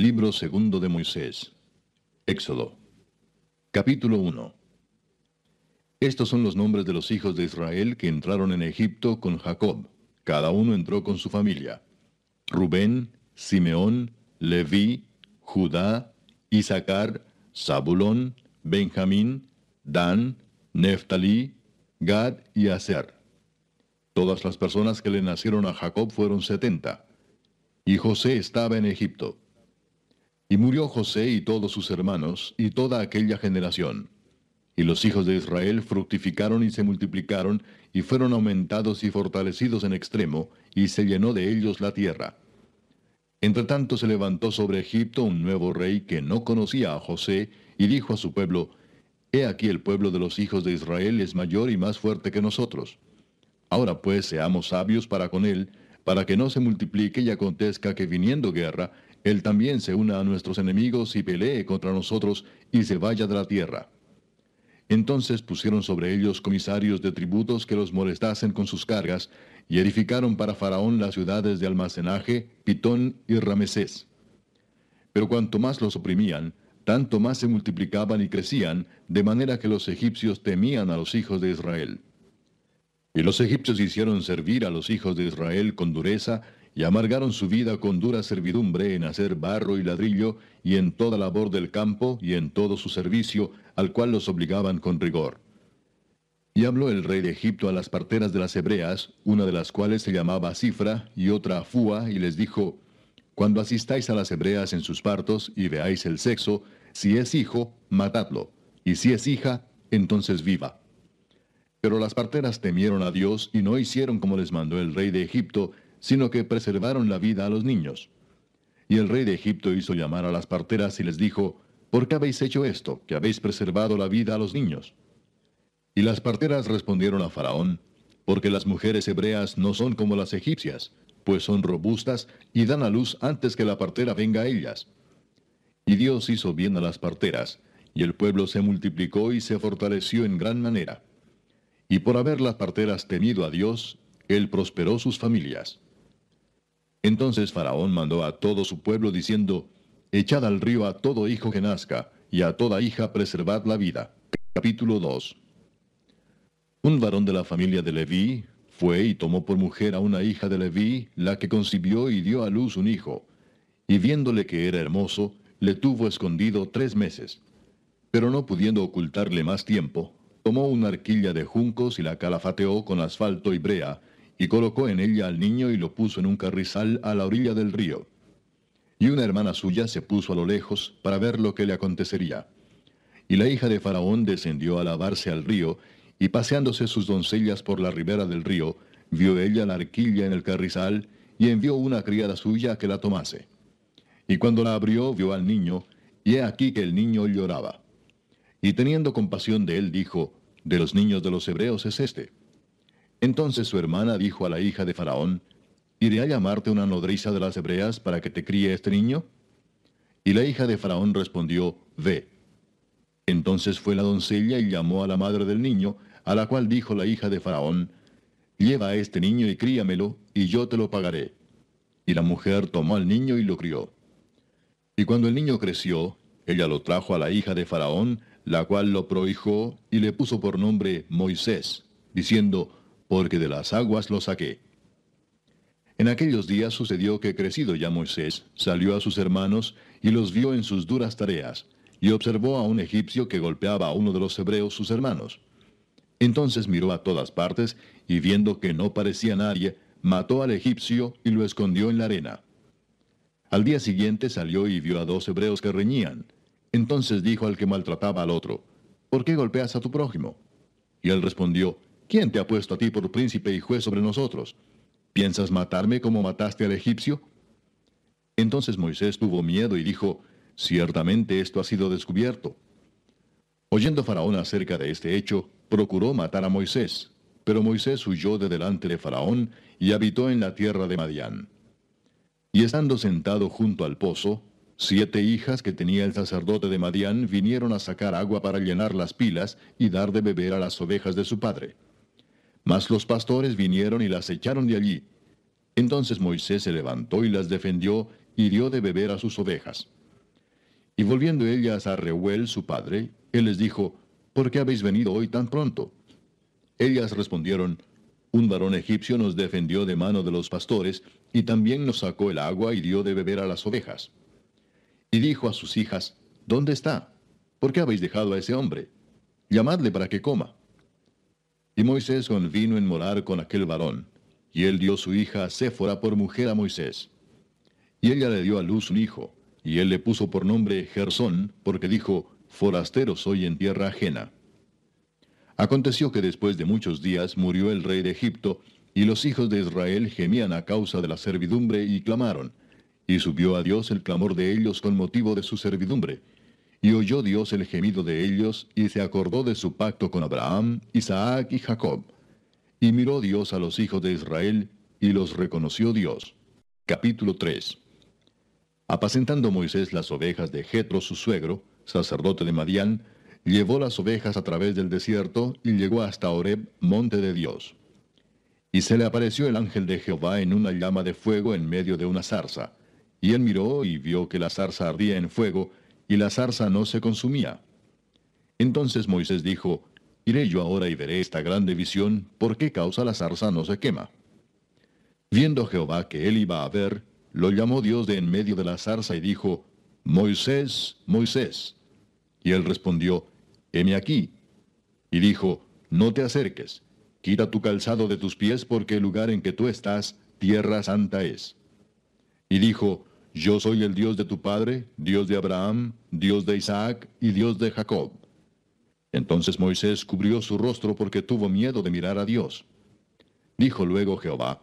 Libro segundo de Moisés. Éxodo. Capítulo 1. Estos son los nombres de los hijos de Israel que entraron en Egipto con Jacob. Cada uno entró con su familia. Rubén, Simeón, Leví, Judá, Isaacar, Zabulón, Benjamín, Dan, Neftalí, Gad y Aser. Todas las personas que le nacieron a Jacob fueron setenta. Y José estaba en Egipto. Y murió José y todos sus hermanos y toda aquella generación. Y los hijos de Israel fructificaron y se multiplicaron y fueron aumentados y fortalecidos en extremo, y se llenó de ellos la tierra. Entretanto se levantó sobre Egipto un nuevo rey que no conocía a José, y dijo a su pueblo, He aquí el pueblo de los hijos de Israel es mayor y más fuerte que nosotros. Ahora pues seamos sabios para con él, para que no se multiplique y acontezca que viniendo guerra, él también se una a nuestros enemigos y pelee contra nosotros y se vaya de la tierra. Entonces pusieron sobre ellos comisarios de tributos que los molestasen con sus cargas, y edificaron para Faraón las ciudades de almacenaje, Pitón y Ramesés. Pero cuanto más los oprimían, tanto más se multiplicaban y crecían, de manera que los egipcios temían a los hijos de Israel. Y los egipcios hicieron servir a los hijos de Israel con dureza, y amargaron su vida con dura servidumbre en hacer barro y ladrillo, y en toda labor del campo, y en todo su servicio, al cual los obligaban con rigor. Y habló el rey de Egipto a las parteras de las hebreas, una de las cuales se llamaba Cifra y otra Fua, y les dijo, Cuando asistáis a las hebreas en sus partos y veáis el sexo, si es hijo, matadlo, y si es hija, entonces viva. Pero las parteras temieron a Dios y no hicieron como les mandó el rey de Egipto, sino que preservaron la vida a los niños. Y el rey de Egipto hizo llamar a las parteras y les dijo, ¿Por qué habéis hecho esto, que habéis preservado la vida a los niños? Y las parteras respondieron a Faraón, porque las mujeres hebreas no son como las egipcias, pues son robustas y dan a luz antes que la partera venga a ellas. Y Dios hizo bien a las parteras, y el pueblo se multiplicó y se fortaleció en gran manera. Y por haber las parteras temido a Dios, Él prosperó sus familias. Entonces Faraón mandó a todo su pueblo diciendo, Echad al río a todo hijo que nazca, y a toda hija preservad la vida. Capítulo 2 un varón de la familia de Leví fue y tomó por mujer a una hija de Leví, la que concibió y dio a luz un hijo, y viéndole que era hermoso, le tuvo escondido tres meses. Pero no pudiendo ocultarle más tiempo, tomó una arquilla de juncos y la calafateó con asfalto y brea, y colocó en ella al niño y lo puso en un carrizal a la orilla del río. Y una hermana suya se puso a lo lejos para ver lo que le acontecería. Y la hija de Faraón descendió a lavarse al río, y paseándose sus doncellas por la ribera del río, vio ella la arquilla en el carrizal, y envió una criada suya a que la tomase. Y cuando la abrió, vio al niño, y he aquí que el niño lloraba. Y teniendo compasión de él, dijo, De los niños de los hebreos es este. Entonces su hermana dijo a la hija de Faraón, ¿Iré a llamarte una nodriza de las hebreas para que te críe este niño? Y la hija de Faraón respondió, Ve. Entonces fue la doncella y llamó a la madre del niño, a la cual dijo la hija de Faraón, Lleva a este niño y críamelo, y yo te lo pagaré. Y la mujer tomó al niño y lo crió. Y cuando el niño creció, ella lo trajo a la hija de Faraón, la cual lo prohijó y le puso por nombre Moisés, diciendo, porque de las aguas lo saqué. En aquellos días sucedió que crecido ya Moisés, salió a sus hermanos y los vio en sus duras tareas, y observó a un egipcio que golpeaba a uno de los hebreos sus hermanos. Entonces miró a todas partes, y viendo que no parecía nadie, mató al egipcio y lo escondió en la arena. Al día siguiente salió y vio a dos hebreos que reñían. Entonces dijo al que maltrataba al otro, ¿Por qué golpeas a tu prójimo? Y él respondió, ¿Quién te ha puesto a ti por príncipe y juez sobre nosotros? ¿Piensas matarme como mataste al egipcio? Entonces Moisés tuvo miedo y dijo, Ciertamente esto ha sido descubierto. Oyendo Faraón acerca de este hecho, procuró matar a Moisés, pero Moisés huyó de delante de Faraón y habitó en la tierra de Madián. Y estando sentado junto al pozo, siete hijas que tenía el sacerdote de Madián vinieron a sacar agua para llenar las pilas y dar de beber a las ovejas de su padre. Mas los pastores vinieron y las echaron de allí. Entonces Moisés se levantó y las defendió y dio de beber a sus ovejas. Y volviendo ellas a Reuel su padre, él les dijo, ¿por qué habéis venido hoy tan pronto? Ellas respondieron, un varón egipcio nos defendió de mano de los pastores, y también nos sacó el agua y dio de beber a las ovejas. Y dijo a sus hijas, ¿Dónde está? ¿Por qué habéis dejado a ese hombre? Llamadle para que coma. Y Moisés convino en morar con aquel varón, y él dio su hija Séfora por mujer a Moisés. Y ella le dio a luz un hijo, y él le puso por nombre Gersón, porque dijo, Forastero soy en tierra ajena. Aconteció que después de muchos días murió el rey de Egipto, y los hijos de Israel gemían a causa de la servidumbre y clamaron. Y subió a Dios el clamor de ellos con motivo de su servidumbre. Y oyó Dios el gemido de ellos, y se acordó de su pacto con Abraham, Isaac y Jacob. Y miró Dios a los hijos de Israel, y los reconoció Dios. Capítulo 3 Apacentando Moisés las ovejas de Jetro su suegro, sacerdote de Madián, llevó las ovejas a través del desierto y llegó hasta Horeb, monte de Dios. Y se le apareció el ángel de Jehová en una llama de fuego en medio de una zarza. Y él miró y vio que la zarza ardía en fuego, y la zarza no se consumía. Entonces Moisés dijo, Iré yo ahora y veré esta grande visión, ¿por qué causa la zarza no se quema? Viendo Jehová que él iba a ver, lo llamó Dios de en medio de la zarza y dijo, Moisés, Moisés. Y él respondió, heme aquí. Y dijo, no te acerques, quita tu calzado de tus pies porque el lugar en que tú estás, tierra santa es. Y dijo, yo soy el Dios de tu padre, Dios de Abraham, Dios de Isaac y Dios de Jacob. Entonces Moisés cubrió su rostro porque tuvo miedo de mirar a Dios. Dijo luego Jehová,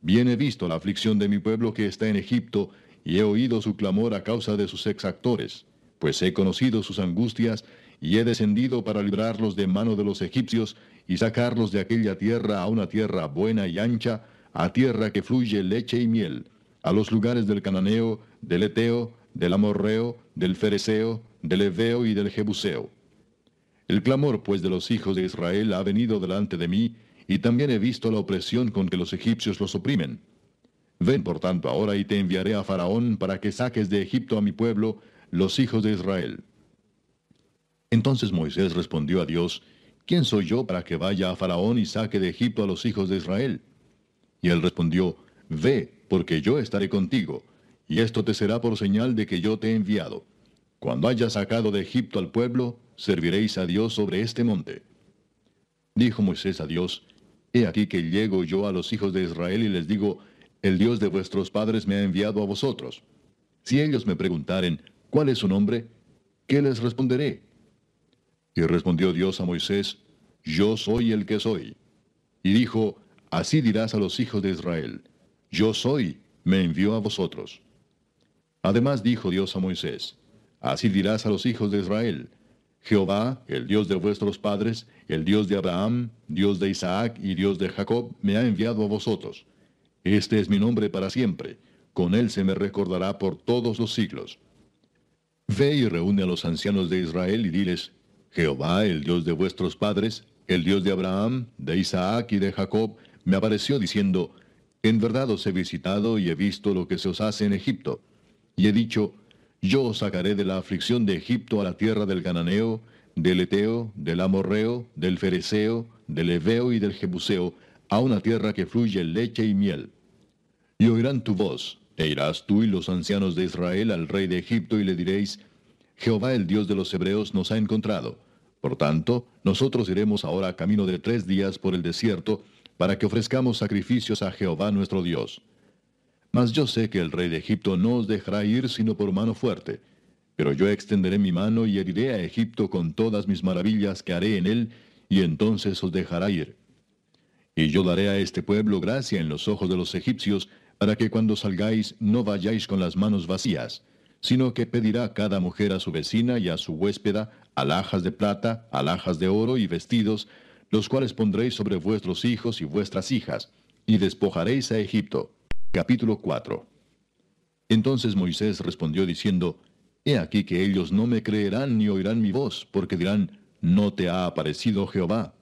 Bien he visto la aflicción de mi pueblo que está en Egipto, y he oído su clamor a causa de sus exactores pues he conocido sus angustias, y he descendido para librarlos de mano de los egipcios, y sacarlos de aquella tierra a una tierra buena y ancha, a tierra que fluye leche y miel, a los lugares del cananeo, del eteo, del amorreo, del fereceo, del eveo y del jebuseo. El clamor pues de los hijos de Israel ha venido delante de mí, y también he visto la opresión con que los egipcios los oprimen. Ven por tanto ahora y te enviaré a Faraón para que saques de Egipto a mi pueblo, los hijos de Israel. Entonces Moisés respondió a Dios, ¿quién soy yo para que vaya a Faraón y saque de Egipto a los hijos de Israel? Y él respondió, Ve, porque yo estaré contigo, y esto te será por señal de que yo te he enviado. Cuando hayas sacado de Egipto al pueblo, serviréis a Dios sobre este monte. Dijo Moisés a Dios, He aquí que llego yo a los hijos de Israel y les digo, El Dios de vuestros padres me ha enviado a vosotros. Si ellos me preguntaren, ¿Cuál es su nombre? ¿Qué les responderé? Y respondió Dios a Moisés, Yo soy el que soy. Y dijo, Así dirás a los hijos de Israel, Yo soy, me envió a vosotros. Además dijo Dios a Moisés, Así dirás a los hijos de Israel, Jehová, el Dios de vuestros padres, el Dios de Abraham, Dios de Isaac y Dios de Jacob, me ha enviado a vosotros. Este es mi nombre para siempre, con él se me recordará por todos los siglos. Ve y reúne a los ancianos de Israel y diles, Jehová, el Dios de vuestros padres, el Dios de Abraham, de Isaac y de Jacob, me apareció diciendo, En verdad os he visitado y he visto lo que se os hace en Egipto. Y he dicho, Yo os sacaré de la aflicción de Egipto a la tierra del Cananeo, del Eteo, del Amorreo, del Fereceo, del Eveo y del Jebuseo, a una tierra que fluye leche y miel. Y oirán tu voz, e irás tú y los ancianos de Israel al rey de Egipto y le diréis, Jehová el Dios de los Hebreos nos ha encontrado. Por tanto, nosotros iremos ahora camino de tres días por el desierto, para que ofrezcamos sacrificios a Jehová nuestro Dios. Mas yo sé que el rey de Egipto no os dejará ir sino por mano fuerte. Pero yo extenderé mi mano y heriré a Egipto con todas mis maravillas que haré en él, y entonces os dejará ir. Y yo daré a este pueblo gracia en los ojos de los egipcios, para que cuando salgáis no vayáis con las manos vacías, sino que pedirá cada mujer a su vecina y a su huéspeda alhajas de plata, alhajas de oro y vestidos, los cuales pondréis sobre vuestros hijos y vuestras hijas, y despojaréis a Egipto. Capítulo 4 Entonces Moisés respondió diciendo, He aquí que ellos no me creerán ni oirán mi voz, porque dirán, No te ha aparecido Jehová.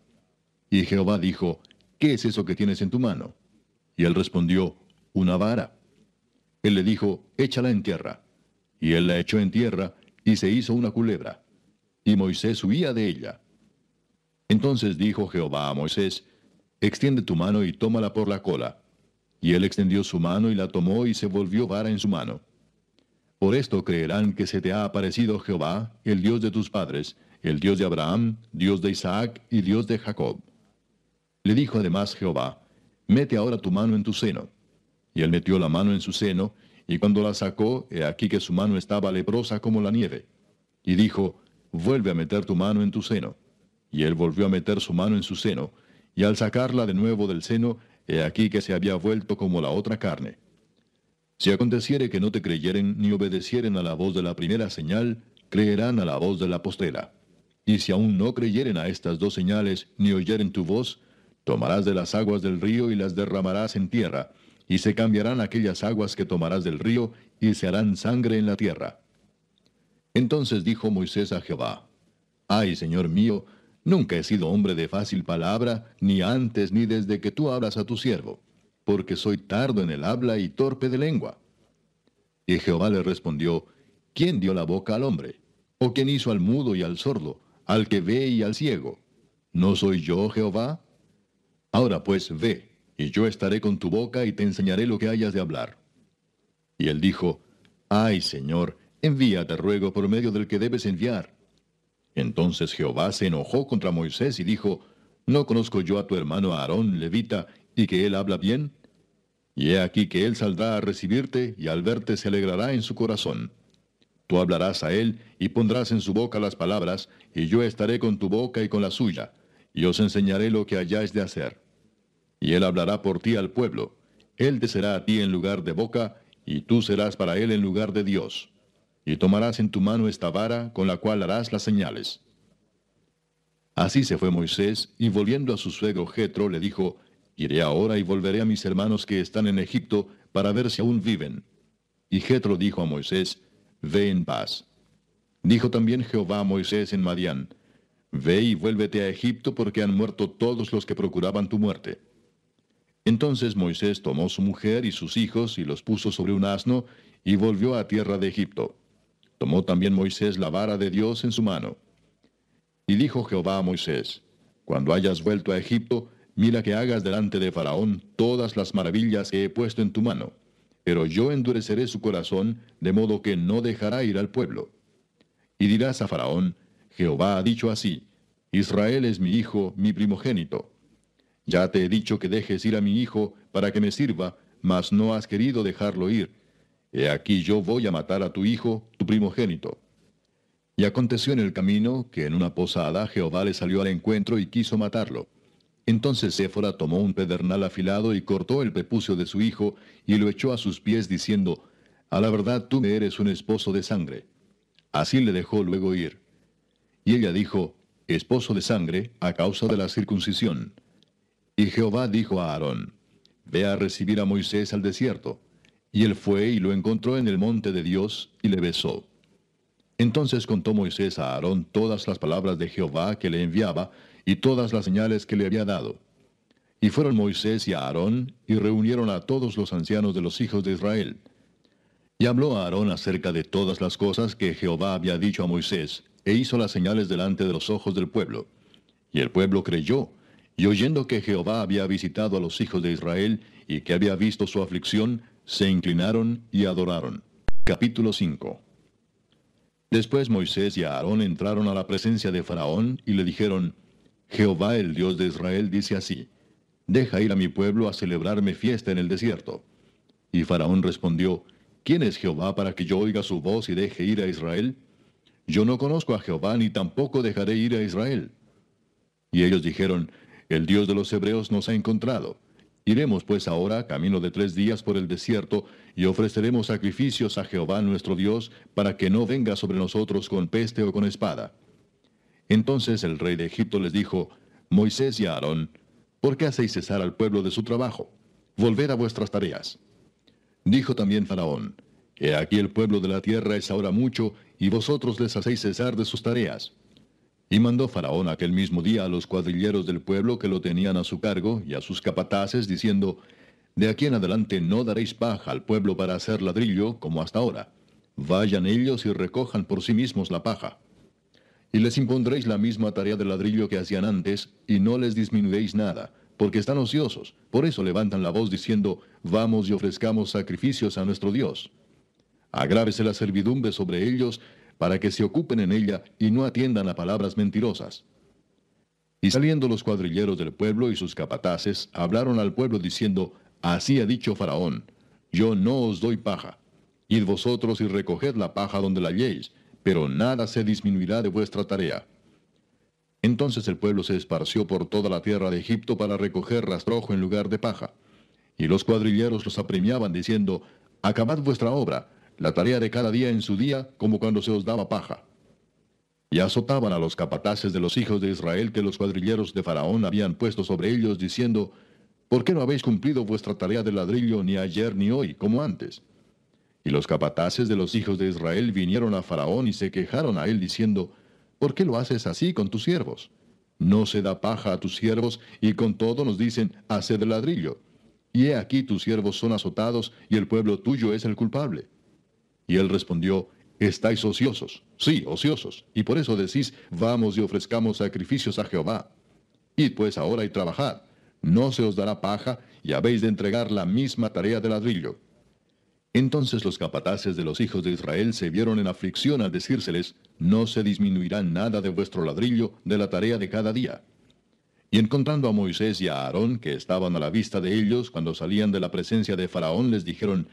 Y Jehová dijo, ¿Qué es eso que tienes en tu mano? Y él respondió, Una vara. Él le dijo, Échala en tierra. Y él la echó en tierra, y se hizo una culebra. Y Moisés huía de ella. Entonces dijo Jehová a Moisés, Extiende tu mano y tómala por la cola. Y él extendió su mano y la tomó y se volvió vara en su mano. Por esto creerán que se te ha aparecido Jehová, el Dios de tus padres, el Dios de Abraham, Dios de Isaac y Dios de Jacob. Le dijo además Jehová, Mete ahora tu mano en tu seno. Y él metió la mano en su seno, y cuando la sacó, he aquí que su mano estaba leprosa como la nieve. Y dijo, Vuelve a meter tu mano en tu seno. Y él volvió a meter su mano en su seno, y al sacarla de nuevo del seno, he aquí que se había vuelto como la otra carne. Si aconteciere que no te creyeren ni obedecieren a la voz de la primera señal, creerán a la voz de la postera. Y si aún no creyeren a estas dos señales, ni oyeren tu voz, tomarás de las aguas del río y las derramarás en tierra, y se cambiarán aquellas aguas que tomarás del río, y se harán sangre en la tierra. Entonces dijo Moisés a Jehová, Ay, Señor mío, nunca he sido hombre de fácil palabra, ni antes ni desde que tú hablas a tu siervo, porque soy tardo en el habla y torpe de lengua. Y Jehová le respondió, ¿quién dio la boca al hombre? ¿O quién hizo al mudo y al sordo, al que ve y al ciego? ¿No soy yo Jehová? Ahora pues ve, y yo estaré con tu boca y te enseñaré lo que hayas de hablar. Y él dijo, Ay, Señor, envíate, ruego, por medio del que debes enviar. Entonces Jehová se enojó contra Moisés y dijo, ¿No conozco yo a tu hermano Aarón, levita, y que él habla bien? Y he aquí que él saldrá a recibirte, y al verte se alegrará en su corazón. Tú hablarás a él, y pondrás en su boca las palabras, y yo estaré con tu boca y con la suya, y os enseñaré lo que hayáis de hacer. Y él hablará por ti al pueblo. Él te será a ti en lugar de boca, y tú serás para él en lugar de Dios y tomarás en tu mano esta vara con la cual harás las señales. Así se fue Moisés, y volviendo a su suegro Jetro le dijo, Iré ahora y volveré a mis hermanos que están en Egipto para ver si aún viven. Y Jetro dijo a Moisés, Ve en paz. Dijo también Jehová a Moisés en Madián, Ve y vuélvete a Egipto porque han muerto todos los que procuraban tu muerte. Entonces Moisés tomó su mujer y sus hijos y los puso sobre un asno y volvió a tierra de Egipto. Tomó también Moisés la vara de Dios en su mano. Y dijo Jehová a Moisés, Cuando hayas vuelto a Egipto, mira que hagas delante de Faraón todas las maravillas que he puesto en tu mano. Pero yo endureceré su corazón, de modo que no dejará ir al pueblo. Y dirás a Faraón, Jehová ha dicho así, Israel es mi hijo, mi primogénito. Ya te he dicho que dejes ir a mi hijo para que me sirva, mas no has querido dejarlo ir He aquí yo voy a matar a tu hijo, tu primogénito. Y aconteció en el camino que en una posada Jehová le salió al encuentro y quiso matarlo. Entonces Séfora tomó un pedernal afilado y cortó el prepucio de su hijo y lo echó a sus pies diciendo, A la verdad tú me eres un esposo de sangre. Así le dejó luego ir. Y ella dijo, Esposo de sangre, a causa de la circuncisión. Y Jehová dijo a Aarón, Ve a recibir a Moisés al desierto. Y él fue y lo encontró en el monte de Dios y le besó. Entonces contó Moisés a Aarón todas las palabras de Jehová que le enviaba y todas las señales que le había dado. Y fueron Moisés y Aarón y reunieron a todos los ancianos de los hijos de Israel. Y habló a Aarón acerca de todas las cosas que Jehová había dicho a Moisés, e hizo las señales delante de los ojos del pueblo. Y el pueblo creyó, y oyendo que Jehová había visitado a los hijos de Israel y que había visto su aflicción, se inclinaron y adoraron. Capítulo 5 Después Moisés y Aarón entraron a la presencia de Faraón y le dijeron, Jehová el Dios de Israel dice así, Deja ir a mi pueblo a celebrarme fiesta en el desierto. Y Faraón respondió, ¿Quién es Jehová para que yo oiga su voz y deje ir a Israel? Yo no conozco a Jehová ni tampoco dejaré ir a Israel. Y ellos dijeron, El Dios de los hebreos nos ha encontrado Iremos pues ahora, camino de tres días por el desierto, y ofreceremos sacrificios a Jehová nuestro Dios, para que no venga sobre nosotros con peste o con espada. Entonces el rey de Egipto les dijo, Moisés y Aarón, ¿por qué hacéis cesar al pueblo de su trabajo? Volved a vuestras tareas. Dijo también Faraón, He aquí el pueblo de la tierra es ahora mucho, y vosotros les hacéis cesar de sus tareas. Y mandó Faraón aquel mismo día a los cuadrilleros del pueblo que lo tenían a su cargo y a sus capataces, diciendo, De aquí en adelante no daréis paja al pueblo para hacer ladrillo, como hasta ahora. Vayan ellos y recojan por sí mismos la paja. Y les impondréis la misma tarea de ladrillo que hacían antes, y no les disminuiréis nada, porque están ociosos. Por eso levantan la voz diciendo, Vamos y ofrezcamos sacrificios a nuestro Dios. Agrávese la servidumbre sobre ellos, para que se ocupen en ella y no atiendan a palabras mentirosas. Y saliendo los cuadrilleros del pueblo y sus capataces, hablaron al pueblo diciendo, Así ha dicho Faraón, yo no os doy paja. Id vosotros y recoged la paja donde la halléis, pero nada se disminuirá de vuestra tarea. Entonces el pueblo se esparció por toda la tierra de Egipto para recoger rastrojo en lugar de paja. Y los cuadrilleros los apremiaban diciendo, Acabad vuestra obra, la tarea de cada día en su día, como cuando se os daba paja. Y azotaban a los capataces de los hijos de Israel que los cuadrilleros de Faraón habían puesto sobre ellos, diciendo, ¿Por qué no habéis cumplido vuestra tarea de ladrillo ni ayer ni hoy, como antes? Y los capataces de los hijos de Israel vinieron a Faraón y se quejaron a él, diciendo, ¿Por qué lo haces así con tus siervos? No se da paja a tus siervos, y con todo nos dicen, haced ladrillo. Y he aquí tus siervos son azotados, y el pueblo tuyo es el culpable. Y él respondió, estáis ociosos, sí, ociosos, y por eso decís, vamos y ofrezcamos sacrificios a Jehová. Id pues ahora y trabajad, no se os dará paja, y habéis de entregar la misma tarea de ladrillo. Entonces los capataces de los hijos de Israel se vieron en aflicción al decírseles, no se disminuirá nada de vuestro ladrillo de la tarea de cada día. Y encontrando a Moisés y a Aarón, que estaban a la vista de ellos cuando salían de la presencia de Faraón, les dijeron,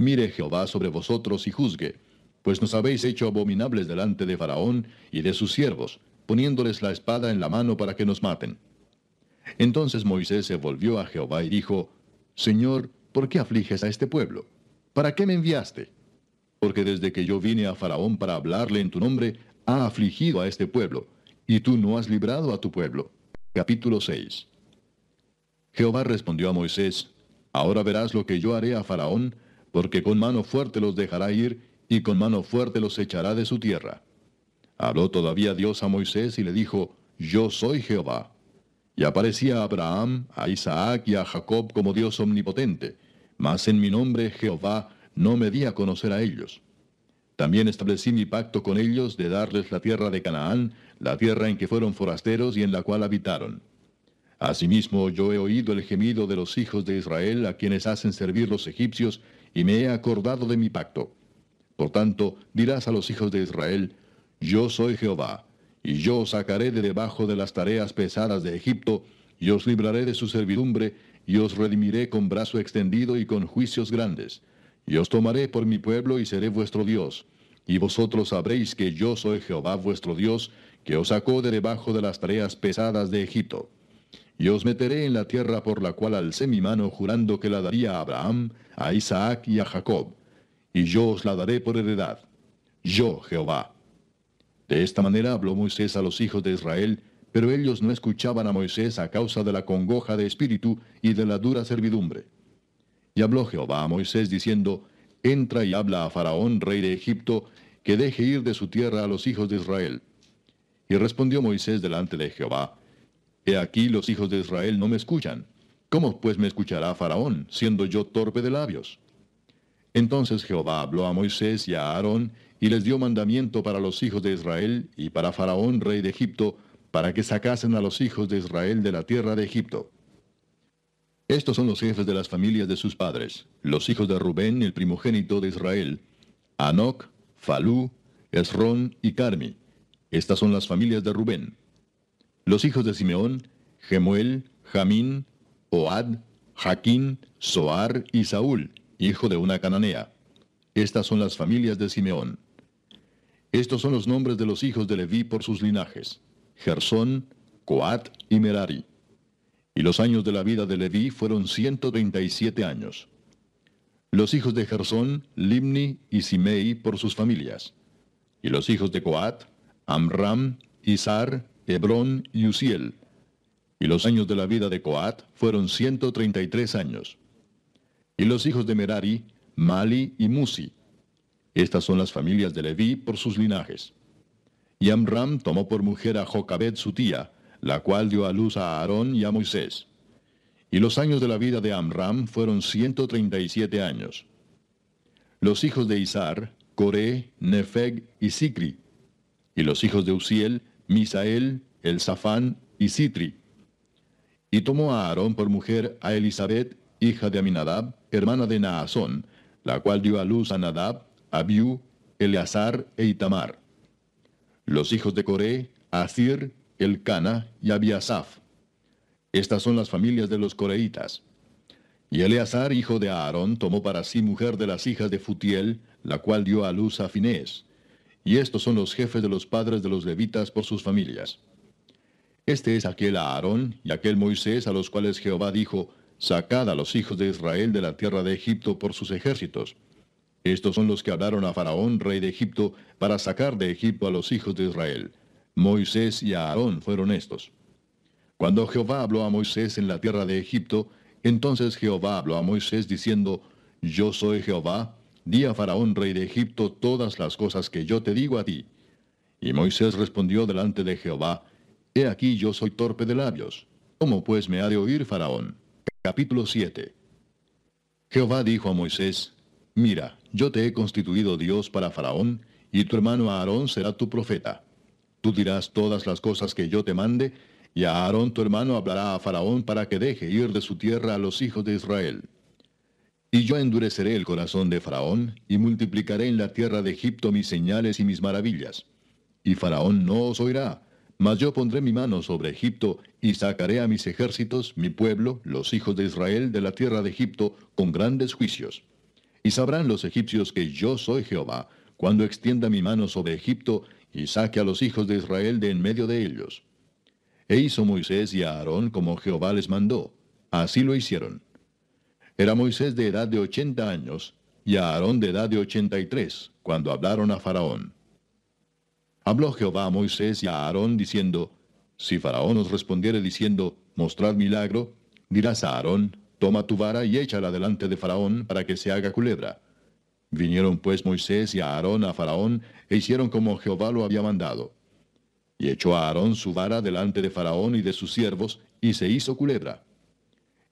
Mire Jehová sobre vosotros y juzgue, pues nos habéis hecho abominables delante de Faraón y de sus siervos, poniéndoles la espada en la mano para que nos maten. Entonces Moisés se volvió a Jehová y dijo, Señor, ¿por qué afliges a este pueblo? ¿Para qué me enviaste? Porque desde que yo vine a Faraón para hablarle en tu nombre, ha afligido a este pueblo, y tú no has librado a tu pueblo. Capítulo 6 Jehová respondió a Moisés, Ahora verás lo que yo haré a Faraón, porque con mano fuerte los dejará ir, y con mano fuerte los echará de su tierra. Habló todavía Dios a Moisés y le dijo, Yo soy Jehová. Y aparecía a Abraham, a Isaac y a Jacob como Dios omnipotente, mas en mi nombre Jehová no me di a conocer a ellos. También establecí mi pacto con ellos de darles la tierra de Canaán, la tierra en que fueron forasteros y en la cual habitaron. Asimismo yo he oído el gemido de los hijos de Israel a quienes hacen servir los egipcios, y me he acordado de mi pacto. Por tanto, dirás a los hijos de Israel, Yo soy Jehová, y yo os sacaré de debajo de las tareas pesadas de Egipto, y os libraré de su servidumbre, y os redimiré con brazo extendido y con juicios grandes. Y os tomaré por mi pueblo y seré vuestro Dios. Y vosotros sabréis que yo soy Jehová vuestro Dios, que os sacó de debajo de las tareas pesadas de Egipto. Y os meteré en la tierra por la cual alcé mi mano jurando que la daría a Abraham, a Isaac y a Jacob, y yo os la daré por heredad. Yo, Jehová. De esta manera habló Moisés a los hijos de Israel, pero ellos no escuchaban a Moisés a causa de la congoja de espíritu y de la dura servidumbre. Y habló Jehová a Moisés diciendo, Entra y habla a Faraón, rey de Egipto, que deje ir de su tierra a los hijos de Israel. Y respondió Moisés delante de Jehová, Aquí los hijos de Israel no me escuchan. ¿Cómo pues me escuchará Faraón, siendo yo torpe de labios? Entonces Jehová habló a Moisés y a Aarón, y les dio mandamiento para los hijos de Israel y para Faraón, rey de Egipto, para que sacasen a los hijos de Israel de la tierra de Egipto. Estos son los jefes de las familias de sus padres, los hijos de Rubén, el primogénito de Israel, Anoc, Falú, Esrón y Carmi. Estas son las familias de Rubén. Los hijos de Simeón, Gemuel, Jamín, Oad, Jaquín, Soar y Saúl, hijo de una cananea. Estas son las familias de Simeón. Estos son los nombres de los hijos de Leví por sus linajes, Gersón, Coat y Merari. Y los años de la vida de Leví fueron ciento treinta y siete años. Los hijos de Gersón, Limni y Simei por sus familias. Y los hijos de Coat, Amram, Izar, Hebrón y Uziel. Y los años de la vida de Coat fueron ciento treinta y tres años. Y los hijos de Merari, Mali y Musi. Estas son las familias de Leví por sus linajes. Y Amram tomó por mujer a Jocabed su tía, la cual dio a luz a Aarón y a Moisés. Y los años de la vida de Amram fueron ciento treinta y siete años. Los hijos de Izar, Coré, Nefeg y Sicri. Y los hijos de Uziel, Misael, Elzafán y Sitri. Y tomó a Aarón por mujer a Elizabeth, hija de Aminadab, hermana de Naasón, la cual dio a luz a Nadab, Abiú, Eleazar e Itamar. Los hijos de Coré, Asir, Elcana y Abiasaf. Estas son las familias de los coreitas. Y Eleazar, hijo de Aarón, tomó para sí mujer de las hijas de Futiel, la cual dio a luz a Finés. Y estos son los jefes de los padres de los levitas por sus familias. Este es aquel Aarón y aquel Moisés a los cuales Jehová dijo, Sacad a los hijos de Israel de la tierra de Egipto por sus ejércitos. Estos son los que hablaron a Faraón, rey de Egipto, para sacar de Egipto a los hijos de Israel. Moisés y Aarón fueron estos. Cuando Jehová habló a Moisés en la tierra de Egipto, entonces Jehová habló a Moisés diciendo, Yo soy Jehová, di a Faraón rey de Egipto todas las cosas que yo te digo a ti. Y Moisés respondió delante de Jehová, He aquí yo soy torpe de labios. ¿Cómo pues me ha de oír Faraón? Capítulo 7 Jehová dijo a Moisés, Mira, yo te he constituido Dios para Faraón, y tu hermano Aarón será tu profeta. Tú dirás todas las cosas que yo te mande, y a Aarón tu hermano hablará a Faraón para que deje ir de su tierra a los hijos de Israel. Y yo endureceré el corazón de Faraón, y multiplicaré en la tierra de Egipto mis señales y mis maravillas. Y Faraón no os oirá, mas yo pondré mi mano sobre Egipto, y sacaré a mis ejércitos, mi pueblo, los hijos de Israel, de la tierra de Egipto, con grandes juicios. Y sabrán los egipcios que yo soy Jehová, cuando extienda mi mano sobre Egipto, y saque a los hijos de Israel de en medio de ellos. E hizo Moisés y Aarón como Jehová les mandó. Así lo hicieron. Era Moisés de edad de ochenta años, y Aarón de edad de ochenta y tres, cuando hablaron a Faraón. Habló Jehová a Moisés y a Aarón diciendo, Si Faraón os respondiere diciendo, Mostrad milagro, dirás a Aarón, Toma tu vara y échala delante de Faraón para que se haga culebra. Vinieron pues Moisés y Aarón a Faraón e hicieron como Jehová lo había mandado. Y echó a Aarón su vara delante de Faraón y de sus siervos, y se hizo culebra.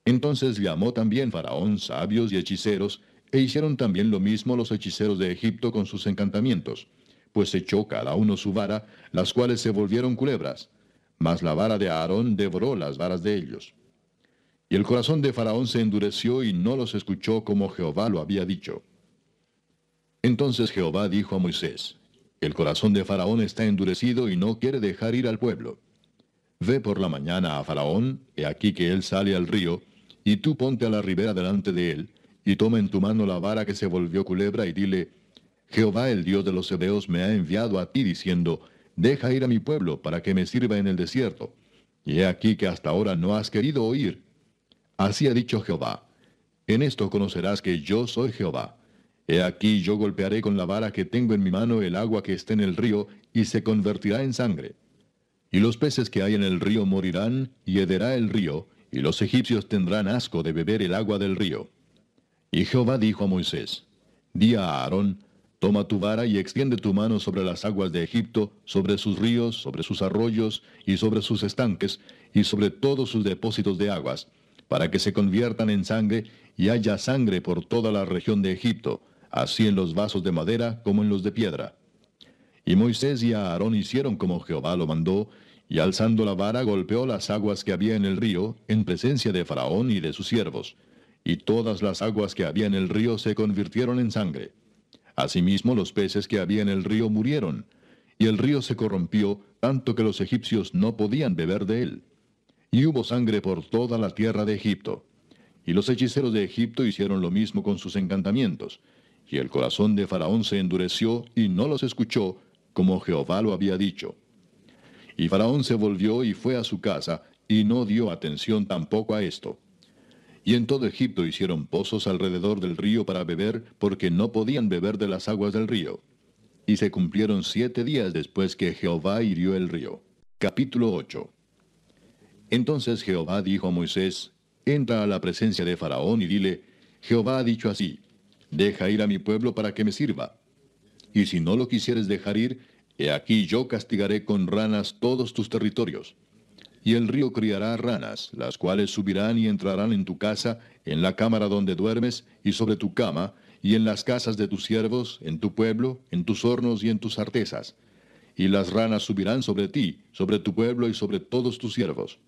Entonces llamó también Faraón sabios y hechiceros, e hicieron también lo mismo los hechiceros de Egipto con sus encantamientos, pues echó cada uno su vara, las cuales se volvieron culebras. Mas la vara de Aarón devoró las varas de ellos. Y el corazón de Faraón se endureció y no los escuchó como Jehová lo había dicho. Entonces Jehová dijo a Moisés, el corazón de Faraón está endurecido y no quiere dejar ir al pueblo. Ve por la mañana a Faraón, he aquí que él sale al río, y tú ponte a la ribera delante de él, y toma en tu mano la vara que se volvió culebra, y dile, Jehová el Dios de los Hebeos me ha enviado a ti diciendo, deja ir a mi pueblo para que me sirva en el desierto. Y he aquí que hasta ahora no has querido oír. Así ha dicho Jehová, en esto conocerás que yo soy Jehová He aquí yo golpearé con la vara que tengo en mi mano el agua que esté en el río, y se convertirá en sangre. Y los peces que hay en el río morirán, y hederá el río, y los egipcios tendrán asco de beber el agua del río. Y Jehová dijo a Moisés, Di a Aarón, toma tu vara y extiende tu mano sobre las aguas de Egipto, sobre sus ríos, sobre sus arroyos, y sobre sus estanques, y sobre todos sus depósitos de aguas, para que se conviertan en sangre, y haya sangre por toda la región de Egipto, así en los vasos de madera como en los de piedra. Y Moisés y Aarón hicieron como Jehová lo mandó, y alzando la vara golpeó las aguas que había en el río, en presencia de Faraón y de sus siervos, y todas las aguas que había en el río se convirtieron en sangre. Asimismo los peces que había en el río murieron, y el río se corrompió, tanto que los egipcios no podían beber de él. Y hubo sangre por toda la tierra de Egipto. Y los hechiceros de Egipto hicieron lo mismo con sus encantamientos, y el corazón de Faraón se endureció y no los escuchó, como Jehová lo había dicho. Y Faraón se volvió y fue a su casa, y no dio atención tampoco a esto. Y en todo Egipto hicieron pozos alrededor del río para beber, porque no podían beber de las aguas del río. Y se cumplieron siete días después que Jehová hirió el río. Capítulo 8 Entonces Jehová dijo a Moisés, Entra a la presencia de Faraón y dile, Jehová ha dicho así, Deja ir a mi pueblo para que me sirva. Y si no lo quisieres dejar ir, he aquí yo castigaré con ranas todos tus territorios. Y el río criará ranas, las cuales subirán y entrarán en tu casa, en la cámara donde duermes, y sobre tu cama, y en las casas de tus siervos, en tu pueblo, en tus hornos y en tus artesas. Y las ranas subirán sobre ti, sobre tu pueblo y sobre todos tus siervos.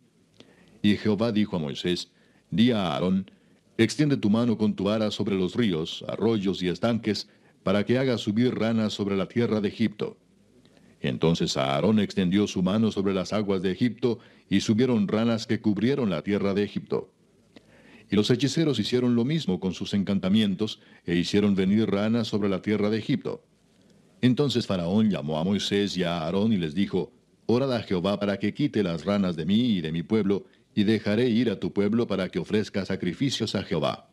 Y Jehová dijo a Moisés, Di a Aarón, extiende tu mano con tu vara sobre los ríos, arroyos y estanques, para que haga subir ranas sobre la tierra de Egipto. Entonces Aarón extendió su mano sobre las aguas de Egipto, y subieron ranas que cubrieron la tierra de Egipto. Y los hechiceros hicieron lo mismo con sus encantamientos, e hicieron venir ranas sobre la tierra de Egipto. Entonces Faraón llamó a Moisés y a Aarón y les dijo, Orad a Jehová para que quite las ranas de mí y de mi pueblo, y dejaré ir a tu pueblo para que ofrezca sacrificios a Jehová.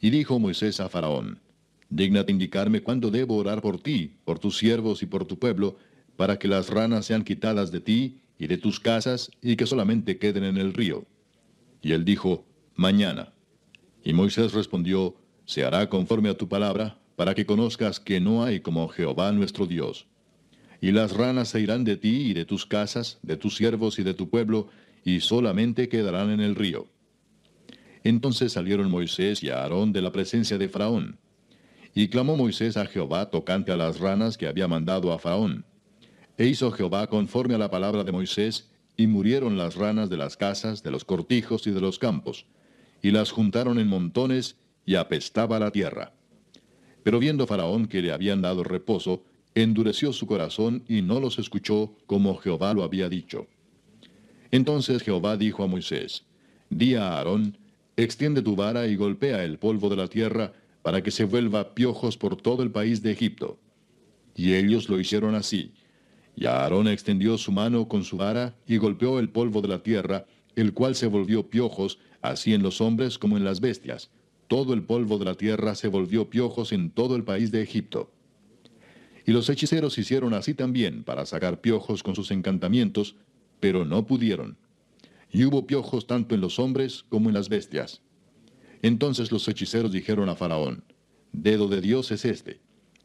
Y dijo Moisés a Faraón, Dígnate indicarme cuándo debo orar por ti, por tus siervos y por tu pueblo, para que las ranas sean quitadas de ti y de tus casas, y que solamente queden en el río. Y él dijo, Mañana. Y Moisés respondió, Se hará conforme a tu palabra, para que conozcas que no hay como Jehová nuestro Dios. Y las ranas se irán de ti y de tus casas, de tus siervos y de tu pueblo, y solamente quedarán en el río. Entonces salieron Moisés y Aarón de la presencia de Faraón. Y clamó Moisés a Jehová tocante a las ranas que había mandado a Faraón. E hizo Jehová conforme a la palabra de Moisés, y murieron las ranas de las casas, de los cortijos y de los campos, y las juntaron en montones, y apestaba la tierra. Pero viendo Faraón que le habían dado reposo, endureció su corazón y no los escuchó como Jehová lo había dicho. Entonces Jehová dijo a Moisés, Di a Aarón, extiende tu vara y golpea el polvo de la tierra, para que se vuelva piojos por todo el país de Egipto. Y ellos lo hicieron así, y Aarón extendió su mano con su vara y golpeó el polvo de la tierra, el cual se volvió piojos, así en los hombres como en las bestias. Todo el polvo de la tierra se volvió piojos en todo el país de Egipto. Y los hechiceros hicieron así también para sacar piojos con sus encantamientos, pero no pudieron. Y hubo piojos tanto en los hombres como en las bestias. Entonces los hechiceros dijeron a Faraón, Dedo de Dios es este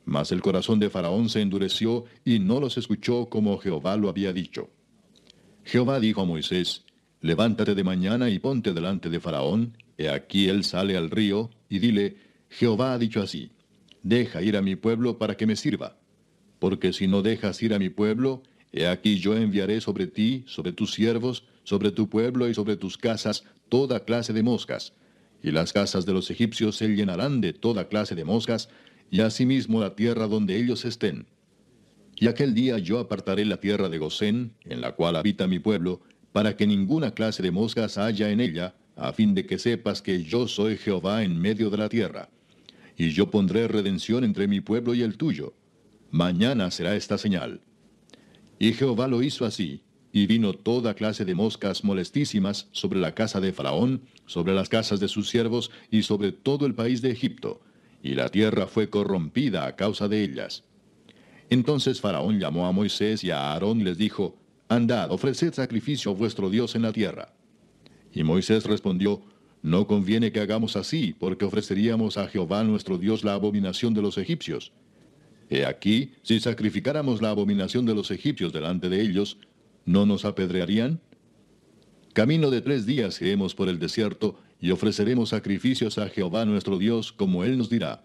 mas el corazón de Faraón se endureció y no los escuchó como Jehová lo había dicho. Jehová dijo a Moisés, Levántate de mañana y ponte delante de Faraón, he aquí él sale al río, y dile, Jehová ha dicho así, Deja ir a mi pueblo para que me sirva. Porque si no dejas ir a mi pueblo, he aquí yo enviaré sobre ti, sobre tus siervos, sobre tu pueblo y sobre tus casas toda clase de moscas, y las casas de los egipcios se llenarán de toda clase de moscas, y asimismo la tierra donde ellos estén. Y aquel día yo apartaré la tierra de Gosén, en la cual habita mi pueblo, para que ninguna clase de moscas haya en ella, a fin de que sepas que yo soy Jehová en medio de la tierra. Y yo pondré redención entre mi pueblo y el tuyo. Mañana será esta señal. Y Jehová lo hizo así, y vino toda clase de moscas molestísimas sobre la casa de Faraón, sobre las casas de sus siervos y sobre todo el país de Egipto y la tierra fue corrompida a causa de ellas. Entonces Faraón llamó a Moisés y a Aarón y les dijo, Andad, ofreced sacrificio a vuestro Dios en la tierra. Y Moisés respondió, No conviene que hagamos así, porque ofreceríamos a Jehová nuestro Dios la abominación de los egipcios. He aquí, si sacrificáramos la abominación de los egipcios delante de ellos, ¿no nos apedrearían? Camino de tres días iremos por el desierto, y ofreceremos sacrificios a Jehová nuestro Dios, como él nos dirá.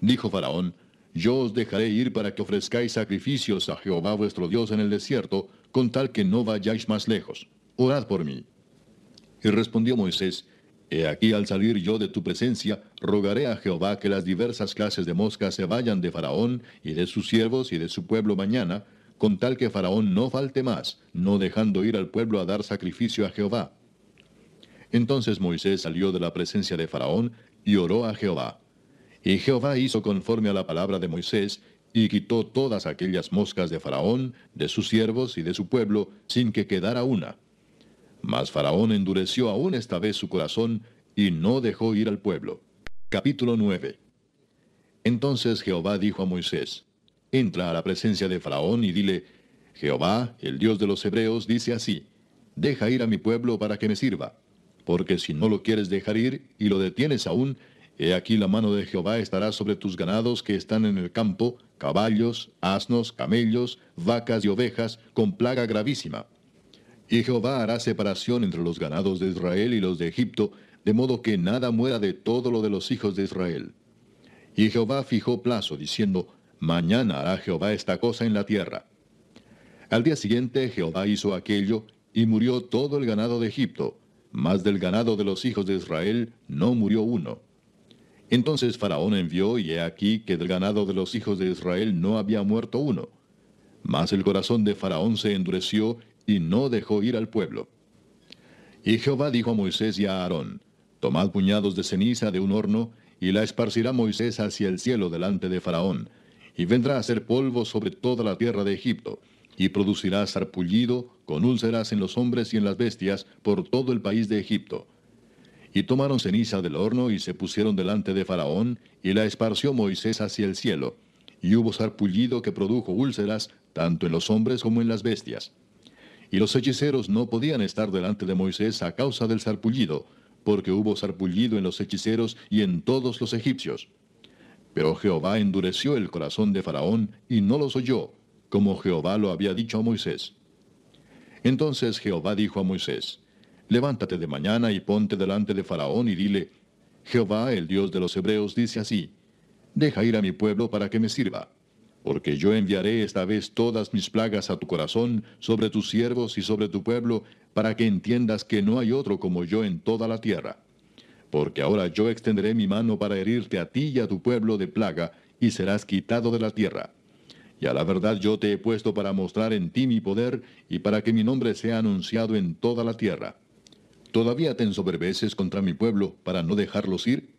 Dijo Faraón, Yo os dejaré ir para que ofrezcáis sacrificios a Jehová vuestro Dios en el desierto, con tal que no vayáis más lejos. Orad por mí. Y respondió Moisés, He aquí al salir yo de tu presencia, rogaré a Jehová que las diversas clases de moscas se vayan de Faraón y de sus siervos y de su pueblo mañana, con tal que Faraón no falte más, no dejando ir al pueblo a dar sacrificio a Jehová. Entonces Moisés salió de la presencia de Faraón y oró a Jehová. Y Jehová hizo conforme a la palabra de Moisés, y quitó todas aquellas moscas de Faraón, de sus siervos y de su pueblo, sin que quedara una. Mas Faraón endureció aún esta vez su corazón y no dejó ir al pueblo. Capítulo 9 Entonces Jehová dijo a Moisés, Entra a la presencia de Faraón y dile, Jehová, el Dios de los Hebreos, dice así, Deja ir a mi pueblo para que me sirva. Porque si no lo quieres dejar ir y lo detienes aún, he aquí la mano de Jehová estará sobre tus ganados que están en el campo, caballos, asnos, camellos, vacas y ovejas, con plaga gravísima. Y Jehová hará separación entre los ganados de Israel y los de Egipto, de modo que nada muera de todo lo de los hijos de Israel. Y Jehová fijó plazo, diciendo, Mañana hará Jehová esta cosa en la tierra. Al día siguiente Jehová hizo aquello, y murió todo el ganado de Egipto, mas del ganado de los hijos de Israel no murió uno. Entonces Faraón envió, y he aquí que del ganado de los hijos de Israel no había muerto uno. Mas el corazón de Faraón se endureció, y no dejó ir al pueblo. Y Jehová dijo a Moisés y a Aarón, Tomad puñados de ceniza de un horno, y la esparcirá Moisés hacia el cielo delante de Faraón, y vendrá a ser polvo sobre toda la tierra de Egipto, y producirá sarpullido con úlceras en los hombres y en las bestias por todo el país de Egipto. Y tomaron ceniza del horno y se pusieron delante de Faraón, y la esparció Moisés hacia el cielo, y hubo sarpullido que produjo úlceras tanto en los hombres como en las bestias. Y los hechiceros no podían estar delante de Moisés a causa del sarpullido, porque hubo sarpullido en los hechiceros y en todos los egipcios. Pero Jehová endureció el corazón de Faraón y no los oyó, como Jehová lo había dicho a Moisés. Entonces Jehová dijo a Moisés, Levántate de mañana y ponte delante de Faraón y dile, Jehová, el Dios de los Hebreos, dice así, Deja ir a mi pueblo para que me sirva, porque yo enviaré esta vez todas mis plagas a tu corazón, sobre tus siervos y sobre tu pueblo, para que entiendas que no hay otro como yo en toda la tierra. Porque ahora yo extenderé mi mano para herirte a ti y a tu pueblo de plaga, y serás quitado de la tierra. Y a la verdad yo te he puesto para mostrar en ti mi poder, y para que mi nombre sea anunciado en toda la tierra. ¿Todavía te ensoberbeces contra mi pueblo para no dejarlos ir?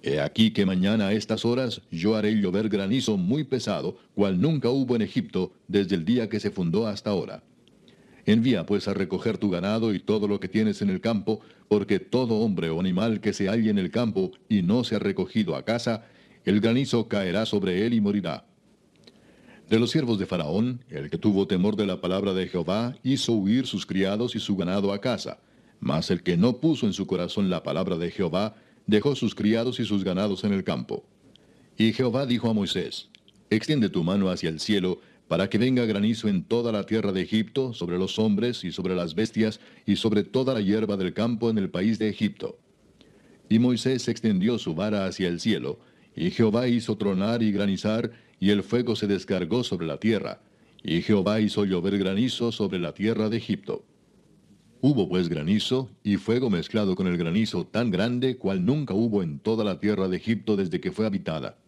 He aquí que mañana a estas horas yo haré llover granizo muy pesado, cual nunca hubo en Egipto desde el día que se fundó hasta ahora. Envía pues a recoger tu ganado y todo lo que tienes en el campo, porque todo hombre o animal que se halle en el campo y no se ha recogido a casa, el granizo caerá sobre él y morirá. De los siervos de Faraón, el que tuvo temor de la palabra de Jehová, hizo huir sus criados y su ganado a casa. Mas el que no puso en su corazón la palabra de Jehová, dejó sus criados y sus ganados en el campo. Y Jehová dijo a Moisés, Extiende tu mano hacia el cielo, para que venga granizo en toda la tierra de Egipto, sobre los hombres y sobre las bestias, y sobre toda la hierba del campo en el país de Egipto. Y Moisés extendió su vara hacia el cielo, y Jehová hizo tronar y granizar, y el fuego se descargó sobre la tierra, y Jehová hizo llover granizo sobre la tierra de Egipto. Hubo pues granizo y fuego mezclado con el granizo tan grande cual nunca hubo en toda la tierra de Egipto desde que fue habitada.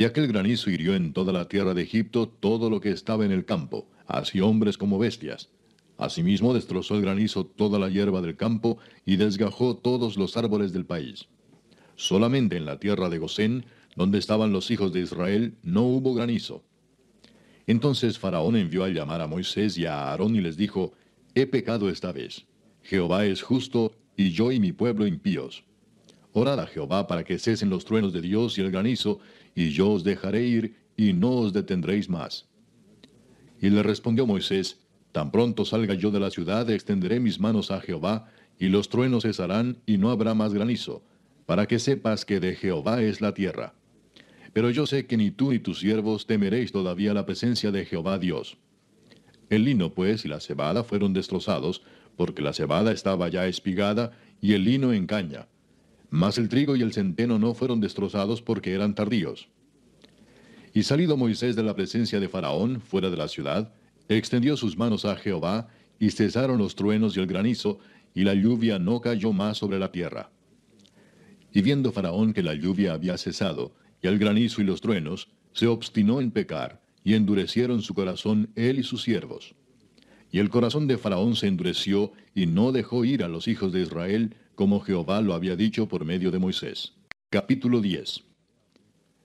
Y aquel granizo hirió en toda la tierra de Egipto todo lo que estaba en el campo, así hombres como bestias. Asimismo destrozó el granizo toda la hierba del campo y desgajó todos los árboles del país. Solamente en la tierra de Gosén, donde estaban los hijos de Israel, no hubo granizo. Entonces Faraón envió a llamar a Moisés y a Aarón y les dijo, He pecado esta vez. Jehová es justo, y yo y mi pueblo impíos. Orad a Jehová para que cesen los truenos de Dios y el granizo, y yo os dejaré ir, y no os detendréis más. Y le respondió Moisés, Tan pronto salga yo de la ciudad, extenderé mis manos a Jehová, y los truenos cesarán, y no habrá más granizo, para que sepas que de Jehová es la tierra. Pero yo sé que ni tú ni tus siervos temeréis todavía la presencia de Jehová Dios. El lino, pues, y la cebada fueron destrozados, porque la cebada estaba ya espigada, y el lino en caña. Mas el trigo y el centeno no fueron destrozados porque eran tardíos. Y salido Moisés de la presencia de Faraón, fuera de la ciudad, extendió sus manos a Jehová, y cesaron los truenos y el granizo, y la lluvia no cayó más sobre la tierra. Y viendo Faraón que la lluvia había cesado, y el granizo y los truenos, se obstinó en pecar, y endurecieron su corazón él y sus siervos. Y el corazón de Faraón se endureció y no dejó ir a los hijos de Israel, como Jehová lo había dicho por medio de Moisés. Capítulo 10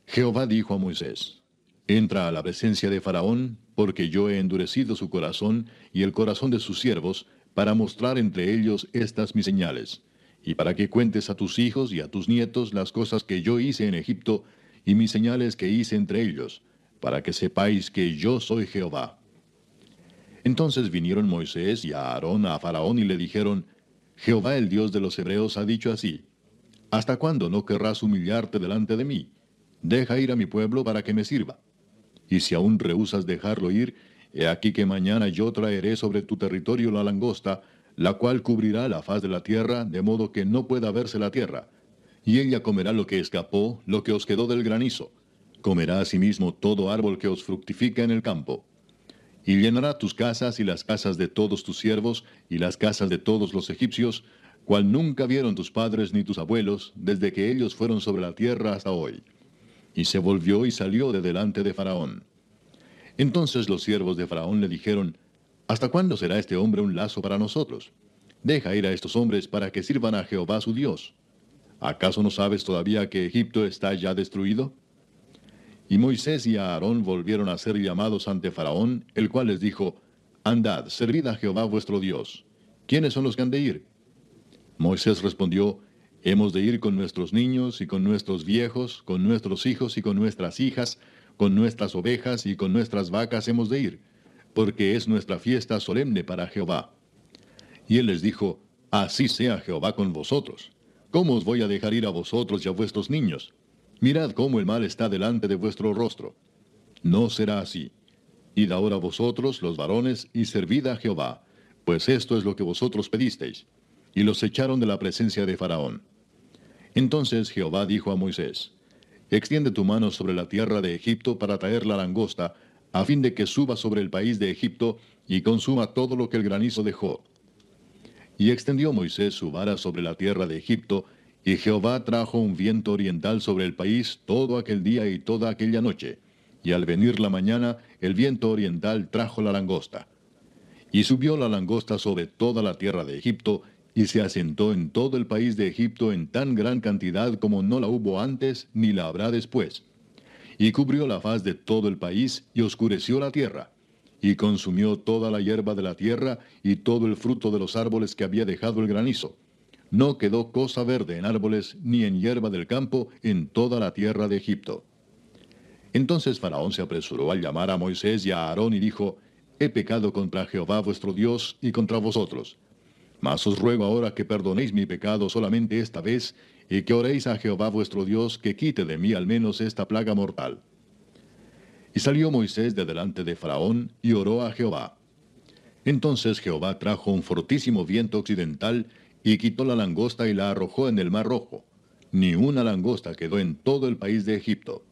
Jehová dijo a Moisés, Entra a la presencia de Faraón, porque yo he endurecido su corazón y el corazón de sus siervos, para mostrar entre ellos estas mis señales, y para que cuentes a tus hijos y a tus nietos las cosas que yo hice en Egipto, y mis señales que hice entre ellos, para que sepáis que yo soy Jehová. Entonces vinieron Moisés y Aarón a Faraón y le dijeron, Jehová el Dios de los Hebreos ha dicho así, ¿Hasta cuándo no querrás humillarte delante de mí? Deja ir a mi pueblo para que me sirva. Y si aún rehusas dejarlo ir, He aquí que mañana yo traeré sobre tu territorio la langosta, la cual cubrirá la faz de la tierra, de modo que no pueda verse la tierra. Y ella comerá lo que escapó, lo que os quedó del granizo. Comerá asimismo todo árbol que os fructifica en el campo. Y llenará tus casas y las casas de todos tus siervos, y las casas de todos los egipcios, cual nunca vieron tus padres ni tus abuelos, desde que ellos fueron sobre la tierra hasta hoy. Y se volvió y salió de delante de Faraón. Entonces los siervos de Faraón le dijeron, ¿Hasta cuándo será este hombre un lazo para nosotros? Deja ir a estos hombres para que sirvan a Jehová su Dios. ¿Acaso no sabes todavía que Egipto está ya destruido? Y Moisés y Aarón volvieron a ser llamados ante Faraón, el cual les dijo, Andad, servid a Jehová vuestro Dios. ¿Quiénes son los que han de ir? Moisés respondió, Hemos de ir con nuestros niños y con nuestros viejos, con nuestros hijos y con nuestras hijas, con nuestras ovejas y con nuestras vacas hemos de ir, porque es nuestra fiesta solemne para Jehová. Y él les dijo, Así sea Jehová con vosotros. ¿Cómo os voy a dejar ir a vosotros y a vuestros niños? Mirad cómo el mal está delante de vuestro rostro. No será así. Id ahora vosotros, los varones, y servid a Jehová, pues esto es lo que vosotros pedisteis. Y los echaron de la presencia de Faraón. Entonces Jehová dijo a Moisés, Extiende tu mano sobre la tierra de Egipto para traer la langosta, a fin de que suba sobre el país de Egipto y consuma todo lo que el granizo dejó. Y extendió Moisés su vara sobre la tierra de Egipto, y Jehová trajo un viento oriental sobre el país todo aquel día y toda aquella noche. Y al venir la mañana, el viento oriental trajo la langosta. Y subió la langosta sobre toda la tierra de Egipto, y se asentó en todo el país de Egipto en tan gran cantidad como no la hubo antes ni la habrá después. Y cubrió la faz de todo el país y oscureció la tierra. Y consumió toda la hierba de la tierra y todo el fruto de los árboles que había dejado el granizo. No quedó cosa verde en árboles ni en hierba del campo en toda la tierra de Egipto. Entonces Faraón se apresuró a llamar a Moisés y a Aarón y dijo, He pecado contra Jehová vuestro Dios y contra vosotros mas os ruego ahora que perdonéis mi pecado solamente esta vez, y que oréis a Jehová vuestro Dios que quite de mí al menos esta plaga mortal. Y salió Moisés de delante de Faraón y oró a Jehová. Entonces Jehová trajo un fortísimo viento occidental y quitó la langosta y la arrojó en el mar rojo. Ni una langosta quedó en todo el país de Egipto.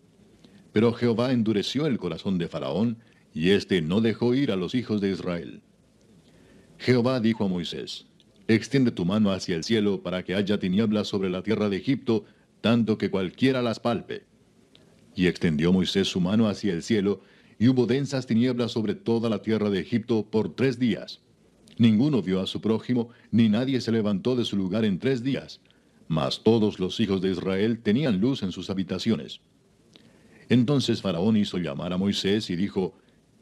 Pero Jehová endureció el corazón de Faraón, y éste no dejó ir a los hijos de Israel. Jehová dijo a Moisés, Extiende tu mano hacia el cielo para que haya tinieblas sobre la tierra de Egipto, tanto que cualquiera las palpe. Y extendió Moisés su mano hacia el cielo, y hubo densas tinieblas sobre toda la tierra de Egipto por tres días. Ninguno vio a su prójimo, ni nadie se levantó de su lugar en tres días. Mas todos los hijos de Israel tenían luz en sus habitaciones. Entonces Faraón hizo llamar a Moisés y dijo,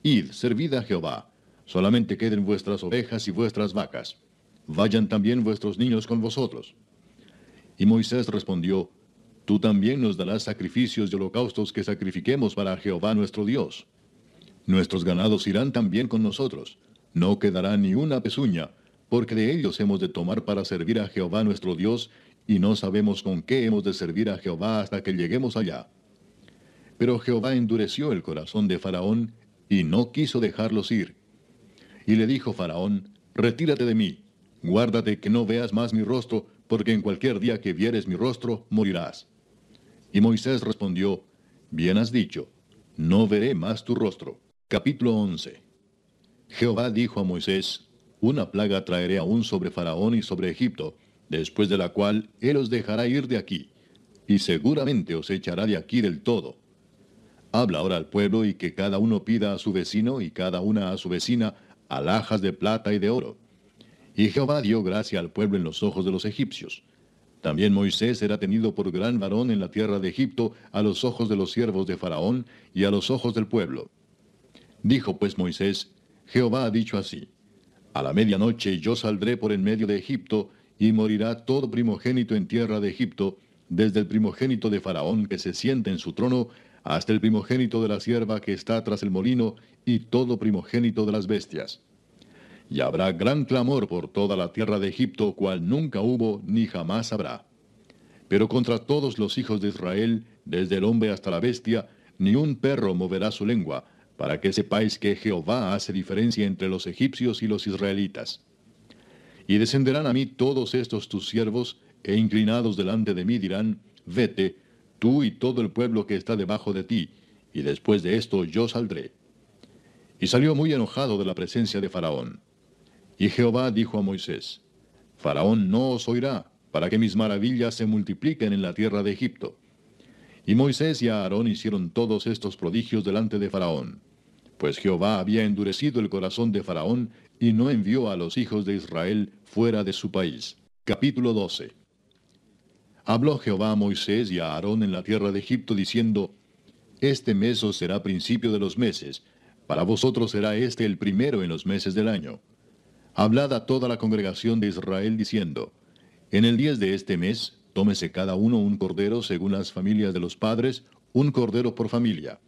Id, servid a Jehová, solamente queden vuestras ovejas y vuestras vacas vayan también vuestros niños con vosotros. Y Moisés respondió, Tú también nos darás sacrificios y holocaustos que sacrifiquemos para Jehová nuestro Dios. Nuestros ganados irán también con nosotros, no quedará ni una pezuña, porque de ellos hemos de tomar para servir a Jehová nuestro Dios, y no sabemos con qué hemos de servir a Jehová hasta que lleguemos allá. Pero Jehová endureció el corazón de Faraón, y no quiso dejarlos ir. Y le dijo Faraón, Retírate de mí, Guárdate que no veas más mi rostro, porque en cualquier día que vieres mi rostro, morirás. Y Moisés respondió, Bien has dicho, no veré más tu rostro. Capítulo 11 Jehová dijo a Moisés, Una plaga traeré aún sobre Faraón y sobre Egipto, después de la cual él os dejará ir de aquí, y seguramente os echará de aquí del todo. Habla ahora al pueblo y que cada uno pida a su vecino y cada una a su vecina alhajas de plata y de oro y Jehová dio gracia al pueblo en los ojos de los egipcios. También Moisés era tenido por gran varón en la tierra de Egipto a los ojos de los siervos de Faraón y a los ojos del pueblo. Dijo pues Moisés, Jehová ha dicho así, A la medianoche yo saldré por en medio de Egipto, y morirá todo primogénito en tierra de Egipto, desde el primogénito de Faraón que se siente en su trono, hasta el primogénito de la sierva que está tras el molino, y todo primogénito de las bestias. Y habrá gran clamor por toda la tierra de Egipto, cual nunca hubo ni jamás habrá. Pero contra todos los hijos de Israel, desde el hombre hasta la bestia, ni un perro moverá su lengua, para que sepáis que Jehová hace diferencia entre los egipcios y los israelitas. Y descenderán a mí todos estos tus siervos, e inclinados delante de mí dirán, vete, tú y todo el pueblo que está debajo de ti, y después de esto yo saldré. Y salió muy enojado de la presencia de Faraón. Y Jehová dijo a Moisés, Faraón no os oirá, para que mis maravillas se multipliquen en la tierra de Egipto. Y Moisés y Aarón hicieron todos estos prodigios delante de Faraón pues Jehová había endurecido el corazón de Faraón y no envió a los hijos de Israel fuera de su país. Capítulo 12 Habló Jehová a Moisés y a Aarón en la tierra de Egipto diciendo, Este mes os será principio de los meses, para vosotros será este el primero en los meses del año. Hablad a toda la congregación de Israel diciendo, En el diez de este mes, tómese cada uno un cordero según las familias de los padres, un cordero por familia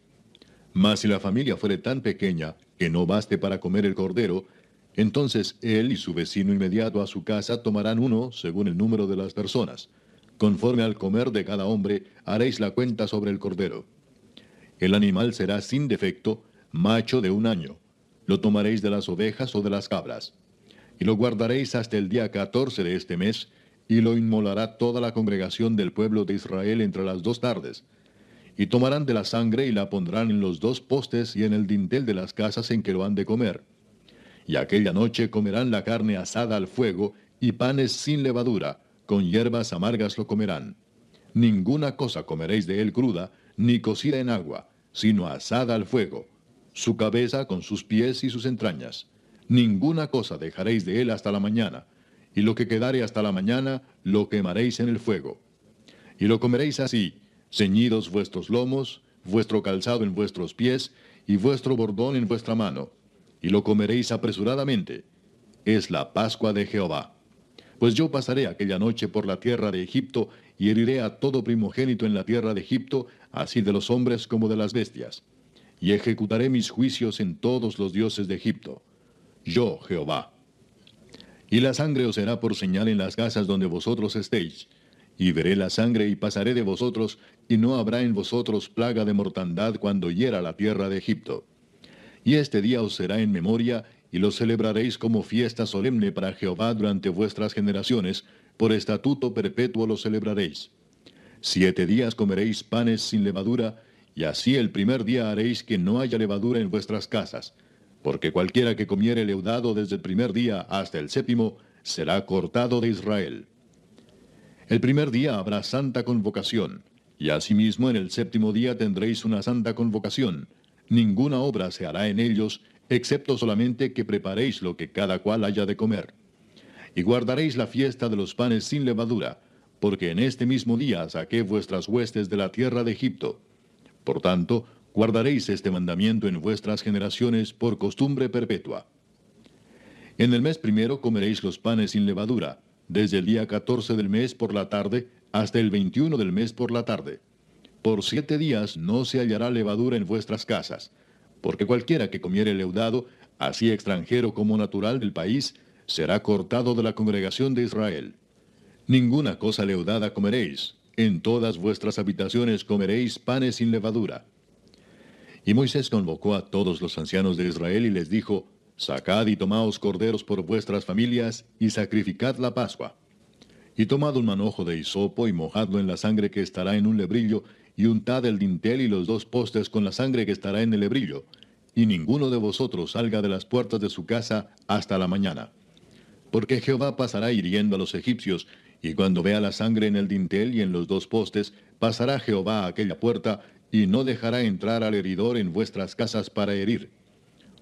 mas si la familia fuere tan pequeña que no baste para comer el cordero, entonces él y su vecino inmediato a su casa tomarán uno según el número de las personas. Conforme al comer de cada hombre, haréis la cuenta sobre el cordero. El animal será sin defecto, macho de un año. Lo tomaréis de las ovejas o de las cabras. Y lo guardaréis hasta el día catorce de este mes, y lo inmolará toda la congregación del pueblo de Israel entre las dos tardes y tomarán de la sangre y la pondrán en los dos postes y en el dintel de las casas en que lo han de comer. Y aquella noche comerán la carne asada al fuego y panes sin levadura, con hierbas amargas lo comerán. Ninguna cosa comeréis de él cruda, ni cocida en agua, sino asada al fuego, su cabeza con sus pies y sus entrañas. Ninguna cosa dejaréis de él hasta la mañana, y lo que quedare hasta la mañana lo quemaréis en el fuego. Y lo comeréis así, ceñidos vuestros lomos, vuestro calzado en vuestros pies, y vuestro bordón en vuestra mano, y lo comeréis apresuradamente. Es la Pascua de Jehová. Pues yo pasaré aquella noche por la tierra de Egipto, y heriré a todo primogénito en la tierra de Egipto, así de los hombres como de las bestias. Y ejecutaré mis juicios en todos los dioses de Egipto. Yo, Jehová. Y la sangre os será por señal en las casas donde vosotros estéis, y veré la sangre y pasaré de vosotros, y no habrá en vosotros plaga de mortandad cuando hiera la tierra de Egipto. Y este día os será en memoria, y lo celebraréis como fiesta solemne para Jehová durante vuestras generaciones, por estatuto perpetuo lo celebraréis. Siete días comeréis panes sin levadura, y así el primer día haréis que no haya levadura en vuestras casas, porque cualquiera que comiere leudado desde el primer día hasta el séptimo, será cortado de Israel. El primer día habrá santa convocación, y asimismo en el séptimo día tendréis una santa convocación. Ninguna obra se hará en ellos, excepto solamente que preparéis lo que cada cual haya de comer. Y guardaréis la fiesta de los panes sin levadura, porque en este mismo día saqué vuestras huestes de la tierra de Egipto. Por tanto, guardaréis este mandamiento en vuestras generaciones por costumbre perpetua. En el mes primero comeréis los panes sin levadura, desde el día 14 del mes por la tarde hasta el 21 del mes por la tarde. Por siete días no se hallará levadura en vuestras casas, porque cualquiera que comiere leudado, así extranjero como natural del país, será cortado de la congregación de Israel. Ninguna cosa leudada comeréis, en todas vuestras habitaciones comeréis panes sin levadura. Y Moisés convocó a todos los ancianos de Israel y les dijo, Sacad y tomaos corderos por vuestras familias, y sacrificad la Pascua. Y tomad un manojo de hisopo, y mojadlo en la sangre que estará en un lebrillo, y untad el dintel y los dos postes con la sangre que estará en el lebrillo, y ninguno de vosotros salga de las puertas de su casa hasta la mañana. Porque Jehová pasará hiriendo a los egipcios, y cuando vea la sangre en el dintel y en los dos postes, pasará Jehová a aquella puerta, y no dejará entrar al heridor en vuestras casas para herir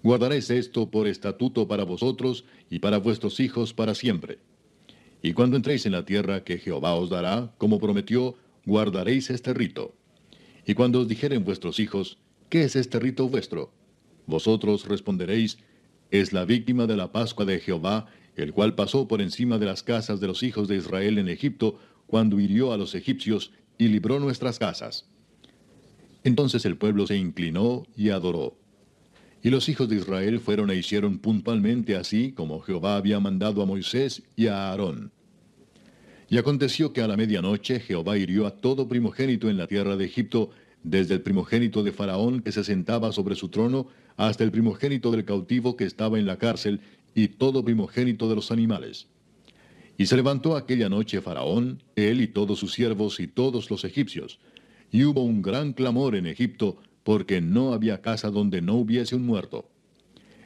Guardaréis esto por estatuto para vosotros y para vuestros hijos para siempre. Y cuando entréis en la tierra que Jehová os dará, como prometió, guardaréis este rito. Y cuando os dijeren vuestros hijos, ¿qué es este rito vuestro? Vosotros responderéis, es la víctima de la Pascua de Jehová, el cual pasó por encima de las casas de los hijos de Israel en Egipto, cuando hirió a los egipcios y libró nuestras casas. Entonces el pueblo se inclinó y adoró. Y los hijos de Israel fueron e hicieron puntualmente así como Jehová había mandado a Moisés y a Aarón. Y aconteció que a la medianoche Jehová hirió a todo primogénito en la tierra de Egipto, desde el primogénito de Faraón que se sentaba sobre su trono, hasta el primogénito del cautivo que estaba en la cárcel, y todo primogénito de los animales. Y se levantó aquella noche Faraón, él y todos sus siervos y todos los egipcios. Y hubo un gran clamor en Egipto, porque no había casa donde no hubiese un muerto.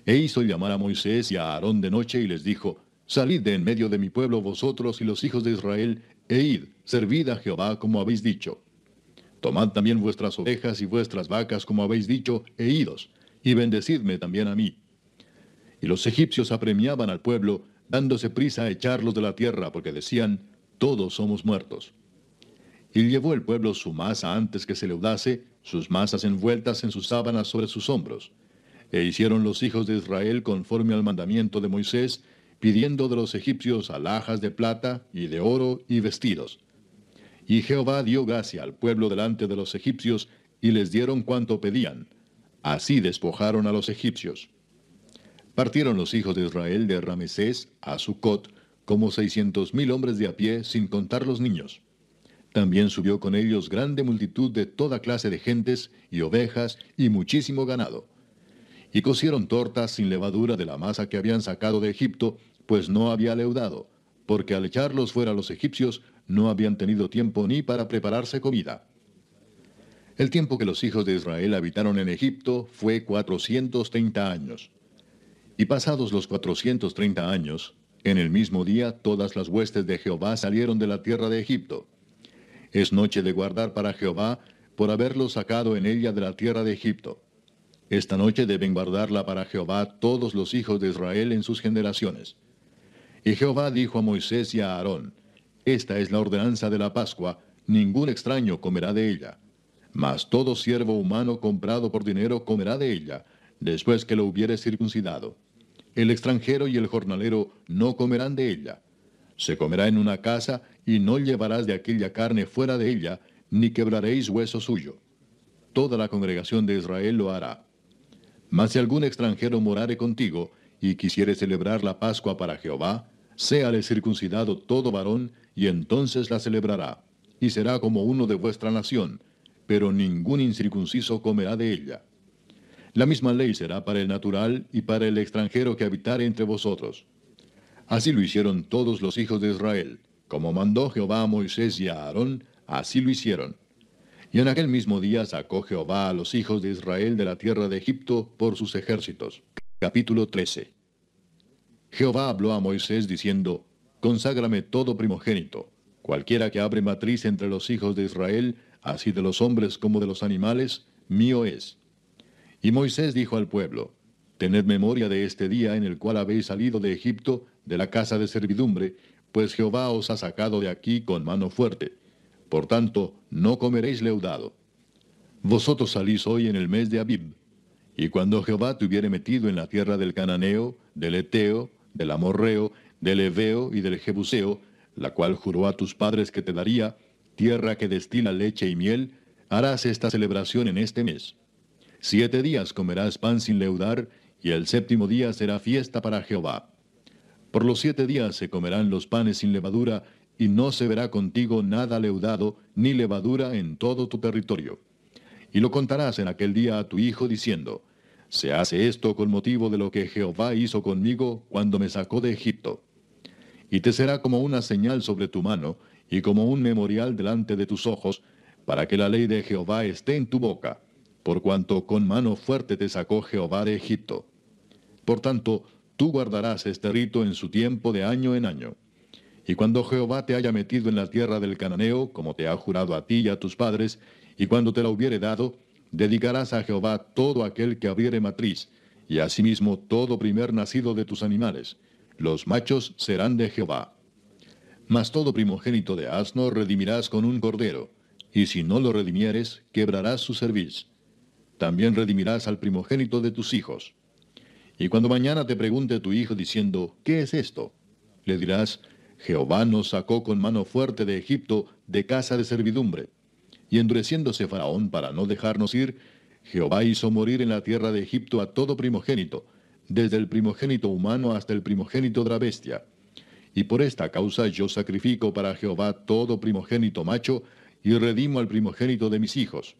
E hizo llamar a Moisés y a Aarón de noche y les dijo, Salid de en medio de mi pueblo vosotros y los hijos de Israel, e id, servid a Jehová como habéis dicho. Tomad también vuestras ovejas y vuestras vacas como habéis dicho, e idos, y bendecidme también a mí. Y los egipcios apremiaban al pueblo, dándose prisa a echarlos de la tierra, porque decían, todos somos muertos. Y llevó el pueblo su masa antes que se leudase, sus masas envueltas en sus sábanas sobre sus hombros. E hicieron los hijos de Israel conforme al mandamiento de Moisés, pidiendo de los egipcios alhajas de plata y de oro y vestidos. Y Jehová dio gracia al pueblo delante de los egipcios, y les dieron cuanto pedían. Así despojaron a los egipcios. Partieron los hijos de Israel de Ramesés a Sucot, como seiscientos mil hombres de a pie, sin contar los niños. También subió con ellos grande multitud de toda clase de gentes y ovejas y muchísimo ganado. Y cocieron tortas sin levadura de la masa que habían sacado de Egipto, pues no había leudado, porque al echarlos fuera los egipcios no habían tenido tiempo ni para prepararse comida. El tiempo que los hijos de Israel habitaron en Egipto fue cuatrocientos treinta años. Y pasados los cuatrocientos treinta años, en el mismo día todas las huestes de Jehová salieron de la tierra de Egipto. Es noche de guardar para Jehová por haberlo sacado en ella de la tierra de Egipto. Esta noche deben guardarla para Jehová todos los hijos de Israel en sus generaciones. Y Jehová dijo a Moisés y a Aarón, Esta es la ordenanza de la Pascua, ningún extraño comerá de ella. Mas todo siervo humano comprado por dinero comerá de ella, después que lo hubiere circuncidado. El extranjero y el jornalero no comerán de ella. Se comerá en una casa y no llevarás de aquella carne fuera de ella, ni quebraréis hueso suyo. Toda la congregación de Israel lo hará. Mas si algún extranjero morare contigo, y quisiere celebrar la Pascua para Jehová, séale circuncidado todo varón, y entonces la celebrará, y será como uno de vuestra nación, pero ningún incircunciso comerá de ella. La misma ley será para el natural y para el extranjero que habitare entre vosotros. Así lo hicieron todos los hijos de Israel. Como mandó Jehová a Moisés y a Aarón, así lo hicieron. Y en aquel mismo día sacó Jehová a los hijos de Israel de la tierra de Egipto por sus ejércitos. Capítulo 13. Jehová habló a Moisés diciendo, Conságrame todo primogénito, cualquiera que abre matriz entre los hijos de Israel, así de los hombres como de los animales, mío es. Y Moisés dijo al pueblo, Tened memoria de este día en el cual habéis salido de Egipto, de la casa de servidumbre, pues Jehová os ha sacado de aquí con mano fuerte. Por tanto, no comeréis leudado. Vosotros salís hoy en el mes de Abib. Y cuando Jehová te hubiere metido en la tierra del Cananeo, del Eteo, del Amorreo, del Eveo y del Jebuseo, la cual juró a tus padres que te daría, tierra que destila leche y miel, harás esta celebración en este mes. Siete días comerás pan sin leudar, y el séptimo día será fiesta para Jehová. Por los siete días se comerán los panes sin levadura, y no se verá contigo nada leudado, ni levadura en todo tu territorio. Y lo contarás en aquel día a tu hijo, diciendo, Se hace esto con motivo de lo que Jehová hizo conmigo cuando me sacó de Egipto. Y te será como una señal sobre tu mano, y como un memorial delante de tus ojos, para que la ley de Jehová esté en tu boca, por cuanto con mano fuerte te sacó Jehová de Egipto. Por tanto, tú guardarás este rito en su tiempo de año en año. Y cuando Jehová te haya metido en la tierra del cananeo, como te ha jurado a ti y a tus padres, y cuando te la hubiere dado, dedicarás a Jehová todo aquel que abriere matriz, y asimismo todo primer nacido de tus animales. Los machos serán de Jehová. Mas todo primogénito de asno redimirás con un cordero, y si no lo redimieres, quebrarás su cerviz. También redimirás al primogénito de tus hijos Y cuando mañana te pregunte tu hijo diciendo, ¿qué es esto? Le dirás, Jehová nos sacó con mano fuerte de Egipto de casa de servidumbre. Y endureciéndose Faraón para no dejarnos ir, Jehová hizo morir en la tierra de Egipto a todo primogénito, desde el primogénito humano hasta el primogénito de la bestia. Y por esta causa yo sacrifico para Jehová todo primogénito macho, y redimo al primogénito de mis hijos.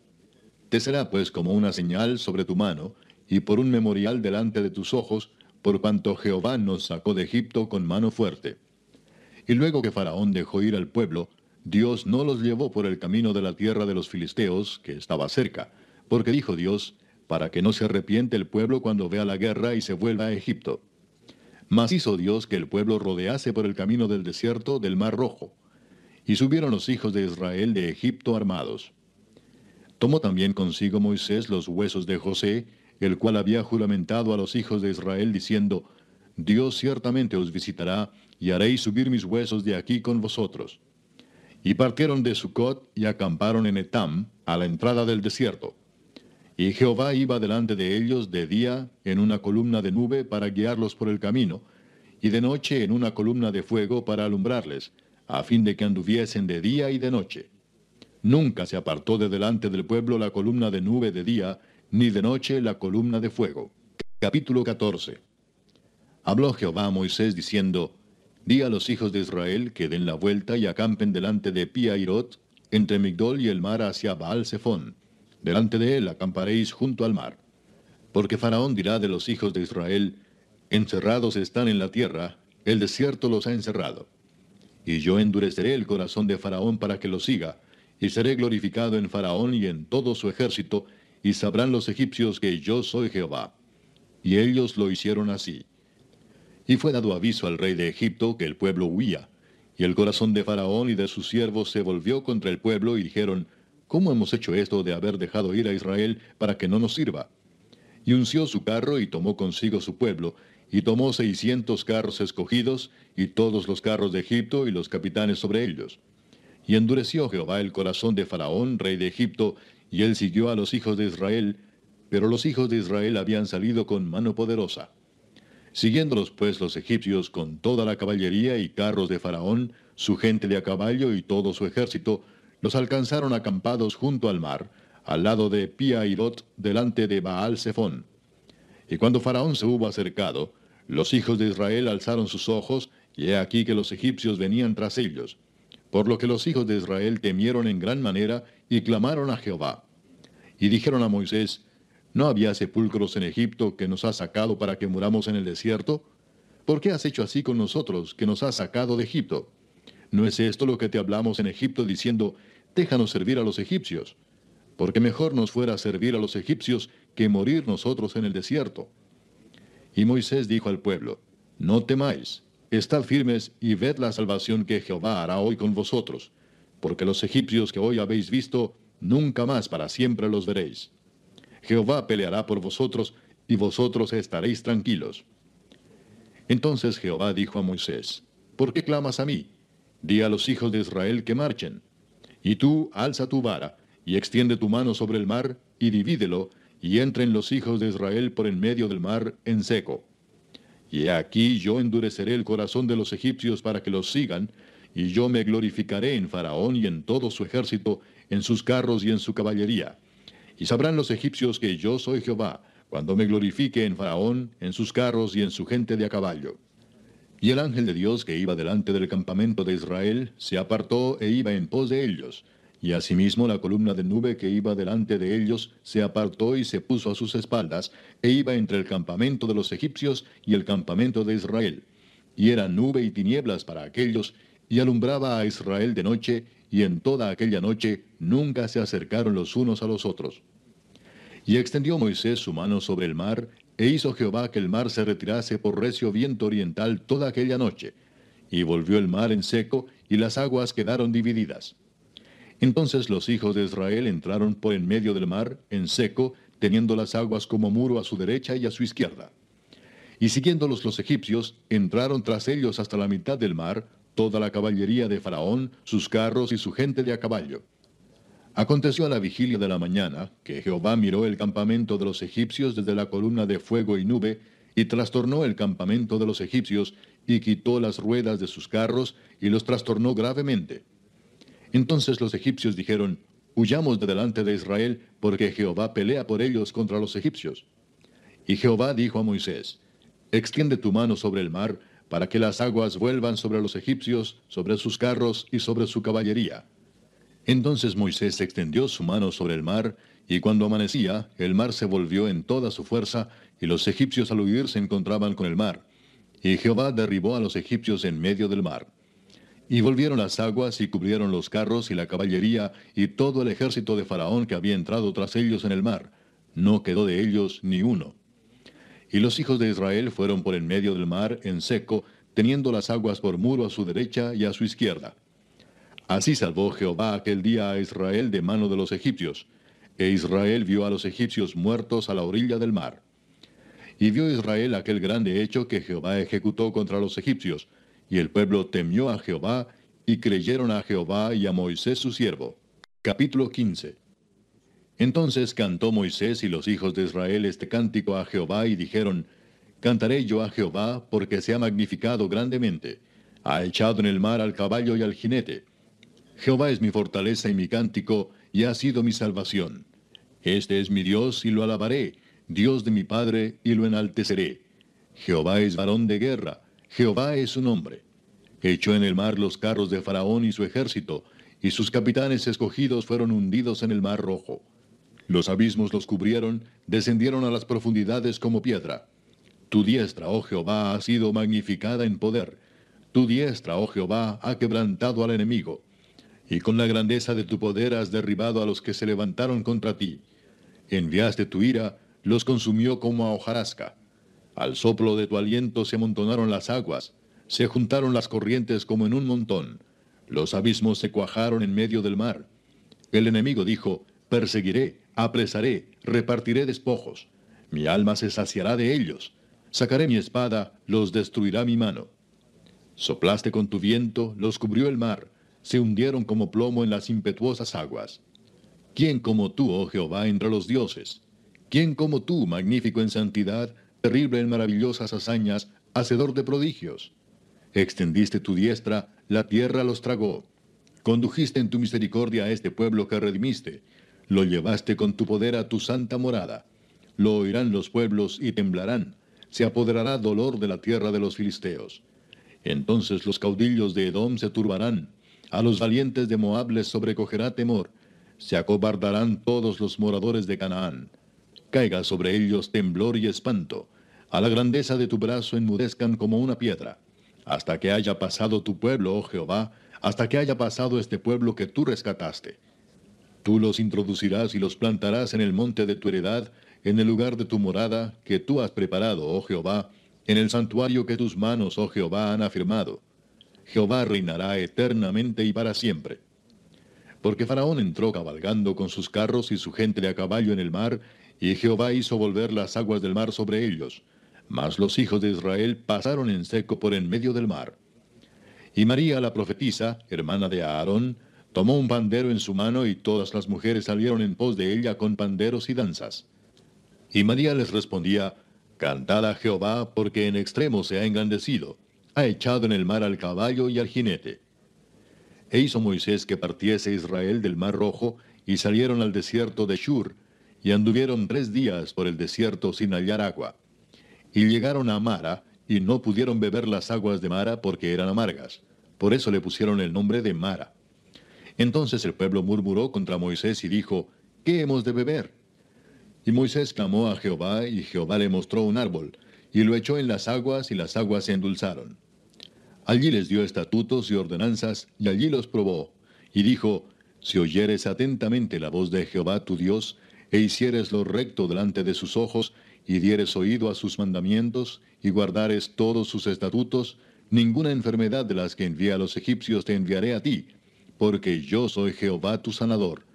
Te será pues como una señal sobre tu mano, y por un memorial delante de tus ojos, por cuanto Jehová nos sacó de Egipto con mano fuerte. Y luego que Faraón dejó ir al pueblo, Dios no los llevó por el camino de la tierra de los filisteos, que estaba cerca, porque dijo Dios, para que no se arrepiente el pueblo cuando vea la guerra y se vuelva a Egipto. Mas hizo Dios que el pueblo rodease por el camino del desierto del Mar Rojo. Y subieron los hijos de Israel de Egipto armados. Tomó también consigo Moisés los huesos de José, el cual había juramentado a los hijos de Israel, diciendo, Dios ciertamente os visitará, y haréis subir mis huesos de aquí con vosotros. Y partieron de Sucot y acamparon en Etam, a la entrada del desierto. Y Jehová iba delante de ellos de día en una columna de nube para guiarlos por el camino, y de noche en una columna de fuego para alumbrarles, a fin de que anduviesen de día y de noche. Nunca se apartó de delante del pueblo la columna de nube de día, ni de noche la columna de fuego. Capítulo 14. Habló Jehová a Moisés diciendo, Di a los hijos de Israel que den la vuelta y acampen delante de Piairot, entre Migdol y el mar hacia Baal Zephón Delante de él acamparéis junto al mar. Porque Faraón dirá de los hijos de Israel, encerrados están en la tierra, el desierto los ha encerrado. Y yo endureceré el corazón de Faraón para que lo siga, y seré glorificado en Faraón y en todo su ejército, y sabrán los egipcios que yo soy Jehová. Y ellos lo hicieron así. Y fue dado aviso al rey de Egipto que el pueblo huía, y el corazón de Faraón y de sus siervos se volvió contra el pueblo y dijeron, ¿Cómo hemos hecho esto de haber dejado ir a Israel para que no nos sirva? Y unció su carro y tomó consigo su pueblo, y tomó seiscientos carros escogidos, y todos los carros de Egipto y los capitanes sobre ellos. Y endureció Jehová el corazón de Faraón, rey de Egipto, y él siguió a los hijos de Israel, pero los hijos de Israel habían salido con mano poderosa. Siguiéndolos pues los egipcios con toda la caballería y carros de Faraón, su gente de a caballo y todo su ejército, los alcanzaron acampados junto al mar, al lado de Piairot, delante de Baal Zephón. Y cuando Faraón se hubo acercado, los hijos de Israel alzaron sus ojos, y he aquí que los egipcios venían tras ellos. Por lo que los hijos de Israel temieron en gran manera y clamaron a Jehová. Y dijeron a Moisés, ¿no había sepulcros en Egipto que nos has sacado para que muramos en el desierto? ¿Por qué has hecho así con nosotros, que nos has sacado de Egipto? ¿No es esto lo que te hablamos en Egipto diciendo, déjanos servir a los egipcios, porque mejor nos fuera servir a los egipcios que morir nosotros en el desierto. Y Moisés dijo al pueblo, No temáis, estad firmes y ved la salvación que Jehová hará hoy con vosotros, porque los egipcios que hoy habéis visto, nunca más para siempre los veréis. Jehová peleará por vosotros, y vosotros estaréis tranquilos. Entonces Jehová dijo a Moisés, ¿por qué clamas a mí? Di a los hijos de Israel que marchen. Y tú alza tu vara, y extiende tu mano sobre el mar, y divídelo, y entren los hijos de Israel por en medio del mar en seco. Y aquí yo endureceré el corazón de los egipcios para que los sigan, y yo me glorificaré en Faraón y en todo su ejército, en sus carros y en su caballería. Y sabrán los egipcios que yo soy Jehová, cuando me glorifique en Faraón, en sus carros y en su gente de a caballo. Y el ángel de Dios que iba delante del campamento de Israel se apartó e iba en pos de ellos. Y asimismo la columna de nube que iba delante de ellos se apartó y se puso a sus espaldas, e iba entre el campamento de los egipcios y el campamento de Israel. Y era nube y tinieblas para aquellos, y alumbraba a Israel de noche, y en toda aquella noche nunca se acercaron los unos a los otros. Y extendió Moisés su mano sobre el mar, e hizo Jehová que el mar se retirase por recio viento oriental toda aquella noche, y volvió el mar en seco, y las aguas quedaron divididas. Entonces los hijos de Israel entraron por en medio del mar, en seco, teniendo las aguas como muro a su derecha y a su izquierda. Y siguiéndolos los egipcios, entraron tras ellos hasta la mitad del mar, toda la caballería de Faraón, sus carros y su gente de a caballo. Aconteció a la vigilia de la mañana que Jehová miró el campamento de los egipcios desde la columna de fuego y nube, y trastornó el campamento de los egipcios, y quitó las ruedas de sus carros, y los trastornó gravemente. Entonces los egipcios dijeron, Huyamos de delante de Israel, porque Jehová pelea por ellos contra los egipcios. Y Jehová dijo a Moisés, Extiende tu mano sobre el mar, para que las aguas vuelvan sobre los egipcios, sobre sus carros y sobre su caballería. Entonces Moisés extendió su mano sobre el mar, y cuando amanecía, el mar se volvió en toda su fuerza, y los egipcios al huir se encontraban con el mar. Y Jehová derribó a los egipcios en medio del mar. Y volvieron las aguas y cubrieron los carros y la caballería y todo el ejército de Faraón que había entrado tras ellos en el mar. No quedó de ellos ni uno. Y los hijos de Israel fueron por en medio del mar en seco, teniendo las aguas por muro a su derecha y a su izquierda. Así salvó Jehová aquel día a Israel de mano de los egipcios. E Israel vio a los egipcios muertos a la orilla del mar. Y vio Israel aquel grande hecho que Jehová ejecutó contra los egipcios, y el pueblo temió a Jehová, y creyeron a Jehová y a Moisés su siervo. Capítulo 15 Entonces cantó Moisés y los hijos de Israel este cántico a Jehová, y dijeron, Cantaré yo a Jehová, porque se ha magnificado grandemente. Ha echado en el mar al caballo y al jinete. Jehová es mi fortaleza y mi cántico, y ha sido mi salvación. Este es mi Dios, y lo alabaré, Dios de mi Padre, y lo enalteceré. Jehová es varón de guerra, Jehová es su nombre. Echó en el mar los carros de Faraón y su ejército, y sus capitanes escogidos fueron hundidos en el mar rojo. Los abismos los cubrieron, descendieron a las profundidades como piedra. Tu diestra, oh Jehová, ha sido magnificada en poder. Tu diestra, oh Jehová, ha quebrantado al enemigo. Y con la grandeza de tu poder has derribado a los que se levantaron contra ti. Enviaste tu ira, los consumió como a hojarasca. Al soplo de tu aliento se amontonaron las aguas, se juntaron las corrientes como en un montón. Los abismos se cuajaron en medio del mar. El enemigo dijo, perseguiré, apresaré, repartiré despojos. Mi alma se saciará de ellos. Sacaré mi espada, los destruirá mi mano. Soplaste con tu viento, los cubrió el mar, se hundieron como plomo en las impetuosas aguas. ¿Quién como tú, oh Jehová, entre los dioses? ¿Quién como tú, magnífico en santidad, terrible en maravillosas hazañas, hacedor de prodigios? Extendiste tu diestra, la tierra los tragó. Condujiste en tu misericordia a este pueblo que redimiste. Lo llevaste con tu poder a tu santa morada. Lo oirán los pueblos y temblarán. Se apoderará dolor de la tierra de los filisteos. Entonces los caudillos de Edom se turbarán. A los valientes de Moab les sobrecogerá temor. Se acobardarán todos los moradores de Canaán caiga sobre ellos temblor y espanto. A la grandeza de tu brazo enmudezcan como una piedra. Hasta que haya pasado tu pueblo, oh Jehová, hasta que haya pasado este pueblo que tú rescataste. Tú los introducirás y los plantarás en el monte de tu heredad, en el lugar de tu morada que tú has preparado, oh Jehová, en el santuario que tus manos, oh Jehová, han afirmado. Jehová reinará eternamente y para siempre. Porque Faraón entró cabalgando con sus carros y su gente de a caballo en el mar, y Jehová hizo volver las aguas del mar sobre ellos. Mas los hijos de Israel pasaron en seco por en medio del mar. Y María la profetisa, hermana de Aarón, tomó un pandero en su mano y todas las mujeres salieron en pos de ella con panderos y danzas. Y María les respondía, Cantad a Jehová porque en extremo se ha engrandecido, ha echado en el mar al caballo y al jinete. E hizo Moisés que partiese Israel del mar rojo, y salieron al desierto de Shur, y anduvieron tres días por el desierto sin hallar agua. Y llegaron a Mara, y no pudieron beber las aguas de Mara porque eran amargas. Por eso le pusieron el nombre de Mara. Entonces el pueblo murmuró contra Moisés y dijo, ¿qué hemos de beber? Y Moisés clamó a Jehová, y Jehová le mostró un árbol, y lo echó en las aguas, y las aguas se endulzaron. Allí les dio estatutos y ordenanzas, y allí los probó, y dijo, Si oyeres atentamente la voz de Jehová tu Dios, e hicieres lo recto delante de sus ojos, y dieres oído a sus mandamientos, y guardares todos sus estatutos, ninguna enfermedad de las que envié a los egipcios te enviaré a ti, porque yo soy Jehová tu sanador.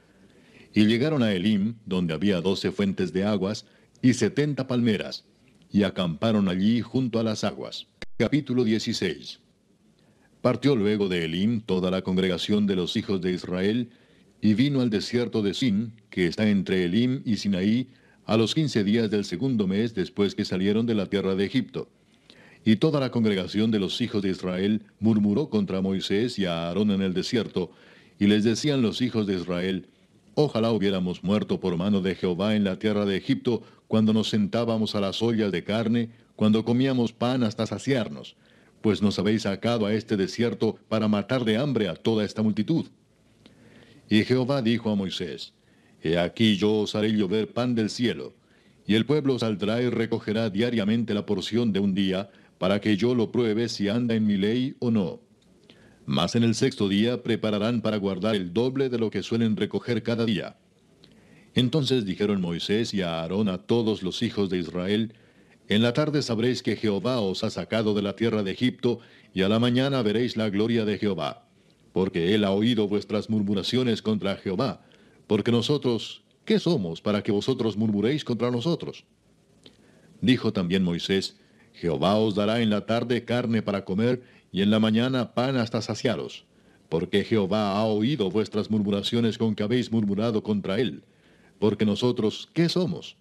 Y llegaron a Elim, donde había doce fuentes de aguas, y setenta palmeras, y acamparon allí junto a las aguas. Capítulo 16 Partió luego de Elim toda la congregación de los hijos de Israel, y vino al desierto de Sin, que está entre Elim y Sinaí, a los quince días del segundo mes después que salieron de la tierra de Egipto. Y toda la congregación de los hijos de Israel murmuró contra Moisés y a Aarón en el desierto, y les decían los hijos de Israel, Ojalá hubiéramos muerto por mano de Jehová en la tierra de Egipto, cuando nos sentábamos a las ollas de carne, cuando comíamos pan hasta saciarnos, pues nos habéis sacado a este desierto para matar de hambre a toda esta multitud. Y Jehová dijo a Moisés, He aquí yo os haré llover pan del cielo, y el pueblo saldrá y recogerá diariamente la porción de un día, para que yo lo pruebe si anda en mi ley o no. Mas en el sexto día prepararán para guardar el doble de lo que suelen recoger cada día. Entonces dijeron Moisés y a Aarón a todos los hijos de Israel, En la tarde sabréis que Jehová os ha sacado de la tierra de Egipto, y a la mañana veréis la gloria de Jehová, porque él ha oído vuestras murmuraciones contra Jehová, porque nosotros, ¿qué somos para que vosotros murmuréis contra nosotros? Dijo también Moisés, Jehová os dará en la tarde carne para comer, y en la mañana pan hasta saciaros, porque Jehová ha oído vuestras murmuraciones con que habéis murmurado contra él. Porque nosotros, ¿qué somos?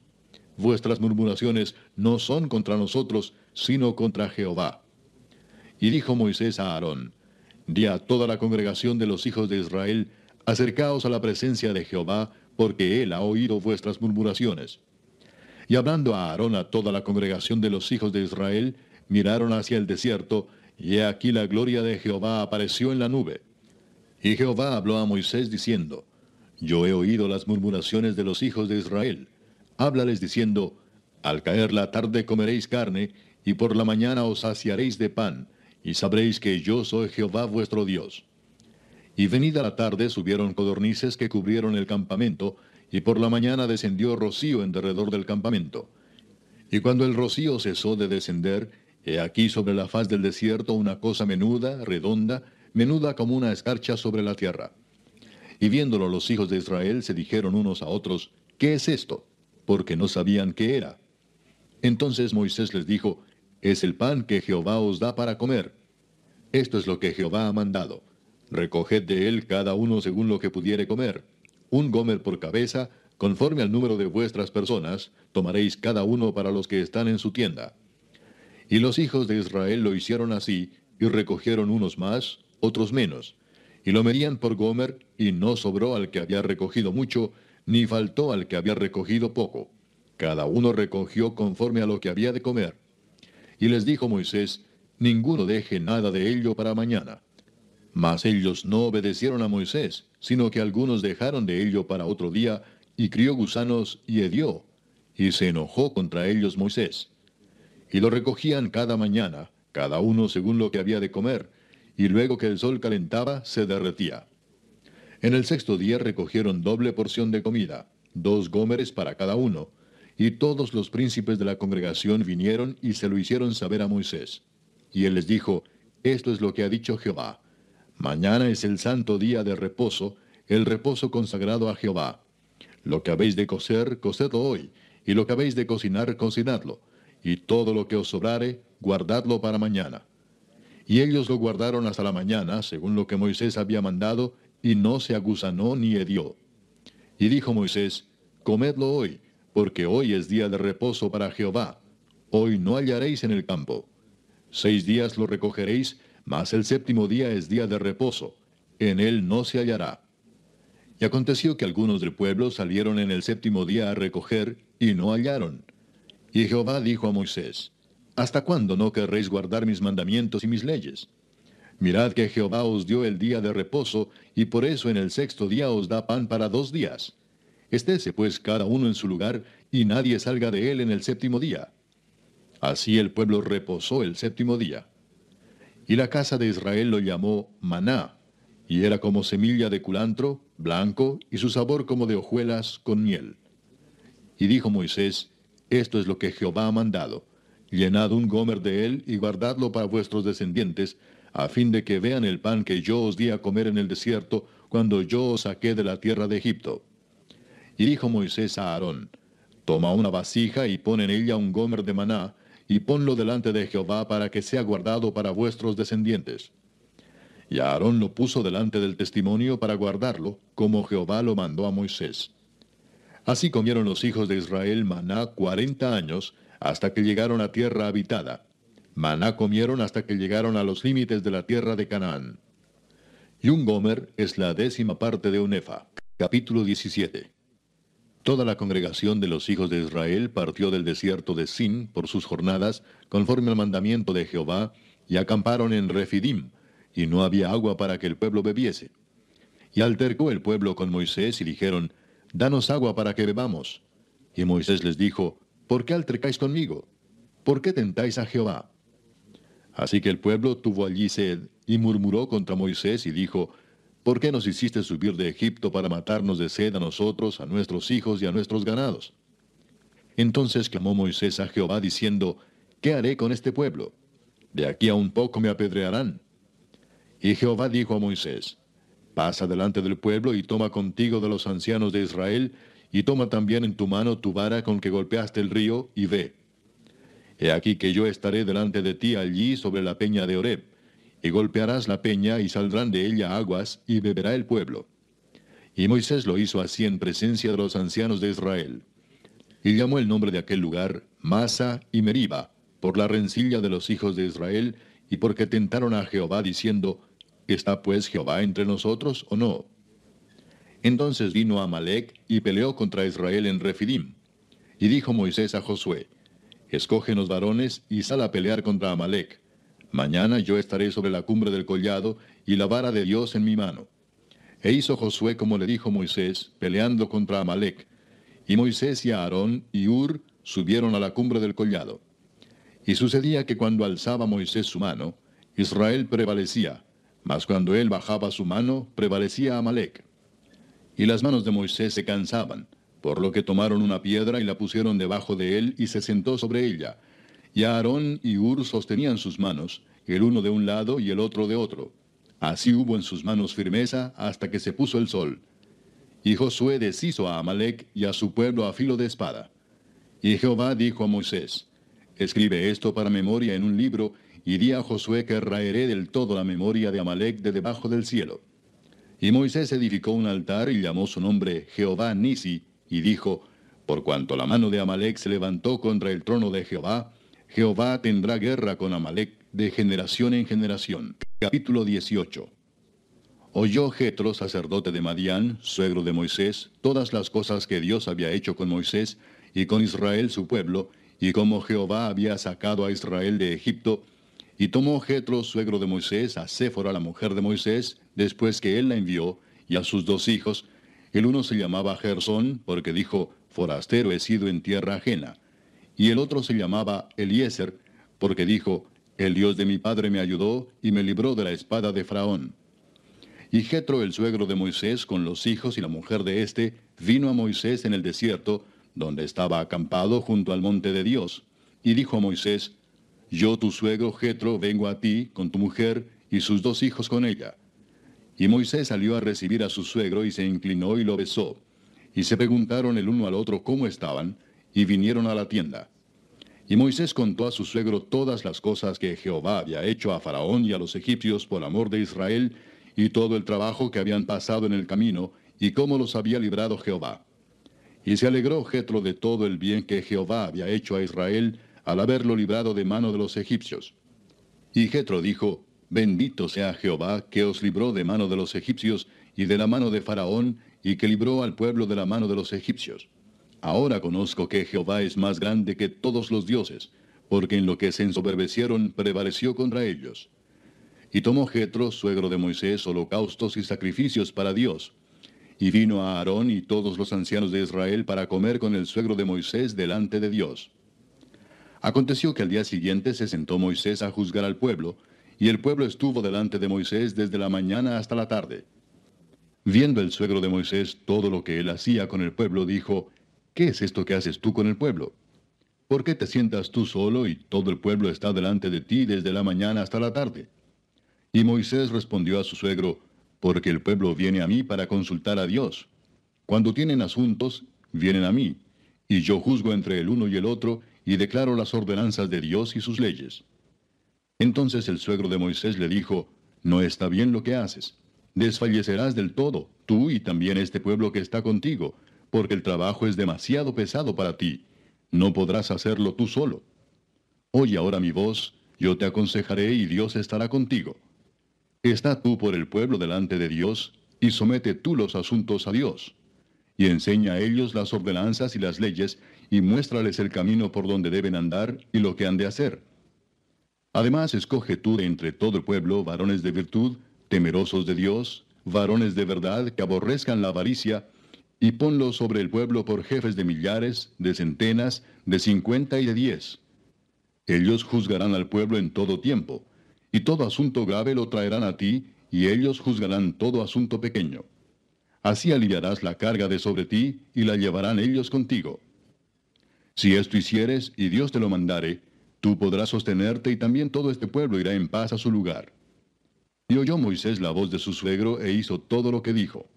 Vuestras murmuraciones no son contra nosotros, sino contra Jehová. Y dijo Moisés a Aarón, Di a toda la congregación de los hijos de Israel, acercaos a la presencia de Jehová, porque él ha oído vuestras murmuraciones. Y hablando a Aarón a toda la congregación de los hijos de Israel, miraron hacia el desierto, y he aquí la gloria de Jehová apareció en la nube. Y Jehová habló a Moisés diciendo, Yo he oído las murmuraciones de los hijos de Israel. Háblales diciendo, Al caer la tarde comeréis carne, y por la mañana os saciaréis de pan, y sabréis que yo soy Jehová vuestro Dios. Y venida la tarde subieron codornices que cubrieron el campamento, y por la mañana descendió rocío en derredor del campamento. Y cuando el rocío cesó de descender, he aquí sobre la faz del desierto una cosa menuda, redonda, menuda como una escarcha sobre la tierra. Y viéndolo los hijos de Israel se dijeron unos a otros, ¿qué es esto? Porque no sabían qué era. Entonces Moisés les dijo, es el pan que Jehová os da para comer. Esto es lo que Jehová ha mandado. Recoged de él cada uno según lo que pudiere comer. Un gomer por cabeza, conforme al número de vuestras personas, tomaréis cada uno para los que están en su tienda. Y los hijos de Israel lo hicieron así, y recogieron unos más, otros menos. Y lo medían por gomer, y no sobró al que había recogido mucho, ni faltó al que había recogido poco. Cada uno recogió conforme a lo que había de comer. Y les dijo Moisés, ninguno deje nada de ello para mañana. Mas ellos no obedecieron a Moisés, sino que algunos dejaron de ello para otro día, y crió gusanos y hedió, y se enojó contra ellos Moisés. Y lo recogían cada mañana, cada uno según lo que había de comer, y luego que el sol calentaba, se derretía. En el sexto día recogieron doble porción de comida, dos gómeres para cada uno, y todos los príncipes de la congregación vinieron y se lo hicieron saber a Moisés. Y él les dijo, Esto es lo que ha dicho Jehová. Mañana es el santo día de reposo, el reposo consagrado a Jehová. Lo que habéis de cocer, cocedlo hoy, y lo que habéis de cocinar, cocinadlo, y todo lo que os sobrare, guardadlo para mañana. Y ellos lo guardaron hasta la mañana, según lo que Moisés había mandado, y no se agusanó ni hedió. Y dijo Moisés, Comedlo hoy, porque hoy es día de reposo para Jehová. Hoy no hallaréis en el campo. Seis días lo recogeréis, mas el séptimo día es día de reposo. En él no se hallará. Y aconteció que algunos del pueblo salieron en el séptimo día a recoger, y no hallaron. Y Jehová dijo a Moisés, ¿Hasta cuándo no querréis guardar mis mandamientos y mis leyes? Mirad que Jehová os dio el día de reposo, y por eso en el sexto día os da pan para dos días. Estése pues cada uno en su lugar, y nadie salga de él en el séptimo día. Así el pueblo reposó el séptimo día. Y la casa de Israel lo llamó maná, y era como semilla de culantro, blanco, y su sabor como de hojuelas con miel. Y dijo Moisés, Esto es lo que Jehová ha mandado. Llenad un gomer de él y guardadlo para vuestros descendientes, a fin de que vean el pan que yo os di a comer en el desierto, cuando yo os saqué de la tierra de Egipto. Y dijo Moisés a Aarón, Toma una vasija y pon en ella un gomer de maná, y ponlo delante de Jehová para que sea guardado para vuestros descendientes. Y Aarón lo puso delante del testimonio para guardarlo, como Jehová lo mandó a Moisés. Así comieron los hijos de Israel maná cuarenta años, hasta que llegaron a tierra habitada. Maná comieron hasta que llegaron a los límites de la tierra de Canaán. Y un gomer es la décima parte de un. Capítulo 17. Toda la congregación de los hijos de Israel partió del desierto de Sin por sus jornadas, conforme al mandamiento de Jehová, y acamparon en Refidim, y no había agua para que el pueblo bebiese. Y altercó el pueblo con Moisés y dijeron, Danos agua para que bebamos. Y Moisés les dijo, ¿Por qué altercáis conmigo? ¿Por qué tentáis a Jehová? Así que el pueblo tuvo allí sed, y murmuró contra Moisés y dijo, ¿Por qué nos hiciste subir de Egipto para matarnos de sed a nosotros, a nuestros hijos y a nuestros ganados? Entonces clamó Moisés a Jehová diciendo, ¿Qué haré con este pueblo? De aquí a un poco me apedrearán. Y Jehová dijo a Moisés, Pasa delante del pueblo y toma contigo de los ancianos de Israel, y toma también en tu mano tu vara con que golpeaste el río, y ve. He aquí que yo estaré delante de ti allí sobre la peña de Oreb, y golpearás la peña y saldrán de ella aguas, y beberá el pueblo. Y Moisés lo hizo así en presencia de los ancianos de Israel. Y llamó el nombre de aquel lugar Masa y Meriba, por la rencilla de los hijos de Israel, y porque tentaron a Jehová diciendo, ¿Está pues Jehová entre nosotros o no? Entonces vino Amalek y peleó contra Israel en Refidim. Y dijo Moisés a Josué, Escógenos varones y sal a pelear contra Amalek. Mañana yo estaré sobre la cumbre del collado y la vara de Dios en mi mano. E hizo Josué como le dijo Moisés, peleando contra Amalek. Y Moisés y Aarón y Ur subieron a la cumbre del collado. Y sucedía que cuando alzaba Moisés su mano, Israel prevalecía, mas cuando él bajaba su mano, prevalecía Amalek. Y las manos de Moisés se cansaban, por lo que tomaron una piedra y la pusieron debajo de él y se sentó sobre ella. Y Aarón y Ur sostenían sus manos, el uno de un lado y el otro de otro. Así hubo en sus manos firmeza hasta que se puso el sol. Y Josué deshizo a Amalek y a su pueblo a filo de espada. Y Jehová dijo a Moisés, Escribe esto para memoria en un libro, y di a Josué que raeré del todo la memoria de Amalek de debajo del cielo. Y Moisés edificó un altar y llamó su nombre Jehová Nisi, y dijo, Por cuanto la mano de Amalek se levantó contra el trono de Jehová, Jehová tendrá guerra con Amalek de generación en generación. Capítulo 18. Oyó Jetro, sacerdote de Madián, suegro de Moisés, todas las cosas que Dios había hecho con Moisés y con Israel su pueblo, y como Jehová había sacado a Israel de Egipto, y tomó Jetro, suegro de Moisés, a Séfora, la mujer de Moisés, después que él la envió, y a sus dos hijos. El uno se llamaba Gersón, porque dijo, forastero he sido en tierra ajena. Y el otro se llamaba Eliezer, porque dijo, el Dios de mi padre me ayudó y me libró de la espada de Faraón. Y Jetro, el suegro de Moisés, con los hijos y la mujer de éste, vino a Moisés en el desierto, donde estaba acampado junto al monte de Dios, y dijo a Moisés, yo, tu suegro Jetro, vengo a ti con tu mujer y sus dos hijos con ella. Y Moisés salió a recibir a su suegro y se inclinó y lo besó. Y se preguntaron el uno al otro cómo estaban, y vinieron a la tienda. Y Moisés contó a su suegro todas las cosas que Jehová había hecho a Faraón y a los egipcios por amor de Israel, y todo el trabajo que habían pasado en el camino, y cómo los había librado Jehová. Y se alegró Jetro de todo el bien que Jehová había hecho a Israel, al haberlo librado de mano de los egipcios. Y Jetro dijo, Bendito sea Jehová, que os libró de mano de los egipcios y de la mano de Faraón, y que libró al pueblo de la mano de los egipcios. Ahora conozco que Jehová es más grande que todos los dioses, porque en lo que se ensoberbecieron prevaleció contra ellos. Y tomó Jetro, suegro de Moisés, holocaustos y sacrificios para Dios. Y vino a Aarón y todos los ancianos de Israel para comer con el suegro de Moisés delante de Dios. Aconteció que al día siguiente se sentó Moisés a juzgar al pueblo, y el pueblo estuvo delante de Moisés desde la mañana hasta la tarde. Viendo el suegro de Moisés todo lo que él hacía con el pueblo, dijo, ¿Qué es esto que haces tú con el pueblo? ¿Por qué te sientas tú solo y todo el pueblo está delante de ti desde la mañana hasta la tarde? Y Moisés respondió a su suegro, Porque el pueblo viene a mí para consultar a Dios. Cuando tienen asuntos, vienen a mí, y yo juzgo entre el uno y el otro, y declaro las ordenanzas de Dios y sus leyes. Entonces el suegro de Moisés le dijo, No está bien lo que haces. Desfallecerás del todo, tú y también este pueblo que está contigo, porque el trabajo es demasiado pesado para ti. No podrás hacerlo tú solo. Oye ahora mi voz, yo te aconsejaré y Dios estará contigo. Está tú por el pueblo delante de Dios, y somete tú los asuntos a Dios. Y enseña a ellos las ordenanzas y las leyes, y muéstrales el camino por donde deben andar y lo que han de hacer. Además, escoge tú de entre todo el pueblo varones de virtud, temerosos de Dios, varones de verdad que aborrezcan la avaricia, y ponlos sobre el pueblo por jefes de millares, de centenas, de cincuenta y de diez. Ellos juzgarán al pueblo en todo tiempo, y todo asunto grave lo traerán a ti, y ellos juzgarán todo asunto pequeño. Así aliviarás la carga de sobre ti, y la llevarán ellos contigo. Si esto hicieres, y Dios te lo mandare, tú podrás sostenerte, y también todo este pueblo irá en paz a su lugar. Y oyó Moisés la voz de su suegro, e hizo todo lo que dijo.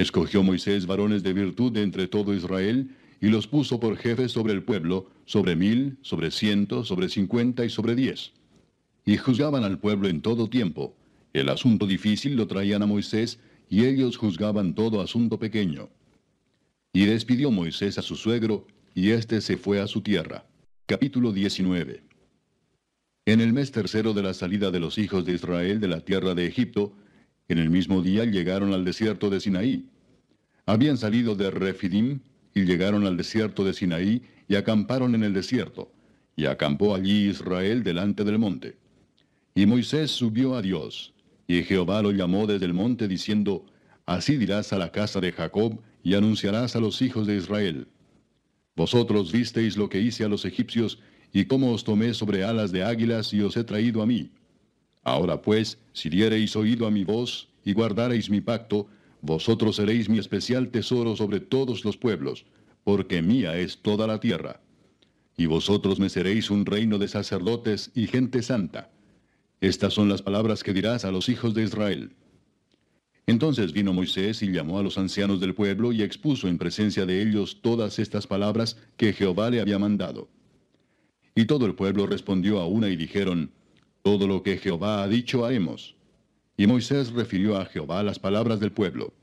Escogió Moisés varones de virtud de entre todo Israel, y los puso por jefes sobre el pueblo, sobre mil, sobre ciento, sobre cincuenta y sobre diez. Y juzgaban al pueblo en todo tiempo. El asunto difícil lo traían a Moisés, y ellos juzgaban todo asunto pequeño. Y despidió Moisés a su suegro, y éste se fue a su tierra. Capítulo 19 En el mes tercero de la salida de los hijos de Israel de la tierra de Egipto, en el mismo día llegaron al desierto de Sinaí. Habían salido de Refidim y llegaron al desierto de Sinaí y acamparon en el desierto. Y acampó allí Israel delante del monte. Y Moisés subió a Dios. Y Jehová lo llamó desde el monte diciendo, Así dirás a la casa de Jacob y anunciarás a los hijos de Israel. Vosotros visteis lo que hice a los egipcios y cómo os tomé sobre alas de águilas y os he traído a mí. Ahora pues, si diereis oído a mi voz y guardareis mi pacto, vosotros seréis mi especial tesoro sobre todos los pueblos, porque mía es toda la tierra. Y vosotros me seréis un reino de sacerdotes y gente santa. Estas son las palabras que dirás a los hijos de Israel. Entonces vino Moisés y llamó a los ancianos del pueblo y expuso en presencia de ellos todas estas palabras que Jehová le había mandado. Y todo el pueblo respondió a una y dijeron, todo lo que Jehová ha dicho haremos. Y Moisés refirió a Jehová las palabras del pueblo.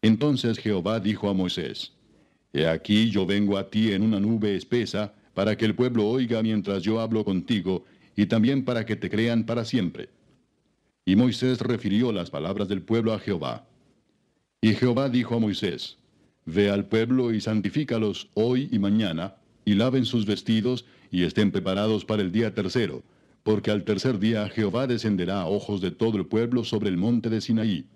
Entonces Jehová dijo a Moisés, He aquí yo vengo a ti en una nube espesa, para que el pueblo oiga mientras yo hablo contigo, y también para que te crean para siempre. Y Moisés refirió las palabras del pueblo a Jehová. Y Jehová dijo a Moisés, Ve al pueblo y santifícalos hoy y mañana, y laven sus vestidos, y estén preparados para el día tercero, porque al tercer día Jehová descenderá a ojos de todo el pueblo sobre el monte de Sinaí.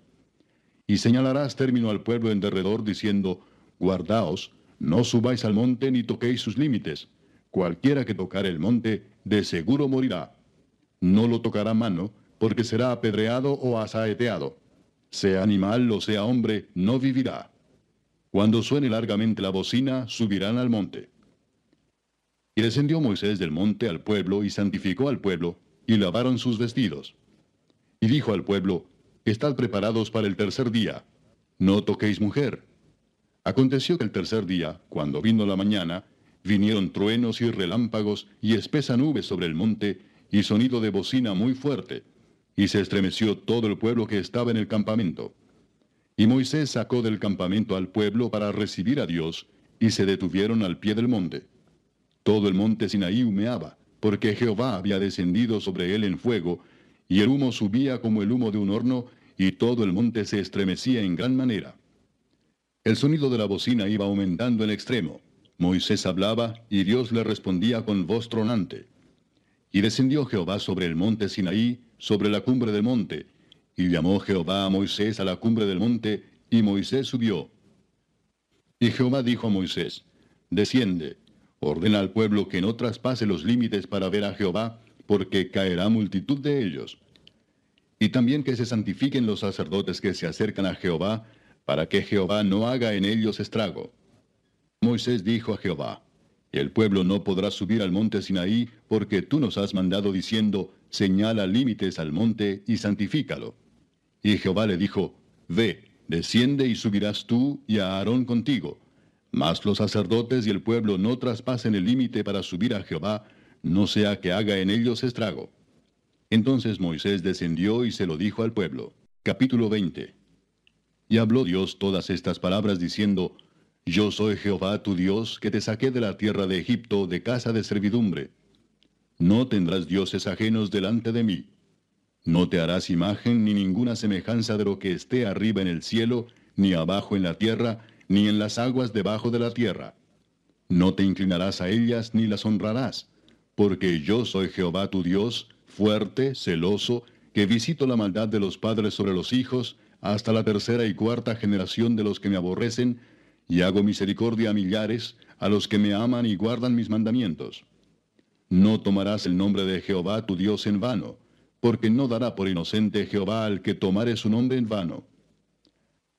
Y señalarás término al pueblo en derredor, diciendo, Guardaos, no subáis al monte ni toquéis sus límites. Cualquiera que tocare el monte, de seguro morirá. No lo tocará mano, porque será apedreado o asaeteado. Sea animal o sea hombre, no vivirá. Cuando suene largamente la bocina, subirán al monte. Y descendió Moisés del monte al pueblo y santificó al pueblo, y lavaron sus vestidos. Y dijo al pueblo, Estad preparados para el tercer día, no toquéis mujer. Aconteció que el tercer día, cuando vino la mañana, vinieron truenos y relámpagos y espesa nube sobre el monte, y sonido de bocina muy fuerte, y se estremeció todo el pueblo que estaba en el campamento. Y Moisés sacó del campamento al pueblo para recibir a Dios, y se detuvieron al pie del monte. Todo el monte Sinaí humeaba, porque Jehová había descendido sobre él en fuego, y el humo subía como el humo de un horno, y todo el monte se estremecía en gran manera. El sonido de la bocina iba aumentando en extremo. Moisés hablaba, y Dios le respondía con voz tronante. Y descendió Jehová sobre el monte Sinaí, sobre la cumbre del monte, y llamó Jehová a Moisés a la cumbre del monte, y Moisés subió. Y Jehová dijo a Moisés, Desciende, Ordena al pueblo que no traspase los límites para ver a Jehová, porque caerá multitud de ellos. Y también que se santifiquen los sacerdotes que se acercan a Jehová, para que Jehová no haga en ellos estrago. Moisés dijo a Jehová, El pueblo no podrá subir al monte Sinaí, porque tú nos has mandado diciendo, Señala límites al monte y santifícalo. Y Jehová le dijo, Ve, desciende y subirás tú y a Aarón contigo mas los sacerdotes y el pueblo no traspasen el límite para subir a Jehová, no sea que haga en ellos estrago. Entonces Moisés descendió y se lo dijo al pueblo. Capítulo 20. Y habló Dios todas estas palabras diciendo, Yo soy Jehová tu Dios, que te saqué de la tierra de Egipto, de casa de servidumbre. No tendrás dioses ajenos delante de mí. No te harás imagen ni ninguna semejanza de lo que esté arriba en el cielo, ni abajo en la tierra, ni en las aguas debajo de la tierra. No te inclinarás a ellas ni las honrarás, porque yo soy Jehová tu Dios, fuerte, celoso, que visito la maldad de los padres sobre los hijos, hasta la tercera y cuarta generación de los que me aborrecen, y hago misericordia a millares, a los que me aman y guardan mis mandamientos. No tomarás el nombre de Jehová tu Dios en vano, porque no dará por inocente Jehová al que tomare su nombre en vano.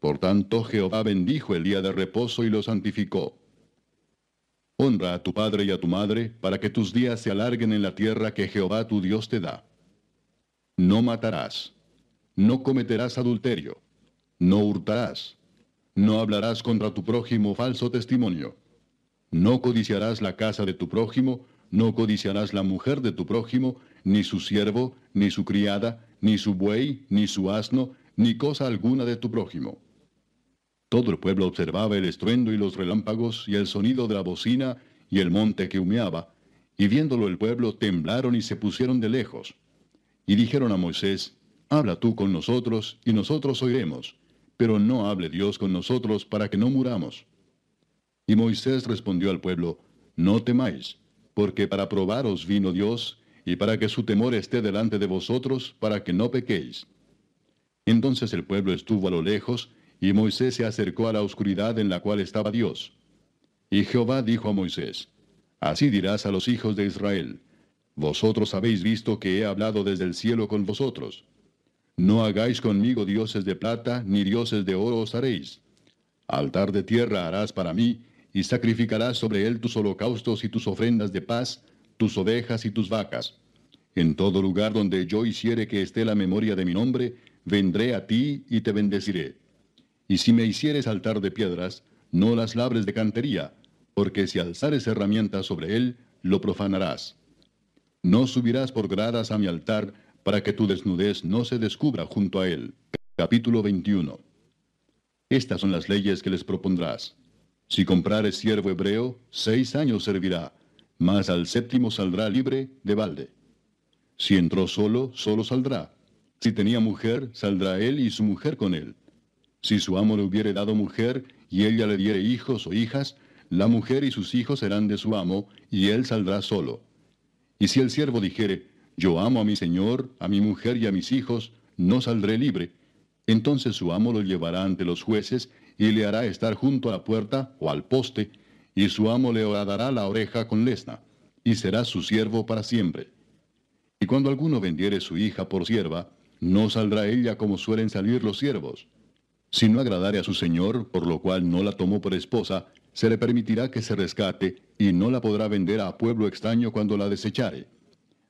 Por tanto Jehová bendijo el día de reposo y lo santificó. Honra a tu padre y a tu madre, para que tus días se alarguen en la tierra que Jehová tu Dios te da. No matarás. No cometerás adulterio. No hurtarás. No hablarás contra tu prójimo falso testimonio no codiciarás la casa de tu prójimo, no codiciarás la mujer de tu prójimo, ni su siervo, ni su criada, ni su buey, ni su asno, ni cosa alguna de tu prójimo. Todo el pueblo observaba el estruendo y los relámpagos y el sonido de la bocina y el monte que humeaba, y viéndolo el pueblo temblaron y se pusieron de lejos. Y dijeron a Moisés, Habla tú con nosotros, y nosotros oiremos, pero no hable Dios con nosotros para que no muramos. Y Moisés respondió al pueblo, No temáis, porque para probaros vino Dios, y para que su temor esté delante de vosotros, para que no pequéis. Entonces el pueblo estuvo a lo lejos, y Moisés se acercó a la oscuridad en la cual estaba Dios. Y Jehová dijo a Moisés, Así dirás a los hijos de Israel, Vosotros habéis visto que he hablado desde el cielo con vosotros. No hagáis conmigo dioses de plata, ni dioses de oro os haréis. Altar de tierra harás para mí, y sacrificarás sobre él tus holocaustos y tus ofrendas de paz, tus ovejas y tus vacas. En todo lugar donde yo hiciere que esté la memoria de mi nombre, vendré a ti y te bendeciré. Y si me hicieres altar de piedras, no las labres de cantería, porque si alzares herramientas sobre él, lo profanarás. No subirás por gradas a mi altar, para que tu desnudez no se descubra junto a él. Capítulo 21. Estas son las leyes que les propondrás. Si comprares siervo hebreo, seis años servirá, mas al séptimo saldrá libre de balde. Si entró solo, solo saldrá. Si tenía mujer, saldrá él y su mujer con él. Si su amo le hubiere dado mujer, y ella le diere hijos o hijas, la mujer y sus hijos serán de su amo, y él saldrá solo. Y si el siervo dijere, yo amo a mi señor, a mi mujer y a mis hijos, no saldré libre, entonces su amo lo llevará ante los jueces, y le hará estar junto a la puerta o al poste, y su amo le horadará la oreja con lesna, y será su siervo para siempre. Y cuando alguno vendiere su hija por sierva, no saldrá ella como suelen salir los siervos. Si no agradare a su señor, por lo cual no la tomó por esposa, se le permitirá que se rescate, y no la podrá vender a pueblo extraño cuando la desechare.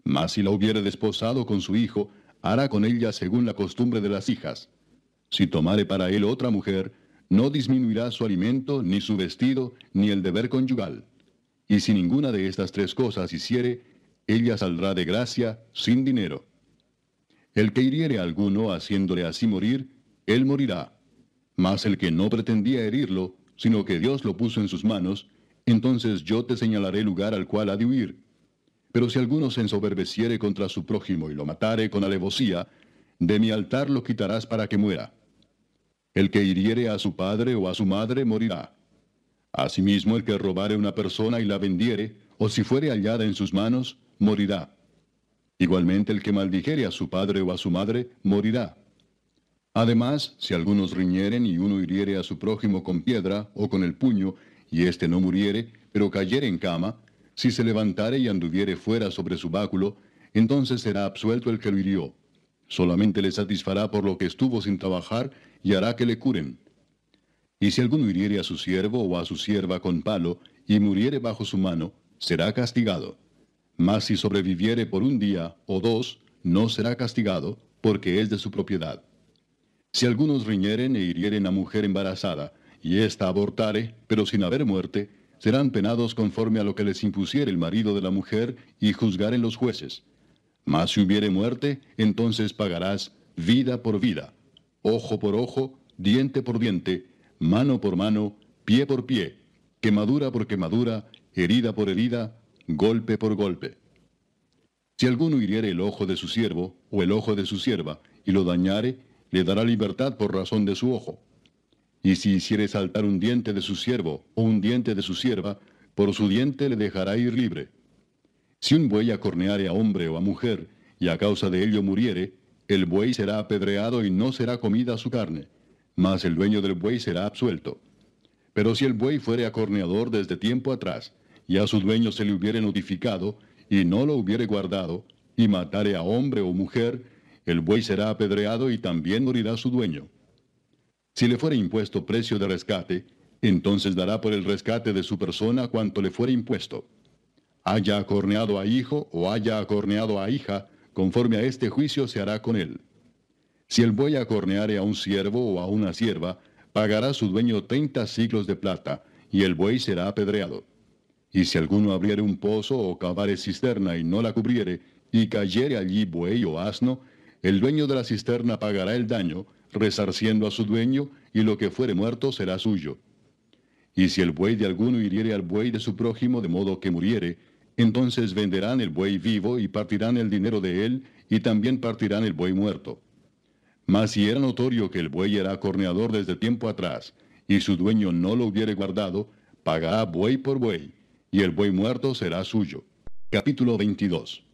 Mas si la hubiere desposado con su hijo, hará con ella según la costumbre de las hijas. Si tomare para él otra mujer, no disminuirá su alimento, ni su vestido, ni el deber conyugal. Y si ninguna de estas tres cosas hiciere, ella saldrá de gracia sin dinero. El que hiriere alguno haciéndole así morir, él morirá. Mas el que no pretendía herirlo, sino que Dios lo puso en sus manos, entonces yo te señalaré lugar al cual ha de huir. Pero si alguno se ensoberbeciere contra su prójimo y lo matare con alevosía, de mi altar lo quitarás para que muera. El que hiriere a su padre o a su madre morirá. Asimismo el que robare una persona y la vendiere, o si fuere hallada en sus manos, morirá. Igualmente el que maldijere a su padre o a su madre, morirá. Además, si algunos riñeren y uno hiriere a su prójimo con piedra o con el puño, y éste no muriere, pero cayere en cama, si se levantare y anduviere fuera sobre su báculo, entonces será absuelto el que lo hirió. Solamente le satisfará por lo que estuvo sin trabajar y hará que le curen. Y si alguno hiriere a su siervo o a su sierva con palo, y muriere bajo su mano, será castigado. Mas si sobreviviere por un día o dos, no será castigado, porque es de su propiedad. Si algunos riñeren e hirieren a mujer embarazada, y ésta abortare, pero sin haber muerte, serán penados conforme a lo que les impusiere el marido de la mujer, y juzgaren los jueces. Mas si hubiere muerte, entonces pagarás vida por vida, ojo por ojo, diente por diente, mano por mano, pie por pie, quemadura por quemadura, herida por herida, golpe por golpe. Si alguno hiriere el ojo de su siervo, o el ojo de su sierva, y lo dañare, le dará libertad por razón de su ojo. Y si hiciere saltar un diente de su siervo, o un diente de su sierva, por su diente le dejará ir libre. Si un buey acorneare a hombre o a mujer, y a causa de ello muriere, el buey será apedreado y no será comida su carne, mas el dueño del buey será absuelto. Pero si el buey fuere acorneador desde tiempo atrás, y a su dueño se le hubiere notificado, y no lo hubiere guardado, y matare a hombre o mujer, el buey será apedreado y también morirá su dueño. Si le fuere impuesto precio de rescate, entonces dará por el rescate de su persona cuanto le fuere impuesto. Haya acorneado a hijo o haya acorneado a hija, conforme a este juicio se hará con él. Si el buey acorneare a un siervo o a una sierva, pagará su dueño treinta siglos de plata, y el buey será apedreado. Y si alguno abriere un pozo o cavare cisterna y no la cubriere, y cayere allí buey o asno, el dueño de la cisterna pagará el daño, resarciendo a su dueño, y lo que fuere muerto será suyo. Y si el buey de alguno hiriere al buey de su prójimo de modo que muriere, entonces venderán el buey vivo y partirán el dinero de él, y también partirán el buey muerto. Mas si era notorio que el buey era corneador desde tiempo atrás, y su dueño no lo hubiere guardado, pagará buey por buey, y el buey muerto será suyo. Capítulo 22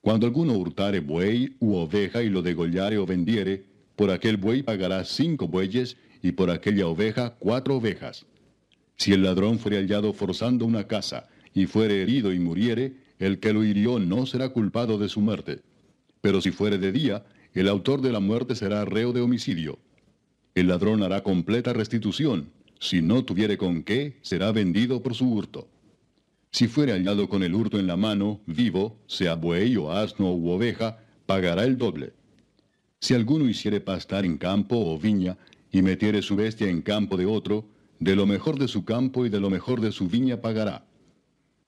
Cuando alguno hurtare buey u oveja y lo degollare o vendiere, por aquel buey pagará cinco bueyes, y por aquella oveja cuatro ovejas. Si el ladrón fuere hallado forzando una casa, y fuere herido y muriere, el que lo hirió no será culpado de su muerte. Pero si fuere de día, el autor de la muerte será reo de homicidio. El ladrón hará completa restitución. Si no tuviere con qué, será vendido por su hurto. Si fuere hallado con el hurto en la mano, vivo, sea buey o asno u oveja, pagará el doble. Si alguno hiciere pastar en campo o viña, y metiere su bestia en campo de otro, de lo mejor de su campo y de lo mejor de su viña pagará.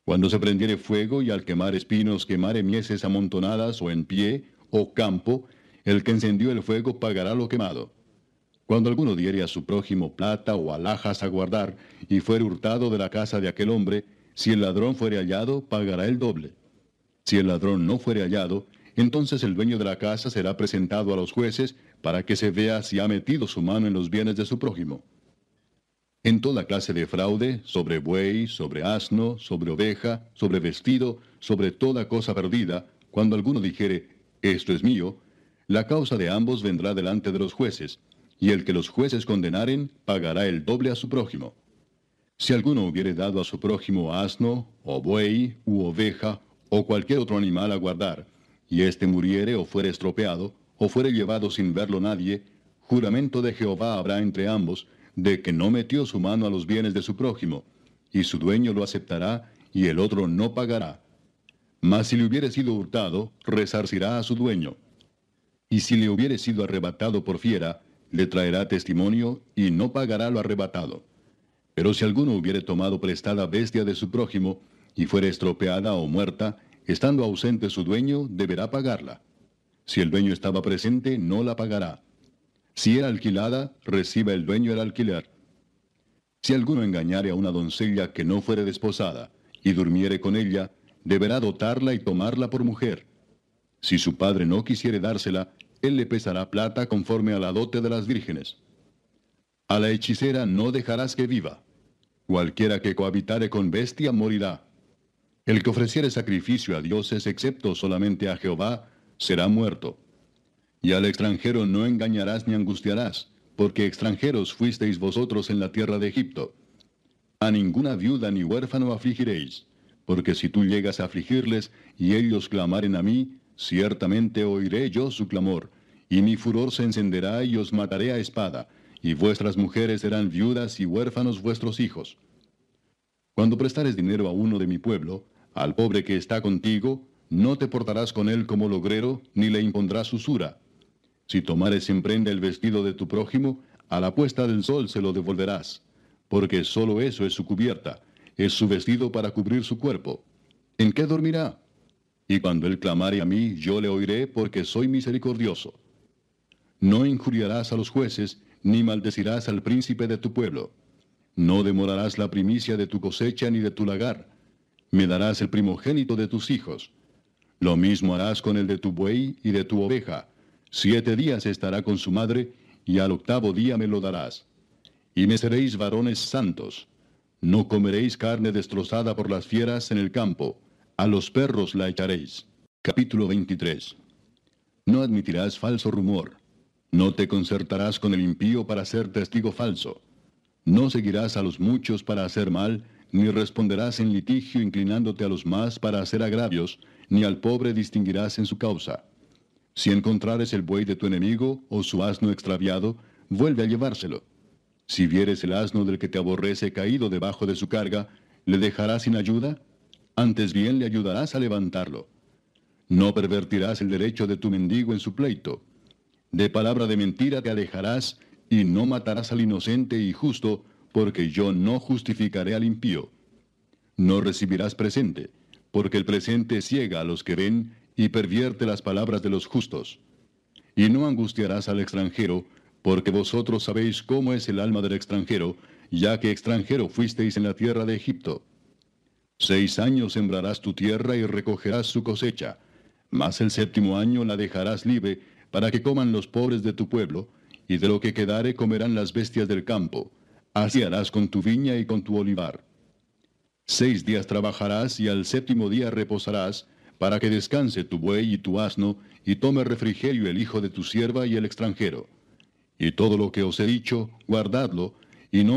Cuando se prendiere fuego y al quemar espinos quemare mieses amontonadas o en pie o campo, el que encendió el fuego pagará lo quemado. Cuando alguno diere a su prójimo plata o alhajas a guardar, y fuere hurtado de la casa de aquel hombre, si el ladrón fuere hallado, pagará el doble. Si el ladrón no fuere hallado, entonces el dueño de la casa será presentado a los jueces para que se vea si ha metido su mano en los bienes de su prójimo. En toda clase de fraude, sobre buey, sobre asno, sobre oveja, sobre vestido, sobre toda cosa perdida, cuando alguno dijere, esto es mío, la causa de ambos vendrá delante de los jueces, y el que los jueces condenaren pagará el doble a su prójimo. Si alguno hubiere dado a su prójimo asno, o buey, u oveja, o cualquier otro animal a guardar, y éste muriere o fuere estropeado, o fuere llevado sin verlo nadie, juramento de Jehová habrá entre ambos, de que no metió su mano a los bienes de su prójimo, y su dueño lo aceptará, y el otro no pagará. Mas si le hubiere sido hurtado, resarcirá a su dueño. Y si le hubiere sido arrebatado por fiera, le traerá testimonio, y no pagará lo arrebatado. Pero si alguno hubiere tomado prestada bestia de su prójimo, y fuere estropeada o muerta, estando ausente su dueño, deberá pagarla. Si el dueño estaba presente, no la pagará. Si era alquilada, reciba el dueño el alquiler. Si alguno engañare a una doncella que no fuere desposada, y durmiere con ella, deberá dotarla y tomarla por mujer. Si su padre no quisiere dársela, él le pesará plata conforme a la dote de las vírgenes. A la hechicera no dejarás que viva. Cualquiera que cohabitare con bestia morirá. El que ofreciere sacrificio a dioses excepto solamente a Jehová, será muerto. Y al extranjero no engañarás ni angustiarás, porque extranjeros fuisteis vosotros en la tierra de Egipto. A ninguna viuda ni huérfano afligiréis, porque si tú llegas a afligirles y ellos clamaren a mí, ciertamente oiré yo su clamor, y mi furor se encenderá y os mataré a espada, y vuestras mujeres serán viudas y huérfanos vuestros hijos. Cuando prestares dinero a uno de mi pueblo, al pobre que está contigo, no te portarás con él como logrero, ni le impondrás usura. Si tomares en prenda el vestido de tu prójimo, a la puesta del sol se lo devolverás, porque sólo eso es su cubierta, es su vestido para cubrir su cuerpo. ¿En qué dormirá? Y cuando él clamare a mí, yo le oiré, porque soy misericordioso. No injuriarás a los jueces, ni maldecirás al príncipe de tu pueblo. No demorarás la primicia de tu cosecha ni de tu lagar. Me darás el primogénito de tus hijos. Lo mismo harás con el de tu buey y de tu oveja. Siete días estará con su madre, y al octavo día me lo darás. Y me seréis varones santos. No comeréis carne destrozada por las fieras en el campo. A los perros la echaréis. Capítulo 23. No admitirás falso rumor. No te concertarás con el impío para ser testigo falso no seguirás a los muchos para hacer mal, ni responderás en litigio inclinándote a los más para hacer agravios, ni al pobre distinguirás en su causa. Si encontrares el buey de tu enemigo o su asno extraviado, vuelve a llevárselo. Si vieres el asno del que te aborrece caído debajo de su carga, ¿le dejarás sin ayuda? Antes bien le ayudarás a levantarlo. No pervertirás el derecho de tu mendigo en su pleito. De palabra de mentira te alejarás y no matarás al inocente y justo, porque yo no justificaré al impío. No recibirás presente, porque el presente ciega a los que ven y pervierte las palabras de los justos. Y no angustiarás al extranjero, porque vosotros sabéis cómo es el alma del extranjero, ya que extranjero fuisteis en la tierra de Egipto. Seis años sembrarás tu tierra y recogerás su cosecha, mas el séptimo año la dejarás libre para que coman los pobres de tu pueblo, y de lo que quedare comerán las bestias del campo. Así harás con tu viña y con tu olivar. Seis días trabajarás y al séptimo día reposarás, para que descanse tu buey y tu asno, y tome refrigerio el hijo de tu sierva y el extranjero. Y todo lo que os he dicho, guardadlo, y no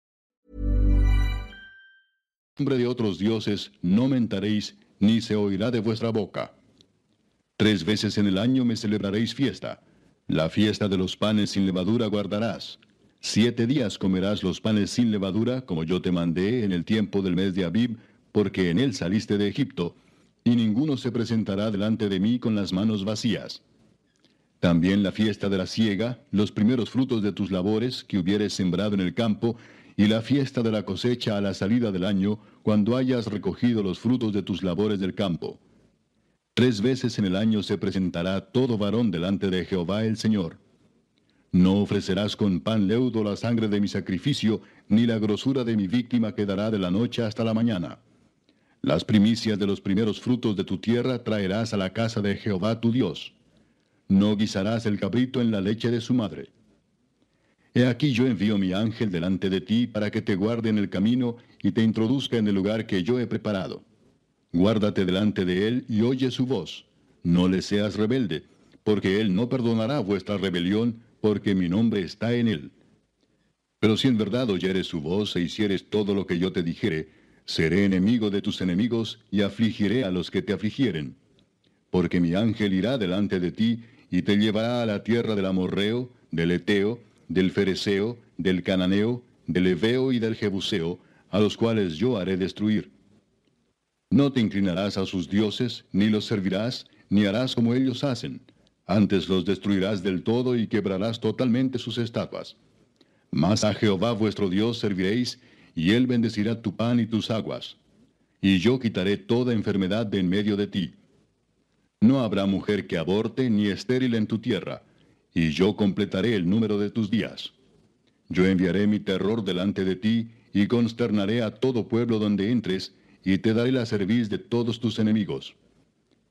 Nombre de otros dioses no mentaréis, ni se oirá de vuestra boca. Tres veces en el año me celebraréis fiesta. La fiesta de los panes sin levadura guardarás. Siete días comerás los panes sin levadura, como yo te mandé en el tiempo del mes de Abib, porque en él saliste de Egipto, y ninguno se presentará delante de mí con las manos vacías. También la fiesta de la siega, los primeros frutos de tus labores que hubieres sembrado en el campo, y la fiesta de la cosecha a la salida del año, cuando hayas recogido los frutos de tus labores del campo. Tres veces en el año se presentará todo varón delante de Jehová el Señor. No ofrecerás con pan leudo la sangre de mi sacrificio, ni la grosura de mi víctima quedará de la noche hasta la mañana. Las primicias de los primeros frutos de tu tierra traerás a la casa de Jehová tu Dios. No guisarás el cabrito en la leche de su madre. He aquí yo envío mi ángel delante de ti para que te guarde en el camino y te introduzca en el lugar que yo he preparado. Guárdate delante de él y oye su voz. No le seas rebelde, porque él no perdonará vuestra rebelión, porque mi nombre está en él. Pero si en verdad oyeres su voz e hicieres todo lo que yo te dijere, seré enemigo de tus enemigos y afligiré a los que te afligieren. Porque mi ángel irá delante de ti y te llevará a la tierra del amorreo, del eteo, del fereceo, del cananeo, del heveo y del jebuseo, a los cuales yo haré destruir. No te inclinarás a sus dioses, ni los servirás, ni harás como ellos hacen. Antes los destruirás del todo y quebrarás totalmente sus estatuas. Mas a Jehová vuestro Dios serviréis, y él bendecirá tu pan y tus aguas. Y yo quitaré toda enfermedad de en medio de ti. No habrá mujer que aborte ni estéril en tu tierra, y yo completaré el número de tus días. Yo enviaré mi terror delante de ti, y consternaré a todo pueblo donde entres, y te daré la cerviz de todos tus enemigos.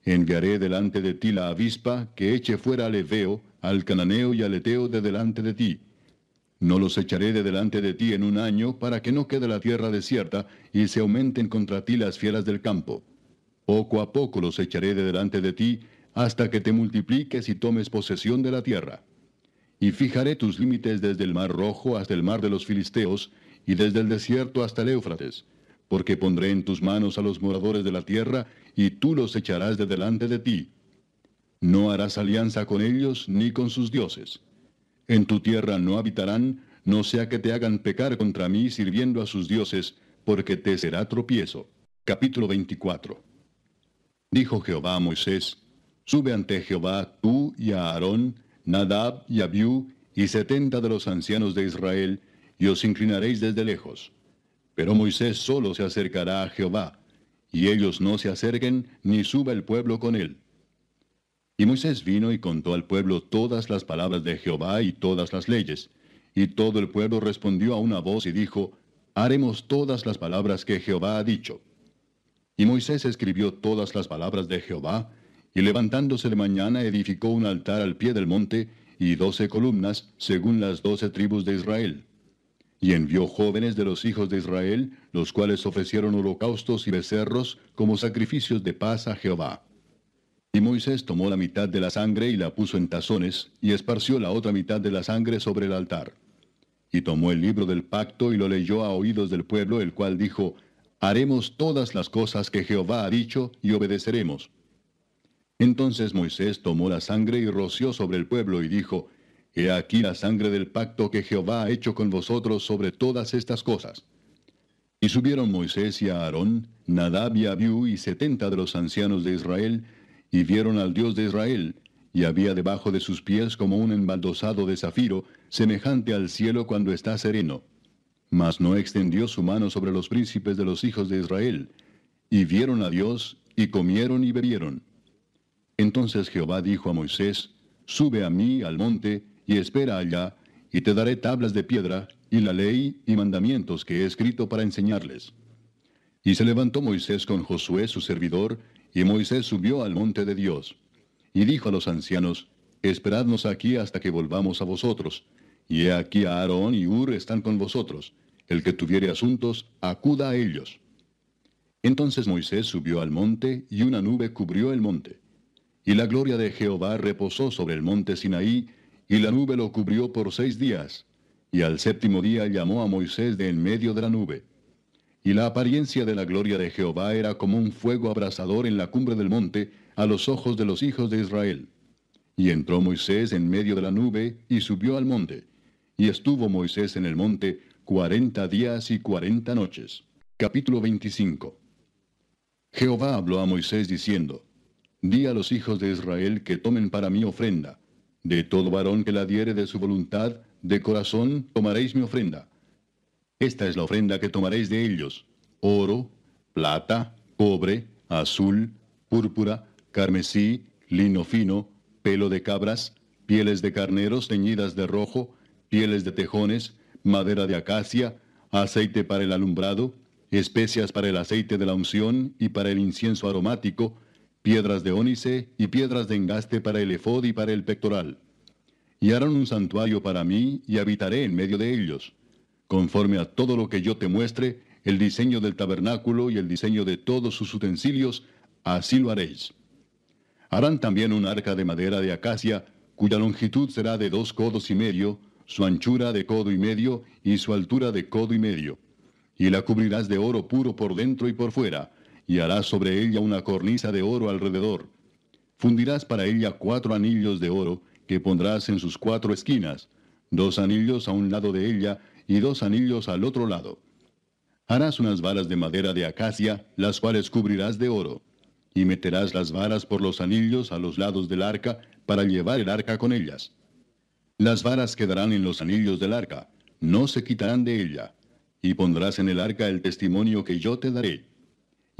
Enviaré delante de ti la avispa, que eche fuera al Eveo, al Cananeo y al Eteo de delante de ti. No los echaré de delante de ti en un año, para que no quede la tierra desierta, y se aumenten contra ti las fieras del campo. Poco a poco los echaré de delante de ti, hasta que te multipliques y tomes posesión de la tierra. Y fijaré tus límites desde el mar rojo hasta el mar de los filisteos, y desde el desierto hasta el Éufrates, porque pondré en tus manos a los moradores de la tierra, y tú los echarás de delante de ti. No harás alianza con ellos ni con sus dioses. En tu tierra no habitarán, no sea que te hagan pecar contra mí sirviendo a sus dioses, porque te será tropiezo. Capítulo 24. Dijo Jehová a Moisés, Sube ante Jehová tú y a Aarón, Nadab y Abiú, y setenta de los ancianos de Israel, y os inclinaréis desde lejos. Pero Moisés solo se acercará a Jehová, y ellos no se acerquen, ni suba el pueblo con él. Y Moisés vino y contó al pueblo todas las palabras de Jehová y todas las leyes. Y todo el pueblo respondió a una voz y dijo, Haremos todas las palabras que Jehová ha dicho. Y Moisés escribió todas las palabras de Jehová, y levantándose de mañana edificó un altar al pie del monte, y doce columnas, según las doce tribus de Israel y envió jóvenes de los hijos de Israel, los cuales ofrecieron holocaustos y becerros como sacrificios de paz a Jehová. Y Moisés tomó la mitad de la sangre y la puso en tazones, y esparció la otra mitad de la sangre sobre el altar. Y tomó el libro del pacto y lo leyó a oídos del pueblo, el cual dijo, Haremos todas las cosas que Jehová ha dicho y obedeceremos. Entonces Moisés tomó la sangre y roció sobre el pueblo y dijo, He aquí la sangre del pacto que Jehová ha hecho con vosotros sobre todas estas cosas. Y subieron Moisés y Aarón, Nadab y Abiú y setenta de los ancianos de Israel, y vieron al Dios de Israel, y había debajo de sus pies como un embaldosado de zafiro, semejante al cielo cuando está sereno. Mas no extendió su mano sobre los príncipes de los hijos de Israel, y vieron a Dios, y comieron y bebieron. Entonces Jehová dijo a Moisés, Sube a mí al monte, y espera allá, y te daré tablas de piedra, y la ley y mandamientos que he escrito para enseñarles. Y se levantó Moisés con Josué su servidor, y Moisés subió al monte de Dios. Y dijo a los ancianos, Esperadnos aquí hasta que volvamos a vosotros. Y he aquí a Aarón y Ur están con vosotros. El que tuviere asuntos, acuda a ellos. Entonces Moisés subió al monte, y una nube cubrió el monte. Y la gloria de Jehová reposó sobre el monte Sinaí, y la nube lo cubrió por seis días, y al séptimo día llamó a Moisés de en medio de la nube. Y la apariencia de la gloria de Jehová era como un fuego abrasador en la cumbre del monte a los ojos de los hijos de Israel. Y entró Moisés en medio de la nube y subió al monte. Y estuvo Moisés en el monte cuarenta días y cuarenta noches. Capítulo 25. Jehová habló a Moisés diciendo, Di a los hijos de Israel que tomen para mí ofrenda, de todo varón que la diere de su voluntad, de corazón tomaréis mi ofrenda. Esta es la ofrenda que tomaréis de ellos, oro, plata, cobre, azul, púrpura, carmesí, lino fino, pelo de cabras, pieles de carneros teñidas de rojo, pieles de tejones, madera de acacia, aceite para el alumbrado, especias para el aceite de la unción y para el incienso aromático, piedras de ónice y piedras de engaste para el efod y para el pectoral. Y harán un santuario para mí y habitaré en medio de ellos. Conforme a todo lo que yo te muestre, el diseño del tabernáculo y el diseño de todos sus utensilios, así lo haréis. Harán también un arca de madera de acacia, cuya longitud será de dos codos y medio, su anchura de codo y medio y su altura de codo y medio. Y la cubrirás de oro puro por dentro y por fuera, y harás sobre ella una cornisa de oro alrededor. Fundirás para ella cuatro anillos de oro que pondrás en sus cuatro esquinas, dos anillos a un lado de ella y dos anillos al otro lado. Harás unas varas de madera de acacia, las cuales cubrirás de oro, y meterás las varas por los anillos a los lados del arca para llevar el arca con ellas. Las varas quedarán en los anillos del arca, no se quitarán de ella. Y pondrás en el arca el testimonio que yo te daré.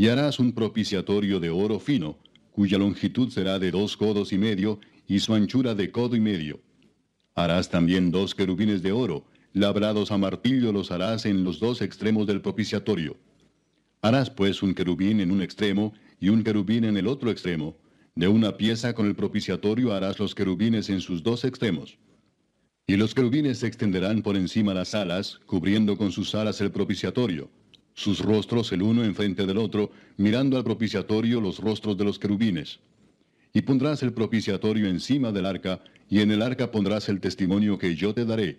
Y harás un propiciatorio de oro fino, cuya longitud será de dos codos y medio, y su anchura de codo y medio. Harás también dos querubines de oro, labrados a martillo los harás en los dos extremos del propiciatorio. Harás pues un querubín en un extremo y un querubín en el otro extremo. De una pieza con el propiciatorio harás los querubines en sus dos extremos. Y los querubines se extenderán por encima las alas, cubriendo con sus alas el propiciatorio, sus rostros el uno enfrente del otro, mirando al propiciatorio los rostros de los querubines. Y pondrás el propiciatorio encima del arca, y en el arca pondrás el testimonio que yo te daré.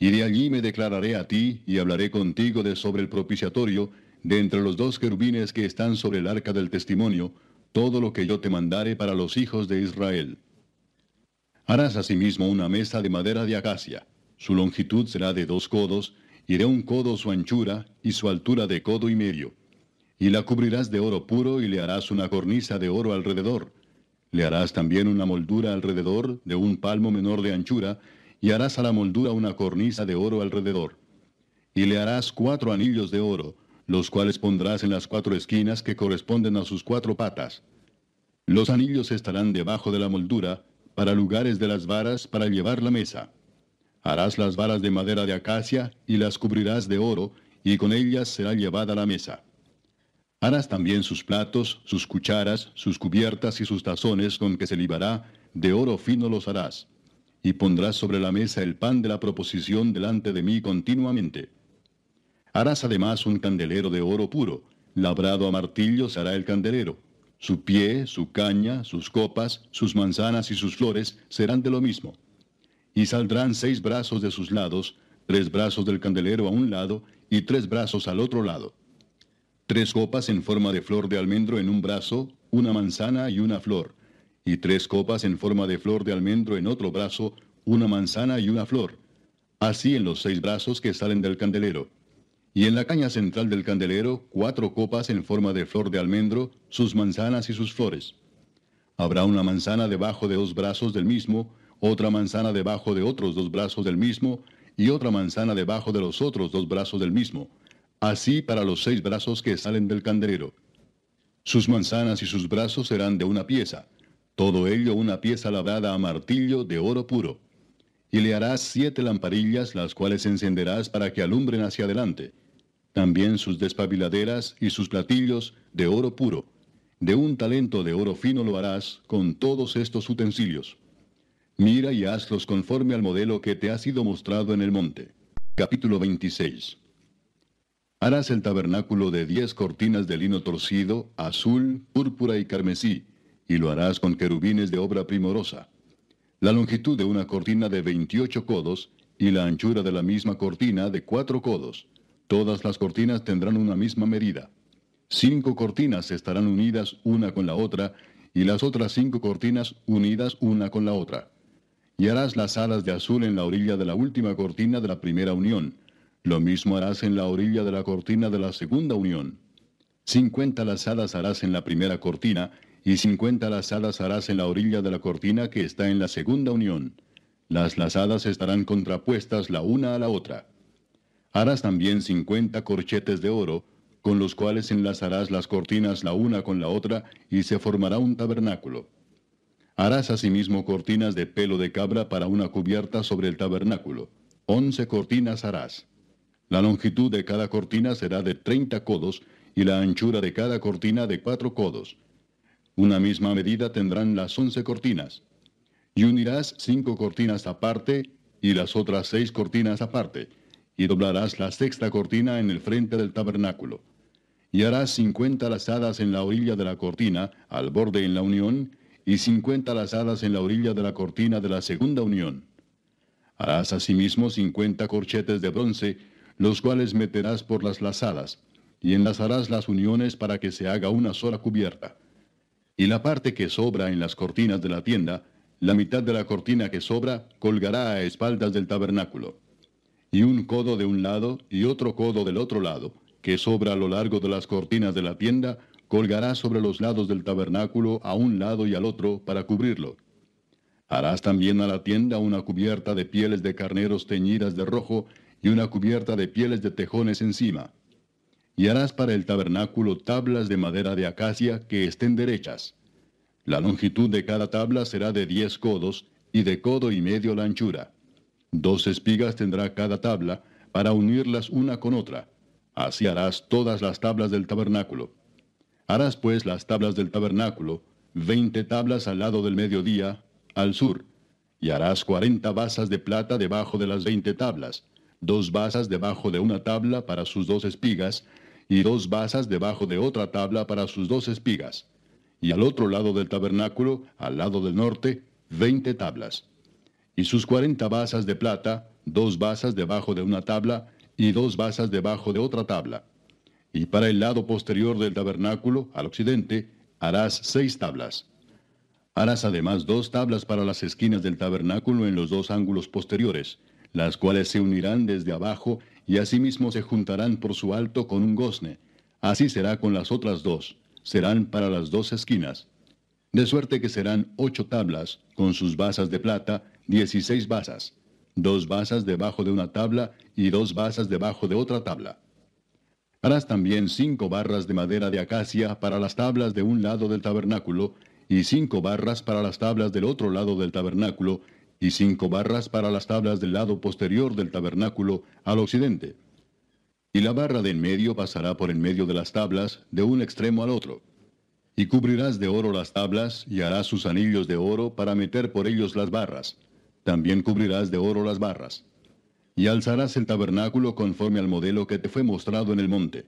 Y de allí me declararé a ti, y hablaré contigo de sobre el propiciatorio, de entre los dos querubines que están sobre el arca del testimonio, todo lo que yo te mandare para los hijos de Israel. Harás asimismo una mesa de madera de acacia. Su longitud será de dos codos, y un codo su anchura, y su altura de codo y medio. Y la cubrirás de oro puro, y le harás una cornisa de oro alrededor. Le harás también una moldura alrededor, de un palmo menor de anchura, y harás a la moldura una cornisa de oro alrededor. Y le harás cuatro anillos de oro, los cuales pondrás en las cuatro esquinas que corresponden a sus cuatro patas. Los anillos estarán debajo de la moldura, para lugares de las varas para llevar la mesa. Harás las varas de madera de acacia y las cubrirás de oro, y con ellas será llevada la mesa. Harás también sus platos, sus cucharas, sus cubiertas y sus tazones con que se libará, de oro fino los harás. Y pondrás sobre la mesa el pan de la proposición delante de mí continuamente. Harás además un candelero de oro puro, labrado a martillo será el candelero. Su pie, su caña, sus copas, sus manzanas y sus flores serán de lo mismo. Y saldrán seis brazos de sus lados, tres brazos del candelero a un lado y tres brazos al otro lado. Tres copas en forma de flor de almendro en un brazo, una manzana y una flor. Y tres copas en forma de flor de almendro en otro brazo, una manzana y una flor. Así en los seis brazos que salen del candelero y en la caña central del candelero cuatro copas en forma de flor de almendro, sus manzanas y sus flores. Habrá una manzana debajo de dos brazos del mismo, otra manzana debajo de otros dos brazos del mismo, y otra manzana debajo de los otros dos brazos del mismo, así para los seis brazos que salen del candelero. Sus manzanas y sus brazos serán de una pieza, todo ello una pieza labrada a martillo de oro puro. Y le harás siete lamparillas, las cuales encenderás para que alumbren hacia adelante también sus despabiladeras y sus platillos de oro puro. De un talento de oro fino lo harás con todos estos utensilios. Mira y hazlos conforme al modelo que te ha sido mostrado en el monte. Capítulo 26. Harás el tabernáculo de diez cortinas de lino torcido, azul, púrpura y carmesí, y lo harás con querubines de obra primorosa. La longitud de una cortina de veintiocho codos, y la anchura de la misma cortina de cuatro codos Todas las cortinas tendrán una misma medida. Cinco cortinas estarán unidas una con la otra, y las otras cinco cortinas unidas una con la otra. Y harás las alas de azul en la orilla de la última cortina de la primera unión. Lo mismo harás en la orilla de la cortina de la segunda unión. Cincuenta lazadas harás en la primera cortina, y cincuenta lazadas harás en la orilla de la cortina que está en la segunda unión. Las lazadas estarán contrapuestas la una a la otra. Harás también cincuenta corchetes de oro, con los cuales enlazarás las cortinas la una con la otra, y se formará un tabernáculo. Harás asimismo cortinas de pelo de cabra para una cubierta sobre el tabernáculo. Once cortinas harás. La longitud de cada cortina será de treinta codos, y la anchura de cada cortina de cuatro codos. Una misma medida tendrán las once cortinas. Y unirás cinco cortinas aparte, y las otras seis cortinas aparte y doblarás la sexta cortina en el frente del tabernáculo. Y harás cincuenta lazadas en la orilla de la cortina, al borde en la unión, y cincuenta lazadas en la orilla de la cortina de la segunda unión. Harás asimismo cincuenta corchetes de bronce, los cuales meterás por las lazadas, y enlazarás las uniones para que se haga una sola cubierta. Y la parte que sobra en las cortinas de la tienda, la mitad de la cortina que sobra, colgará a espaldas del tabernáculo y un codo de un lado y otro codo del otro lado, que sobra a lo largo de las cortinas de la tienda, colgará sobre los lados del tabernáculo a un lado y al otro para cubrirlo. Harás también a la tienda una cubierta de pieles de carneros teñidas de rojo y una cubierta de pieles de tejones encima. Y harás para el tabernáculo tablas de madera de acacia que estén derechas. La longitud de cada tabla será de diez codos y de codo y medio la anchura. Dos espigas tendrá cada tabla para unirlas una con otra. Así harás todas las tablas del tabernáculo. Harás pues las tablas del tabernáculo, veinte tablas al lado del mediodía, al sur, y harás cuarenta basas de plata debajo de las veinte tablas, dos basas debajo de una tabla para sus dos espigas, y dos basas debajo de otra tabla para sus dos espigas. Y al otro lado del tabernáculo, al lado del norte, veinte tablas. Y sus cuarenta basas de plata, dos basas debajo de una tabla, y dos basas debajo de otra tabla. Y para el lado posterior del tabernáculo, al occidente, harás seis tablas. Harás además dos tablas para las esquinas del tabernáculo en los dos ángulos posteriores, las cuales se unirán desde abajo y asimismo se juntarán por su alto con un gozne. Así será con las otras dos, serán para las dos esquinas. De suerte que serán ocho tablas, con sus basas de plata, dieciséis basas, dos basas debajo de una tabla y dos basas debajo de otra tabla. Harás también cinco barras de madera de acacia para las tablas de un lado del tabernáculo, y cinco barras para las tablas del otro lado del tabernáculo, y cinco barras para las tablas del lado posterior del tabernáculo al occidente. Y la barra de en medio pasará por en medio de las tablas, de un extremo al otro. Y cubrirás de oro las tablas, y harás sus anillos de oro para meter por ellos las barras. También cubrirás de oro las barras. Y alzarás el tabernáculo conforme al modelo que te fue mostrado en el monte.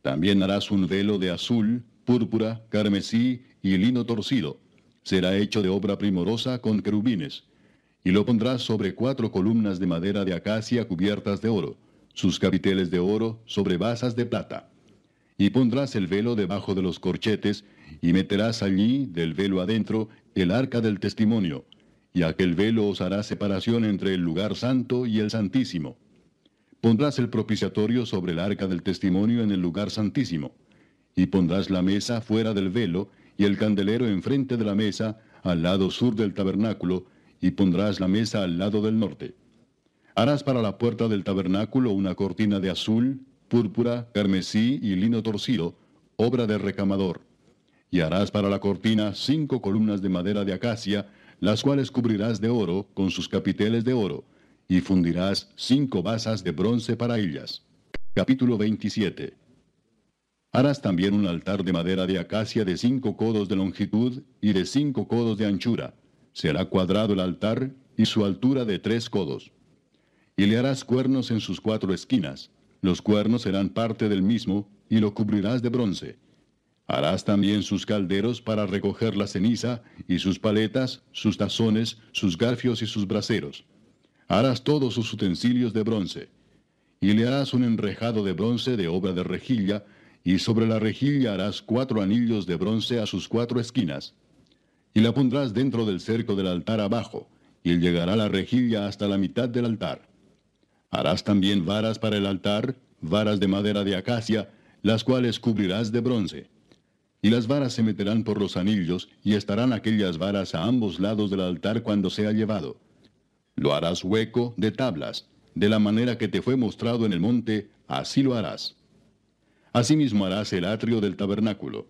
También harás un velo de azul, púrpura, carmesí y lino torcido. Será hecho de obra primorosa con querubines. Y lo pondrás sobre cuatro columnas de madera de acacia cubiertas de oro, sus capiteles de oro sobre basas de plata. Y pondrás el velo debajo de los corchetes, y meterás allí, del velo adentro, el arca del testimonio, y aquel velo os hará separación entre el lugar santo y el santísimo. Pondrás el propiciatorio sobre el arca del testimonio en el lugar santísimo, y pondrás la mesa fuera del velo, y el candelero enfrente de la mesa, al lado sur del tabernáculo, y pondrás la mesa al lado del norte. Harás para la puerta del tabernáculo una cortina de azul, púrpura, carmesí y lino torcido, obra de recamador. Y harás para la cortina cinco columnas de madera de acacia, las cuales cubrirás de oro con sus capiteles de oro, y fundirás cinco basas de bronce para ellas. Capítulo 27 Harás también un altar de madera de acacia de cinco codos de longitud y de cinco codos de anchura. Será cuadrado el altar y su altura de tres codos. Y le harás cuernos en sus cuatro esquinas, los cuernos serán parte del mismo, y lo cubrirás de bronce. Harás también sus calderos para recoger la ceniza, y sus paletas, sus tazones, sus garfios y sus braseros. Harás todos sus utensilios de bronce. Y le harás un enrejado de bronce de obra de rejilla, y sobre la rejilla harás cuatro anillos de bronce a sus cuatro esquinas. Y la pondrás dentro del cerco del altar abajo, y llegará la rejilla hasta la mitad del altar. Harás también varas para el altar, varas de madera de acacia, las cuales cubrirás de bronce. Y las varas se meterán por los anillos, y estarán aquellas varas a ambos lados del altar cuando sea llevado. Lo harás hueco de tablas, de la manera que te fue mostrado en el monte, así lo harás. Asimismo harás el atrio del tabernáculo.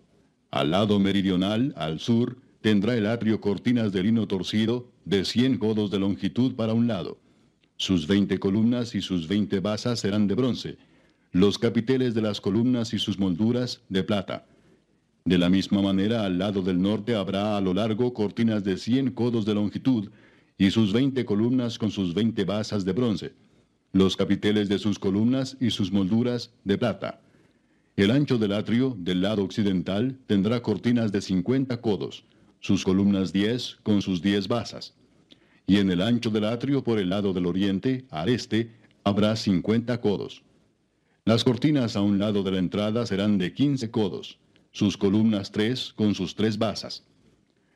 Al lado meridional, al sur, tendrá el atrio cortinas de lino torcido, de cien codos de longitud para un lado sus veinte columnas y sus veinte basas serán de bronce, los capiteles de las columnas y sus molduras de plata. De la misma manera, al lado del norte habrá a lo largo cortinas de cien codos de longitud, y sus veinte columnas con sus veinte basas de bronce, los capiteles de sus columnas y sus molduras de plata. El ancho del atrio del lado occidental tendrá cortinas de cincuenta codos, sus columnas diez con sus diez basas y en el ancho del atrio por el lado del oriente, al este, habrá cincuenta codos. Las cortinas a un lado de la entrada serán de quince codos, sus columnas tres con sus tres basas.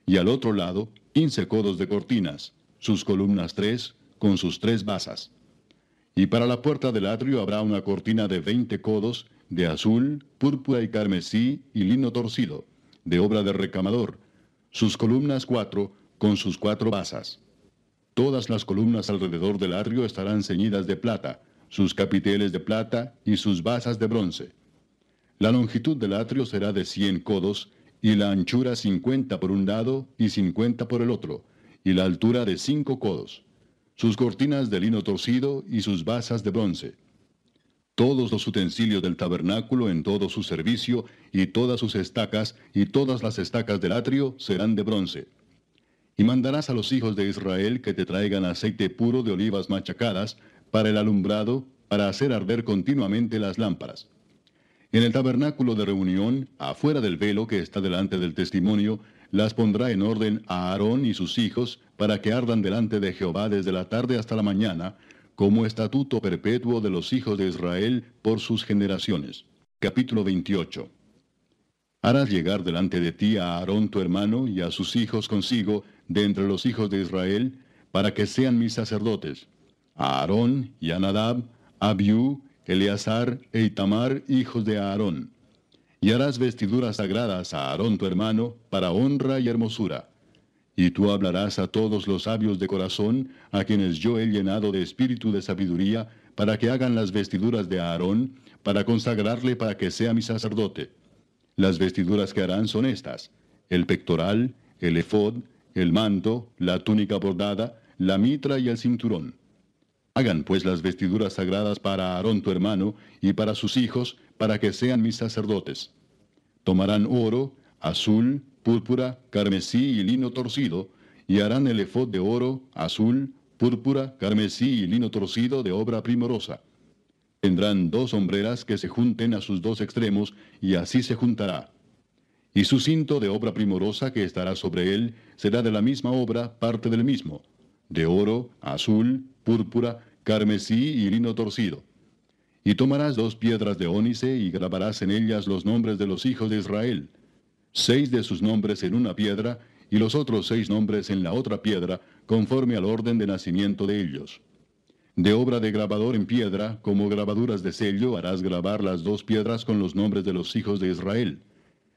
Y al otro lado, quince codos de cortinas, sus columnas tres con sus tres basas. Y para la puerta del atrio habrá una cortina de veinte codos, de azul, púrpura y carmesí y lino torcido, de obra de recamador, sus columnas cuatro con sus cuatro basas. Todas las columnas alrededor del atrio estarán ceñidas de plata, sus capiteles de plata y sus basas de bronce. La longitud del atrio será de cien codos, y la anchura cincuenta por un lado y cincuenta por el otro, y la altura de cinco codos. Sus cortinas de lino torcido y sus basas de bronce. Todos los utensilios del tabernáculo en todo su servicio, y todas sus estacas, y todas las estacas del atrio serán de bronce. Y mandarás a los hijos de Israel que te traigan aceite puro de olivas machacadas, para el alumbrado, para hacer arder continuamente las lámparas. En el tabernáculo de reunión, afuera del velo que está delante del testimonio, las pondrá en orden a Aarón y sus hijos, para que ardan delante de Jehová desde la tarde hasta la mañana, como estatuto perpetuo de los hijos de Israel por sus generaciones. Capítulo 28. Harás llegar delante de ti a Aarón tu hermano y a sus hijos consigo, de entre los hijos de Israel, para que sean mis sacerdotes a Aarón y a Nadab, Abiú, Eleazar e Itamar, hijos de Aarón. Y harás vestiduras sagradas a Aarón tu hermano, para honra y hermosura. Y tú hablarás a todos los sabios de corazón, a quienes yo he llenado de espíritu de sabiduría, para que hagan las vestiduras de Aarón, para consagrarle para que sea mi sacerdote. Las vestiduras que harán son estas, el pectoral, el efod, el manto, la túnica bordada, la mitra y el cinturón. Hagan pues las vestiduras sagradas para Aarón tu hermano y para sus hijos, para que sean mis sacerdotes. Tomarán oro, azul, púrpura, carmesí y lino torcido, y harán el efod de oro, azul, púrpura, carmesí y lino torcido de obra primorosa. Tendrán dos sombreras que se junten a sus dos extremos, y así se juntará. Y su cinto de obra primorosa que estará sobre él será de la misma obra, parte del mismo, de oro, azul, púrpura, carmesí y lino torcido. Y tomarás dos piedras de ónice y grabarás en ellas los nombres de los hijos de Israel, seis de sus nombres en una piedra y los otros seis nombres en la otra piedra, conforme al orden de nacimiento de ellos. De obra de grabador en piedra, como grabaduras de sello, harás grabar las dos piedras con los nombres de los hijos de Israel.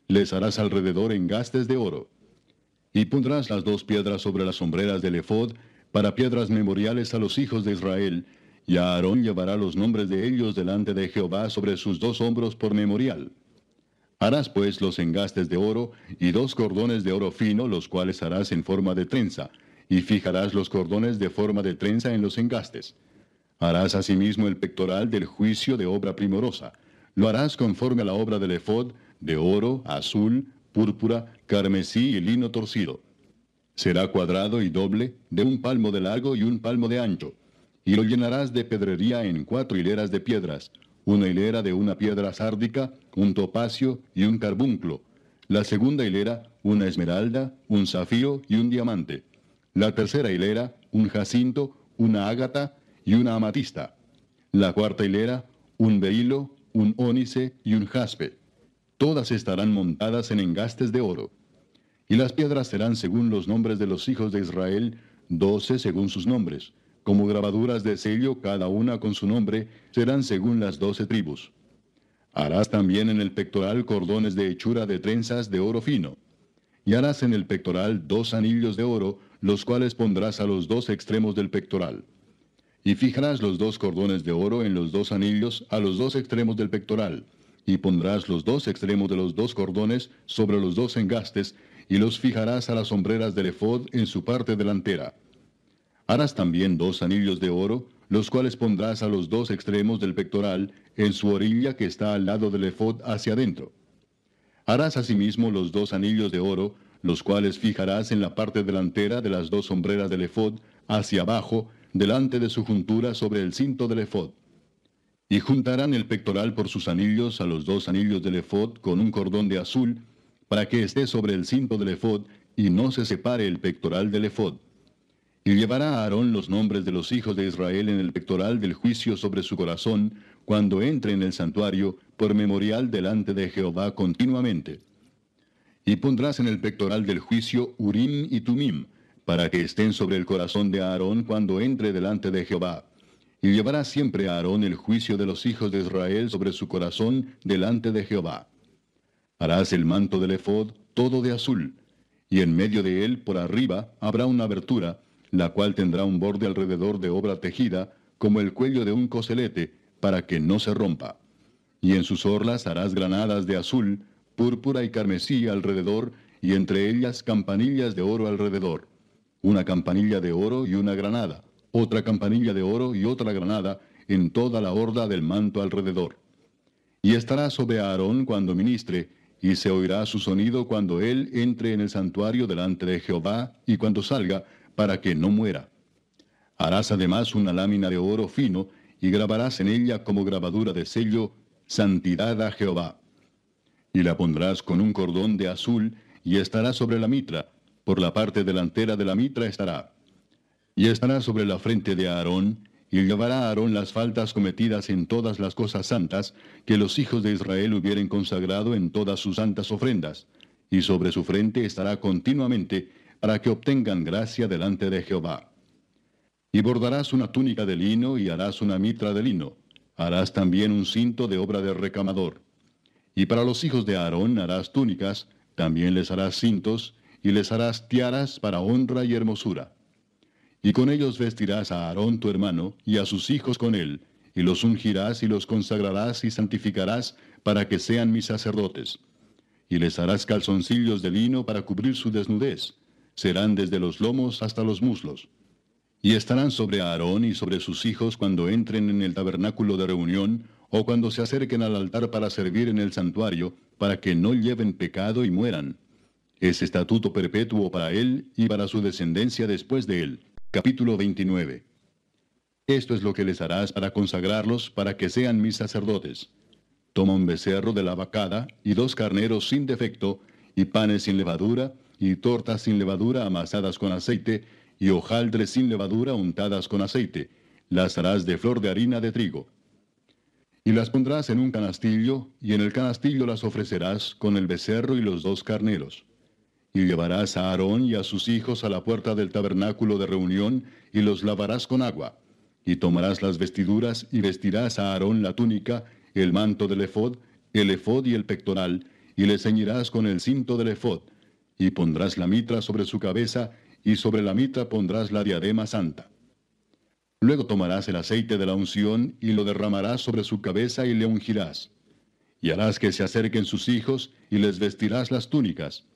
Les harás alrededor engastes de oro. Y pondrás las dos piedras sobre las sombreras del efod, para piedras memoriales a los hijos de Israel, y Aarón llevará los nombres de ellos delante de Jehová sobre sus dos hombros por memorial. Harás pues los engastes de oro y dos cordones de oro fino, los cuales harás en forma de trenza, y fijarás los cordones de forma de trenza en los engastes. Harás asimismo el pectoral del juicio de obra primorosa. Lo harás conforme a la obra del efod, de oro, azul, púrpura, carmesí y lino torcido. Será cuadrado y doble, de un palmo de largo y un palmo de ancho, y lo llenarás de pedrería en cuatro hileras de piedras, una hilera de una piedra sárdica, un topacio y un carbunclo, la segunda hilera una esmeralda, un zafiro y un diamante, la tercera hilera un jacinto, una ágata y una amatista, la cuarta hilera un berilo, un ónice y un jaspe. Todas estarán montadas en engastes de oro. Y las piedras serán según los nombres de los hijos de Israel, doce según sus nombres. Como grabaduras de sello, cada una con su nombre, serán según las doce tribus. Harás también en el pectoral cordones de hechura de trenzas de oro fino. Y harás en el pectoral dos anillos de oro, los cuales pondrás a los dos extremos del pectoral. Y fijarás los dos cordones de oro en los dos anillos a los dos extremos del pectoral, y pondrás los dos extremos de los dos cordones sobre los dos engastes, y los fijarás a las sombreras del efod en su parte delantera. Harás también dos anillos de oro, los cuales pondrás a los dos extremos del pectoral, en su orilla que está al lado del efod hacia adentro. Harás asimismo los dos anillos de oro, los cuales fijarás en la parte delantera de las dos sombreras del efod, hacia abajo, delante de su juntura sobre el cinto del efod. Y juntarán el pectoral por sus anillos a los dos anillos del efod con un cordón de azul, para que esté sobre el cinto del efod y no se separe el pectoral del efod. Y llevará a Aarón los nombres de los hijos de Israel en el pectoral del juicio sobre su corazón, cuando entre en el santuario, por memorial delante de Jehová continuamente. Y pondrás en el pectoral del juicio Urim y Tumim, para que estén sobre el corazón de Aarón cuando entre delante de Jehová. Y llevará siempre a Aarón el juicio de los hijos de Israel sobre su corazón delante de Jehová. Harás el manto del efod todo de azul, y en medio de él, por arriba, habrá una abertura, la cual tendrá un borde alrededor de obra tejida, como el cuello de un coselete, para que no se rompa. Y en sus orlas harás granadas de azul, púrpura y carmesí alrededor, y entre ellas campanillas de oro alrededor. Una campanilla de oro y una granada, otra campanilla de oro y otra granada, en toda la horda del manto alrededor. Y estará sobre Aarón cuando ministre, y se oirá su sonido cuando él entre en el santuario delante de Jehová, y cuando salga, para que no muera. Harás además una lámina de oro fino, y grabarás en ella como grabadura de sello, Santidad a Jehová. Y la pondrás con un cordón de azul, y estará sobre la mitra, por la parte delantera de la mitra estará. Y estará sobre la frente de Aarón, y llevará a Aarón las faltas cometidas en todas las cosas santas que los hijos de Israel hubieren consagrado en todas sus santas ofrendas, y sobre su frente estará continuamente para que obtengan gracia delante de Jehová. Y bordarás una túnica de lino y harás una mitra de lino. Harás también un cinto de obra de recamador. Y para los hijos de Aarón harás túnicas, también les harás cintos, y les harás tiaras para honra y hermosura. Y con ellos vestirás a Aarón tu hermano, y a sus hijos con él, y los ungirás y los consagrarás y santificarás para que sean mis sacerdotes. Y les harás calzoncillos de lino para cubrir su desnudez. Serán desde los lomos hasta los muslos. Y estarán sobre Aarón y sobre sus hijos cuando entren en el tabernáculo de reunión, o cuando se acerquen al altar para servir en el santuario, para que no lleven pecado y mueran. Es estatuto perpetuo para él y para su descendencia después de él Capítulo 29 Esto es lo que les harás para consagrarlos, para que sean mis sacerdotes. Toma un becerro de la vacada, y dos carneros sin defecto, y panes sin levadura, y tortas sin levadura amasadas con aceite, y hojaldres sin levadura untadas con aceite. Las harás de flor de harina de trigo. Y las pondrás en un canastillo, y en el canastillo las ofrecerás con el becerro y los dos carneros. Y llevarás a Aarón y a sus hijos a la puerta del tabernáculo de reunión, y los lavarás con agua. Y tomarás las vestiduras, y vestirás a Aarón la túnica, el manto del efod, el efod y el pectoral, y le ceñirás con el cinto del efod. Y pondrás la mitra sobre su cabeza, y sobre la mitra pondrás la diadema santa. Luego tomarás el aceite de la unción, y lo derramarás sobre su cabeza, y le ungirás. Y harás que se acerquen sus hijos, y les vestirás las túnicas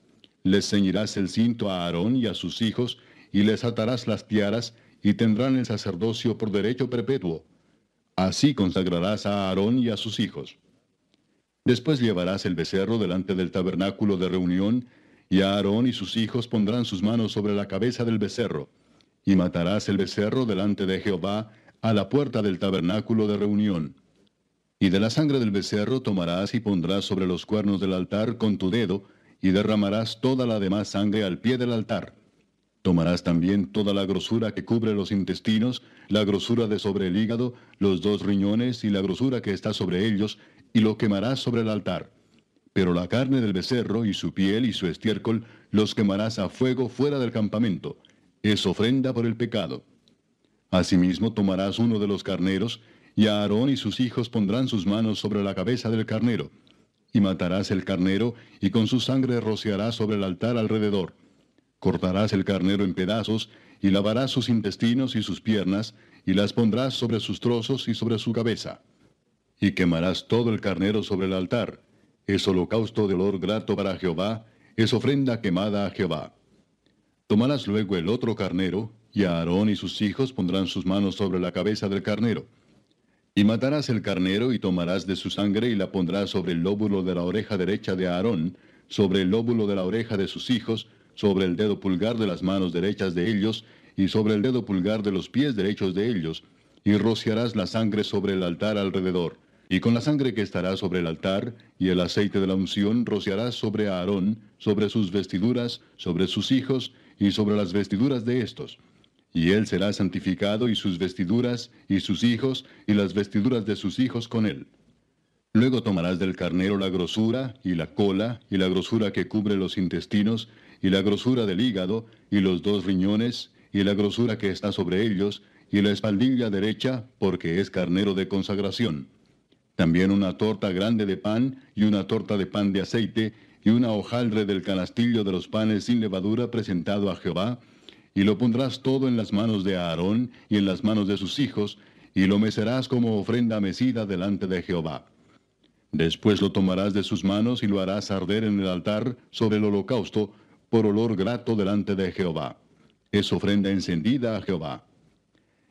les ceñirás el cinto a Aarón y a sus hijos, y les atarás las tiaras, y tendrán el sacerdocio por derecho perpetuo. Así consagrarás a Aarón y a sus hijos. Después llevarás el becerro delante del tabernáculo de reunión, y Aarón y sus hijos pondrán sus manos sobre la cabeza del becerro, y matarás el becerro delante de Jehová a la puerta del tabernáculo de reunión. Y de la sangre del becerro tomarás y pondrás sobre los cuernos del altar con tu dedo, y derramarás toda la demás sangre al pie del altar. Tomarás también toda la grosura que cubre los intestinos, la grosura de sobre el hígado, los dos riñones y la grosura que está sobre ellos, y lo quemarás sobre el altar. Pero la carne del becerro y su piel y su estiércol los quemarás a fuego fuera del campamento. Es ofrenda por el pecado. Asimismo tomarás uno de los carneros, y Aarón y sus hijos pondrán sus manos sobre la cabeza del carnero y matarás el carnero, y con su sangre rociarás sobre el altar alrededor. Cortarás el carnero en pedazos, y lavarás sus intestinos y sus piernas, y las pondrás sobre sus trozos y sobre su cabeza. Y quemarás todo el carnero sobre el altar. Es holocausto de olor grato para Jehová, es ofrenda quemada a Jehová. Tomarás luego el otro carnero, y Aarón y sus hijos pondrán sus manos sobre la cabeza del carnero y matarás el carnero y tomarás de su sangre y la pondrás sobre el lóbulo de la oreja derecha de Aarón, sobre el lóbulo de la oreja de sus hijos, sobre el dedo pulgar de las manos derechas de ellos, y sobre el dedo pulgar de los pies derechos de ellos, y rociarás la sangre sobre el altar alrededor. Y con la sangre que estará sobre el altar, y el aceite de la unción, rociarás sobre Aarón, sobre sus vestiduras, sobre sus hijos, y sobre las vestiduras de estos y él será santificado y sus vestiduras, y sus hijos, y las vestiduras de sus hijos con él. Luego tomarás del carnero la grosura, y la cola, y la grosura que cubre los intestinos, y la grosura del hígado, y los dos riñones, y la grosura que está sobre ellos, y la espaldilla derecha, porque es carnero de consagración. También una torta grande de pan, y una torta de pan de aceite, y una hojaldre del canastillo de los panes sin levadura presentado a Jehová, y lo pondrás todo en las manos de Aarón y en las manos de sus hijos, y lo mecerás como ofrenda mecida delante de Jehová. Después lo tomarás de sus manos y lo harás arder en el altar sobre el holocausto por olor grato delante de Jehová. Es ofrenda encendida a Jehová.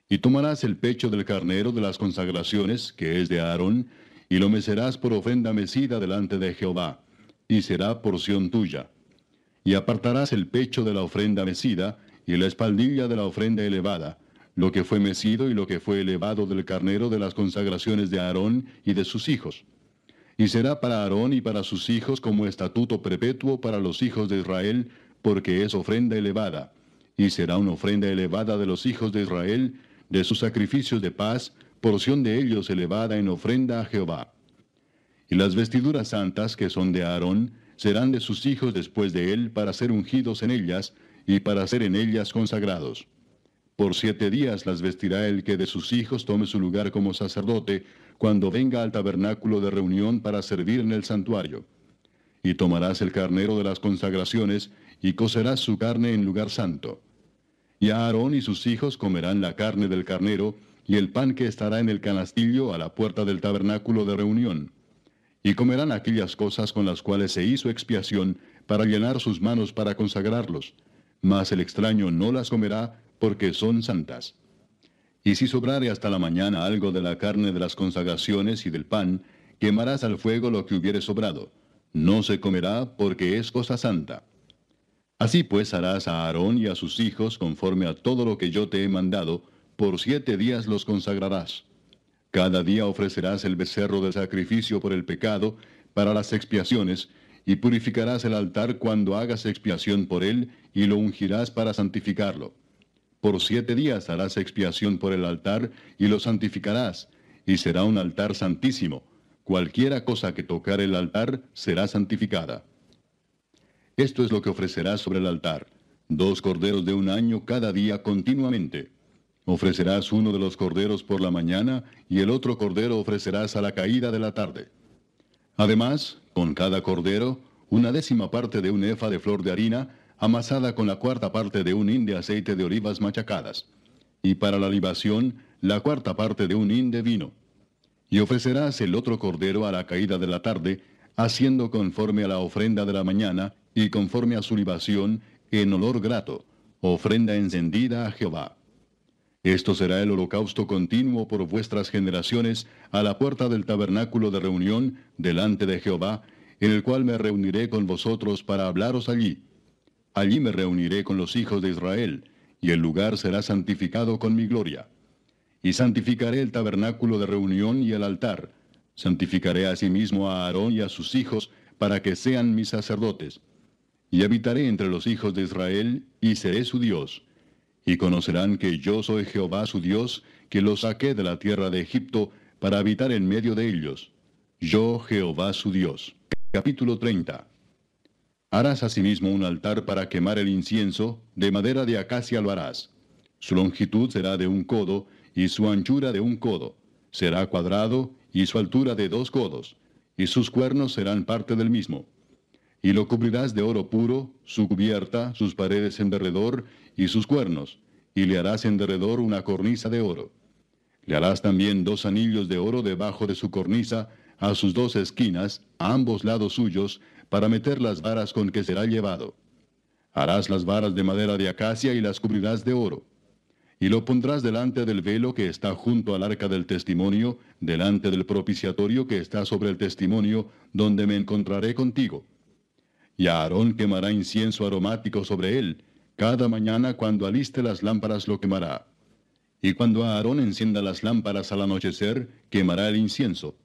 Y tomarás el pecho del carnero de las consagraciones, que es de Aarón, y lo mecerás por ofrenda mecida delante de Jehová, y será porción tuya. Y apartarás el pecho de la ofrenda mecida, y la espaldilla de la ofrenda elevada, lo que fue mecido y lo que fue elevado del carnero de las consagraciones de Aarón y de sus hijos y será para Aarón y para sus hijos como estatuto perpetuo para los hijos de Israel, porque es ofrenda elevada, y será una ofrenda elevada de los hijos de Israel, de sus sacrificios de paz, porción de ellos elevada en ofrenda a Jehová. Y las vestiduras santas que son de Aarón, serán de sus hijos después de él para ser ungidos en ellas, y para ser en ellas consagrados. Por siete días las vestirá el que de sus hijos tome su lugar como sacerdote, cuando venga al tabernáculo de reunión para servir en el santuario. Y tomarás el carnero de las consagraciones, y cocerás su carne en lugar santo. Y Aarón y sus hijos comerán la carne del carnero, y el pan que estará en el canastillo a la puerta del tabernáculo de reunión. Y comerán aquellas cosas con las cuales se hizo expiación, para llenar sus manos para consagrarlos. Mas el extraño no las comerá, porque son santas. Y si sobrare hasta la mañana algo de la carne de las consagraciones y del pan, quemarás al fuego lo que hubiere sobrado. No se comerá porque es cosa santa. Así pues harás a Aarón y a sus hijos conforme a todo lo que yo te he mandado, por siete días los consagrarás. Cada día ofrecerás el becerro de sacrificio por el pecado, para las expiaciones, y purificarás el altar cuando hagas expiación por él, y lo ungirás para santificarlo. Por siete días harás expiación por el altar y lo santificarás, y será un altar santísimo. Cualquiera cosa que tocar el altar será santificada. Esto es lo que ofrecerás sobre el altar, dos corderos de un año cada día continuamente. Ofrecerás uno de los corderos por la mañana y el otro cordero ofrecerás a la caída de la tarde. Además, con cada cordero, una décima parte de un efa de flor de harina, amasada con la cuarta parte de un hin de aceite de olivas machacadas, y para la libación la cuarta parte de un hin de vino. Y ofrecerás el otro cordero a la caída de la tarde, haciendo conforme a la ofrenda de la mañana, y conforme a su libación, en olor grato, ofrenda encendida a Jehová. Esto será el holocausto continuo por vuestras generaciones a la puerta del tabernáculo de reunión delante de Jehová, en el cual me reuniré con vosotros para hablaros allí Allí me reuniré con los hijos de Israel, y el lugar será santificado con mi gloria. Y santificaré el tabernáculo de reunión y el altar. Santificaré asimismo a Aarón y a sus hijos, para que sean mis sacerdotes. Y habitaré entre los hijos de Israel, y seré su Dios. Y conocerán que yo soy Jehová su Dios, que los saqué de la tierra de Egipto, para habitar en medio de ellos. Yo Jehová su Dios. Capítulo 30 Harás asimismo un altar para quemar el incienso, de madera de acacia lo harás. Su longitud será de un codo, y su anchura de un codo. Será cuadrado, y su altura de dos codos, y sus cuernos serán parte del mismo. Y lo cubrirás de oro puro, su cubierta, sus paredes en derredor, y sus cuernos, y le harás en derredor una cornisa de oro. Le harás también dos anillos de oro debajo de su cornisa, a sus dos esquinas, a ambos lados suyos, para meter las varas con que será llevado. Harás las varas de madera de acacia y las cubrirás de oro. Y lo pondrás delante del velo que está junto al arca del testimonio, delante del propiciatorio que está sobre el testimonio, donde me encontraré contigo. Y Aarón quemará incienso aromático sobre él, cada mañana cuando aliste las lámparas lo quemará. Y cuando Aarón encienda las lámparas al anochecer, quemará el incienso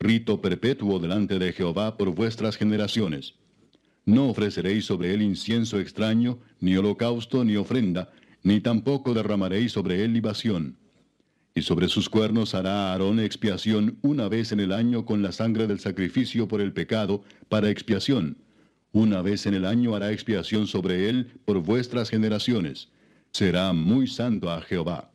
rito perpetuo delante de Jehová por vuestras generaciones. No ofreceréis sobre él incienso extraño, ni holocausto, ni ofrenda, ni tampoco derramaréis sobre él libación. Y sobre sus cuernos hará Aarón expiación una vez en el año con la sangre del sacrificio por el pecado, para expiación. Una vez en el año hará expiación sobre él por vuestras generaciones. Será muy santo a Jehová.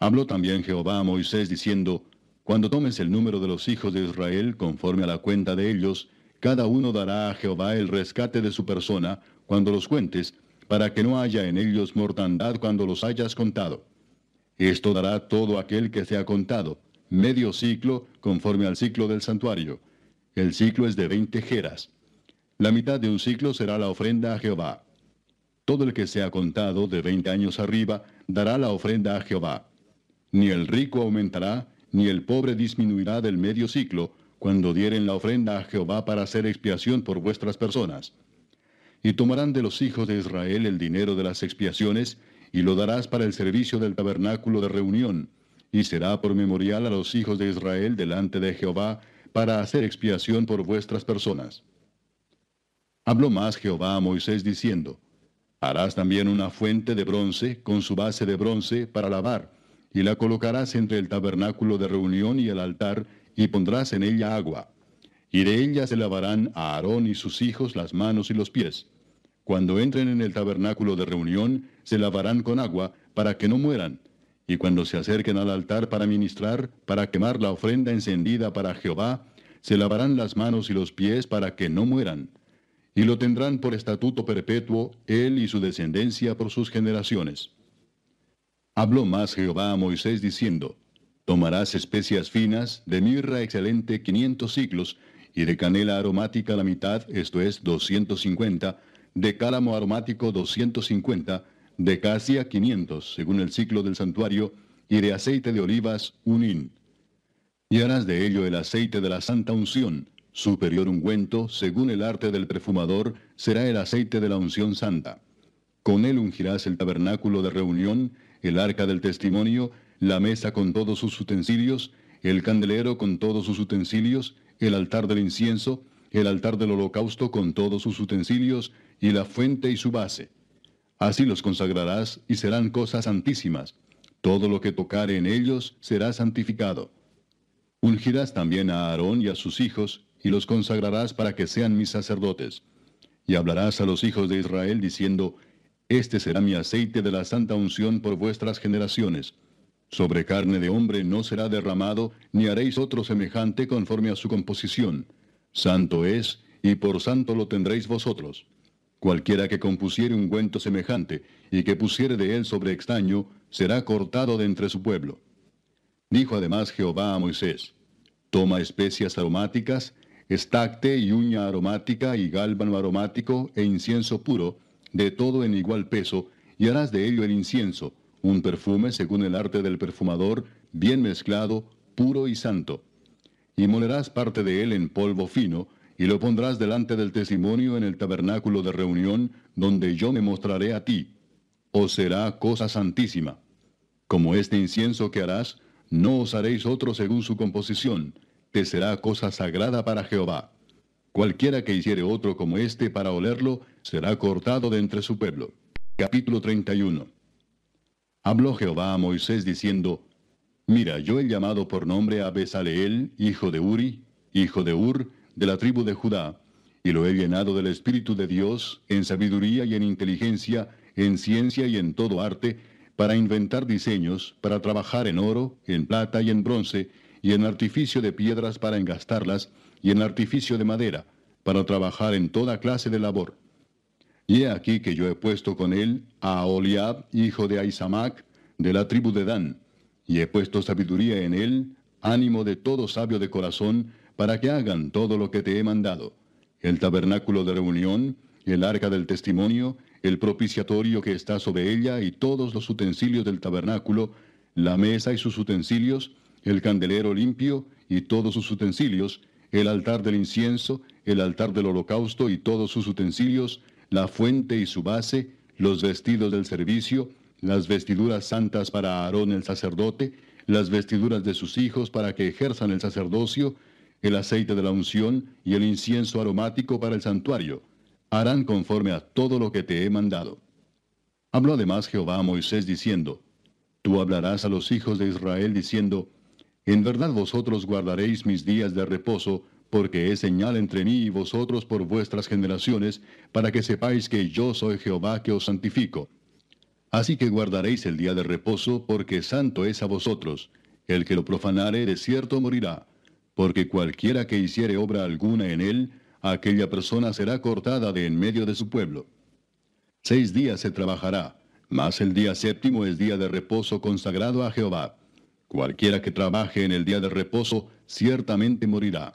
Habló también Jehová a Moisés diciendo, cuando tomes el número de los hijos de Israel conforme a la cuenta de ellos, cada uno dará a Jehová el rescate de su persona cuando los cuentes, para que no haya en ellos mortandad cuando los hayas contado. Esto dará todo aquel que sea contado, medio ciclo conforme al ciclo del santuario. El ciclo es de veinte jeras. La mitad de un ciclo será la ofrenda a Jehová. Todo el que sea contado de veinte años arriba dará la ofrenda a Jehová. Ni el rico aumentará, ni el pobre disminuirá del medio ciclo, cuando dieren la ofrenda a Jehová para hacer expiación por vuestras personas. Y tomarán de los hijos de Israel el dinero de las expiaciones, y lo darás para el servicio del tabernáculo de reunión, y será por memorial a los hijos de Israel delante de Jehová, para hacer expiación por vuestras personas. Habló más Jehová a Moisés diciendo, Harás también una fuente de bronce con su base de bronce para lavar, y la colocarás entre el tabernáculo de reunión y el altar, y pondrás en ella agua. Y de ella se lavarán a Aarón y sus hijos las manos y los pies. Cuando entren en el tabernáculo de reunión, se lavarán con agua, para que no mueran. Y cuando se acerquen al altar para ministrar, para quemar la ofrenda encendida para Jehová, se lavarán las manos y los pies para que no mueran. Y lo tendrán por estatuto perpetuo, él y su descendencia por sus generaciones. Habló más Jehová a Moisés diciendo, Tomarás especias finas, de mirra excelente quinientos ciclos, y de canela aromática la mitad, esto es doscientos cincuenta, de cálamo aromático doscientos cincuenta, de casia quinientos, según el ciclo del santuario, y de aceite de olivas un hin. Y harás de ello el aceite de la santa unción, superior ungüento, según el arte del perfumador, será el aceite de la unción santa. Con él ungirás el tabernáculo de reunión, el arca del testimonio, la mesa con todos sus utensilios, el candelero con todos sus utensilios, el altar del incienso, el altar del holocausto con todos sus utensilios, y la fuente y su base. Así los consagrarás y serán cosas santísimas. Todo lo que tocare en ellos será santificado. Ungirás también a Aarón y a sus hijos, y los consagrarás para que sean mis sacerdotes. Y hablarás a los hijos de Israel diciendo, Este será mi aceite de la santa unción por vuestras generaciones sobre carne de hombre no será derramado, ni haréis otro semejante conforme a su composición. Santo es, y por santo lo tendréis vosotros. Cualquiera que compusiere un ungüento semejante, y que pusiere de él sobre extraño, será cortado de entre su pueblo. Dijo además Jehová a Moisés, Toma especias aromáticas, estacte y uña aromática y gálbano aromático e incienso puro, de todo en igual peso, y harás de ello el incienso, un perfume según el arte del perfumador, bien mezclado, puro y santo. Y molerás parte de él en polvo fino, y lo pondrás delante del testimonio en el tabernáculo de reunión, donde yo me mostraré a ti. Os será cosa santísima. Como este incienso que harás, no os haréis otro según su composición, te será cosa sagrada para Jehová. Cualquiera que hiciere otro como este para olerlo, será cortado de entre su pueblo. Capítulo 31 Habló Jehová a Moisés diciendo, Mira, yo he llamado por nombre a Besaleel, hijo de Uri, hijo de Ur, de la tribu de Judá, y lo he llenado del Espíritu de Dios, en sabiduría y en inteligencia, en ciencia y en todo arte, para inventar diseños, para trabajar en oro, en plata y en bronce, y en artificio de piedras para engastarlas, y en artificio de madera, para trabajar en toda clase de labor. Y he aquí que yo he puesto con él a Oliab, hijo de Aisamac, de la tribu de Dan, y he puesto sabiduría en él, ánimo de todo sabio de corazón, para que hagan todo lo que te he mandado. El tabernáculo de reunión, el arca del testimonio, el propiciatorio que está sobre ella y todos los utensilios del tabernáculo, la mesa y sus utensilios, el candelero limpio y todos sus utensilios, el altar del incienso, el altar del holocausto y todos sus utensilios, la fuente y su base, los vestidos del servicio, las vestiduras santas para Aarón el sacerdote, las vestiduras de sus hijos para que ejerzan el sacerdocio, el aceite de la unción y el incienso aromático para el santuario. Harán conforme a todo lo que te he mandado. Habló además Jehová a Moisés diciendo, Tú hablarás a los hijos de Israel diciendo, En verdad vosotros guardaréis mis días de reposo, porque es señal entre mí y vosotros por vuestras generaciones, para que sepáis que yo soy Jehová que os santifico. Así que guardaréis el día de reposo, porque santo es a vosotros. El que lo profanare de cierto morirá, porque cualquiera que hiciere obra alguna en él, aquella persona será cortada de en medio de su pueblo. Seis días se trabajará, mas el día séptimo es día de reposo consagrado a Jehová. Cualquiera que trabaje en el día de reposo ciertamente morirá.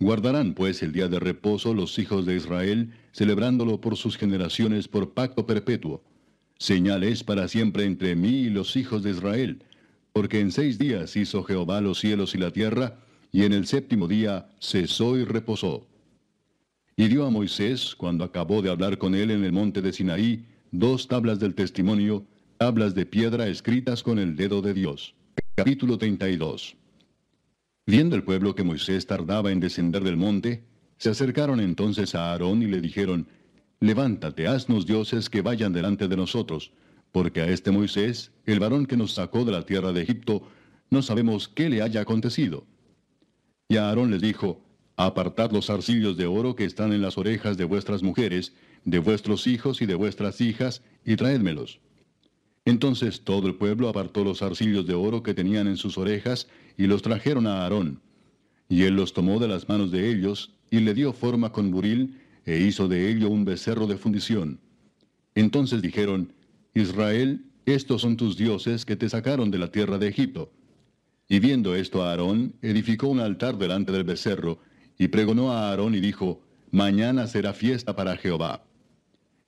Guardarán pues el día de reposo los hijos de Israel, celebrándolo por sus generaciones por pacto perpetuo. Señal es para siempre entre mí y los hijos de Israel, porque en seis días hizo Jehová los cielos y la tierra, y en el séptimo día cesó y reposó. Y dio a Moisés, cuando acabó de hablar con él en el monte de Sinaí, dos tablas del testimonio, tablas de piedra escritas con el dedo de Dios. Capítulo 32 Viendo el pueblo que Moisés tardaba en descender del monte, se acercaron entonces a Aarón y le dijeron, Levántate, haznos dioses que vayan delante de nosotros, porque a este Moisés, el varón que nos sacó de la tierra de Egipto, no sabemos qué le haya acontecido. Y Aarón les dijo, Apartad los arcillos de oro que están en las orejas de vuestras mujeres, de vuestros hijos y de vuestras hijas, y traédmelos. Entonces todo el pueblo apartó los arcillos de oro que tenían en sus orejas, y los trajeron a Aarón. Y él los tomó de las manos de ellos, y le dio forma con buril, e hizo de ello un becerro de fundición. Entonces dijeron, Israel, estos son tus dioses que te sacaron de la tierra de Egipto. Y viendo esto Aarón, edificó un altar delante del becerro, y pregonó a Aarón y dijo, Mañana será fiesta para Jehová.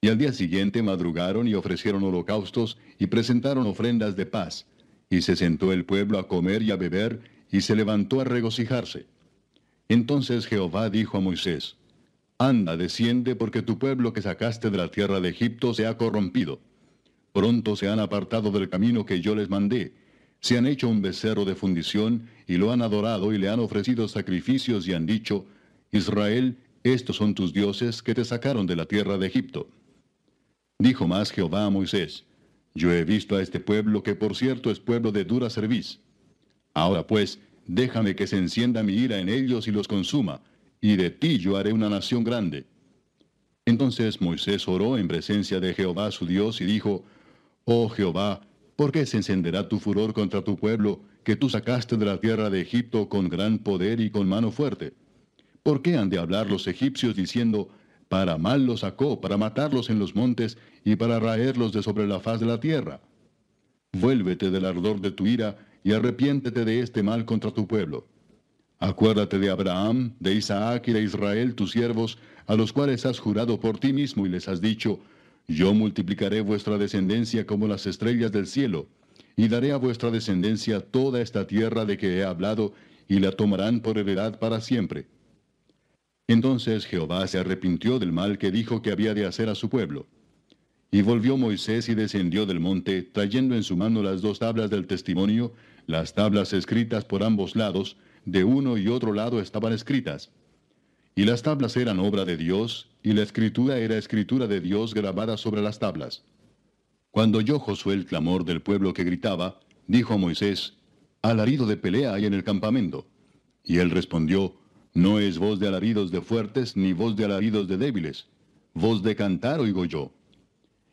Y al día siguiente madrugaron y ofrecieron holocaustos y presentaron ofrendas de paz. Y se sentó el pueblo a comer y a beber, y se levantó a regocijarse. Entonces Jehová dijo a Moisés, Anda, desciende, porque tu pueblo que sacaste de la tierra de Egipto se ha corrompido. Pronto se han apartado del camino que yo les mandé. Se han hecho un becerro de fundición, y lo han adorado, y le han ofrecido sacrificios, y han dicho, Israel, estos son tus dioses que te sacaron de la tierra de Egipto. Dijo más Jehová a Moisés, Yo he visto a este pueblo, que por cierto es pueblo de dura cerviz. Ahora pues, déjame que se encienda mi ira en ellos y los consuma, y de ti yo haré una nación grande. Entonces Moisés oró en presencia de Jehová su Dios y dijo, Oh Jehová, ¿por qué se encenderá tu furor contra tu pueblo, que tú sacaste de la tierra de Egipto con gran poder y con mano fuerte? ¿Por qué han de hablar los egipcios diciendo, para mal los sacó, para matarlos en los montes y para raerlos de sobre la faz de la tierra? Vuélvete del ardor de tu ira y arrepiéntete de este mal contra tu pueblo. Acuérdate de Abraham, de Isaac y de Israel, tus siervos, a los cuales has jurado por ti mismo y les has dicho, Yo multiplicaré vuestra descendencia como las estrellas del cielo, y daré a vuestra descendencia toda esta tierra de que he hablado, y la tomarán por heredad para siempre. Entonces Jehová se arrepintió del mal que dijo que había de hacer a su pueblo. Y volvió Moisés y descendió del monte, trayendo en su mano las dos tablas del testimonio, las tablas escritas por ambos lados, de uno y otro lado estaban escritas. Y las tablas eran obra de Dios, y la escritura era escritura de Dios grabada sobre las tablas. Cuando oyó Josué el clamor del pueblo que gritaba, dijo a Moisés, Alarido de pelea hay en el campamento. Y él respondió, No es voz de alaridos de fuertes, ni voz de alaridos de débiles. Voz de cantar oigo yo.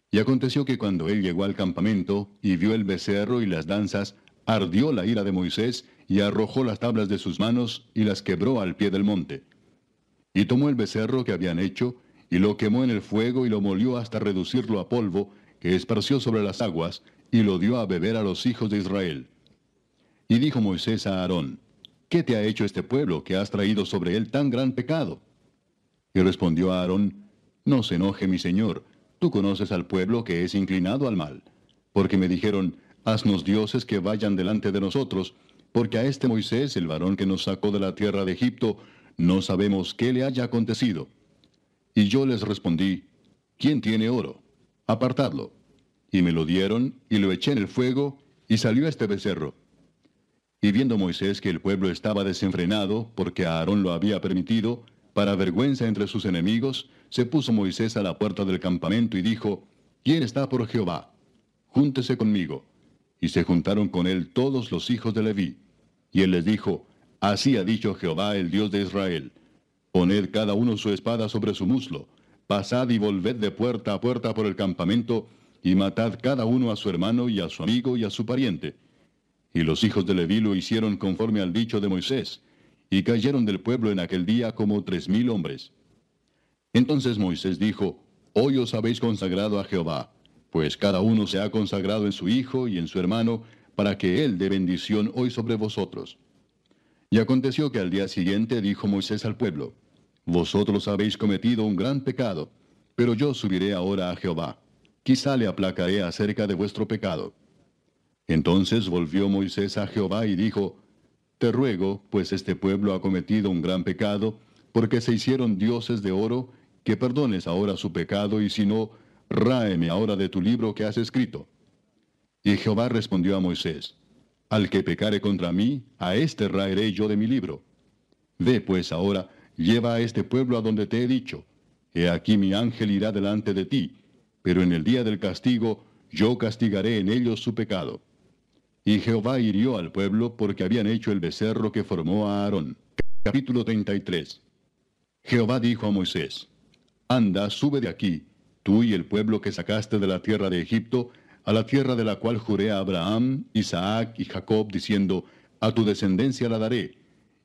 Y aconteció que cuando él llegó al campamento, y vio el becerro y las danzas, ardió la ira de Moisés, y arrojó las tablas de sus manos y las quebró al pie del monte. Y tomó el becerro que habían hecho, y lo quemó en el fuego y lo molió hasta reducirlo a polvo, que esparció sobre las aguas, y lo dio a beber a los hijos de Israel. Y dijo Moisés a Aarón, ¿qué te ha hecho este pueblo que has traído sobre él tan gran pecado? Y respondió Aarón, no se enoje mi señor, tú conoces al pueblo que es inclinado al mal, porque me dijeron, haznos dioses que vayan delante de nosotros, porque a este Moisés, el varón que nos sacó de la tierra de Egipto, no sabemos qué le haya acontecido. Y yo les respondí, ¿quién tiene oro? Apartadlo. Y me lo dieron, y lo eché en el fuego, y salió este becerro. Y viendo Moisés que el pueblo estaba desenfrenado, porque Aarón lo había permitido, para vergüenza entre sus enemigos, se puso Moisés a la puerta del campamento y dijo, ¿quién está por Jehová? Júntese conmigo. Y se juntaron con él todos los hijos de Leví. Y él les dijo, Así ha dicho Jehová el Dios de Israel, Poned cada uno su espada sobre su muslo, pasad y volved de puerta a puerta por el campamento, y matad cada uno a su hermano y a su amigo y a su pariente. Y los hijos de Leví lo hicieron conforme al dicho de Moisés, y cayeron del pueblo en aquel día como tres mil hombres. Entonces Moisés dijo, Hoy os habéis consagrado a Jehová, pues cada uno se ha consagrado en su hijo y en su hermano, para que él dé bendición hoy sobre vosotros. Y aconteció que al día siguiente dijo Moisés al pueblo, Vosotros habéis cometido un gran pecado, pero yo subiré ahora a Jehová. Quizá le aplacaré acerca de vuestro pecado. Entonces volvió Moisés a Jehová y dijo, Te ruego, pues este pueblo ha cometido un gran pecado, porque se hicieron dioses de oro, que perdones ahora su pecado, y si no, ráeme ahora de tu libro que has escrito. Y Jehová respondió a Moisés, Al que pecare contra mí, a éste raeré yo de mi libro. Ve pues ahora, lleva a este pueblo a donde te he dicho. He aquí mi ángel irá delante de ti, pero en el día del castigo yo castigaré en ellos su pecado. Y Jehová hirió al pueblo porque habían hecho el becerro que formó a Aarón. Capítulo 33. Jehová dijo a Moisés, Anda, sube de aquí, tú y el pueblo que sacaste de la tierra de Egipto, a la tierra de la cual juré a Abraham, Isaac y Jacob, diciendo, A tu descendencia la daré.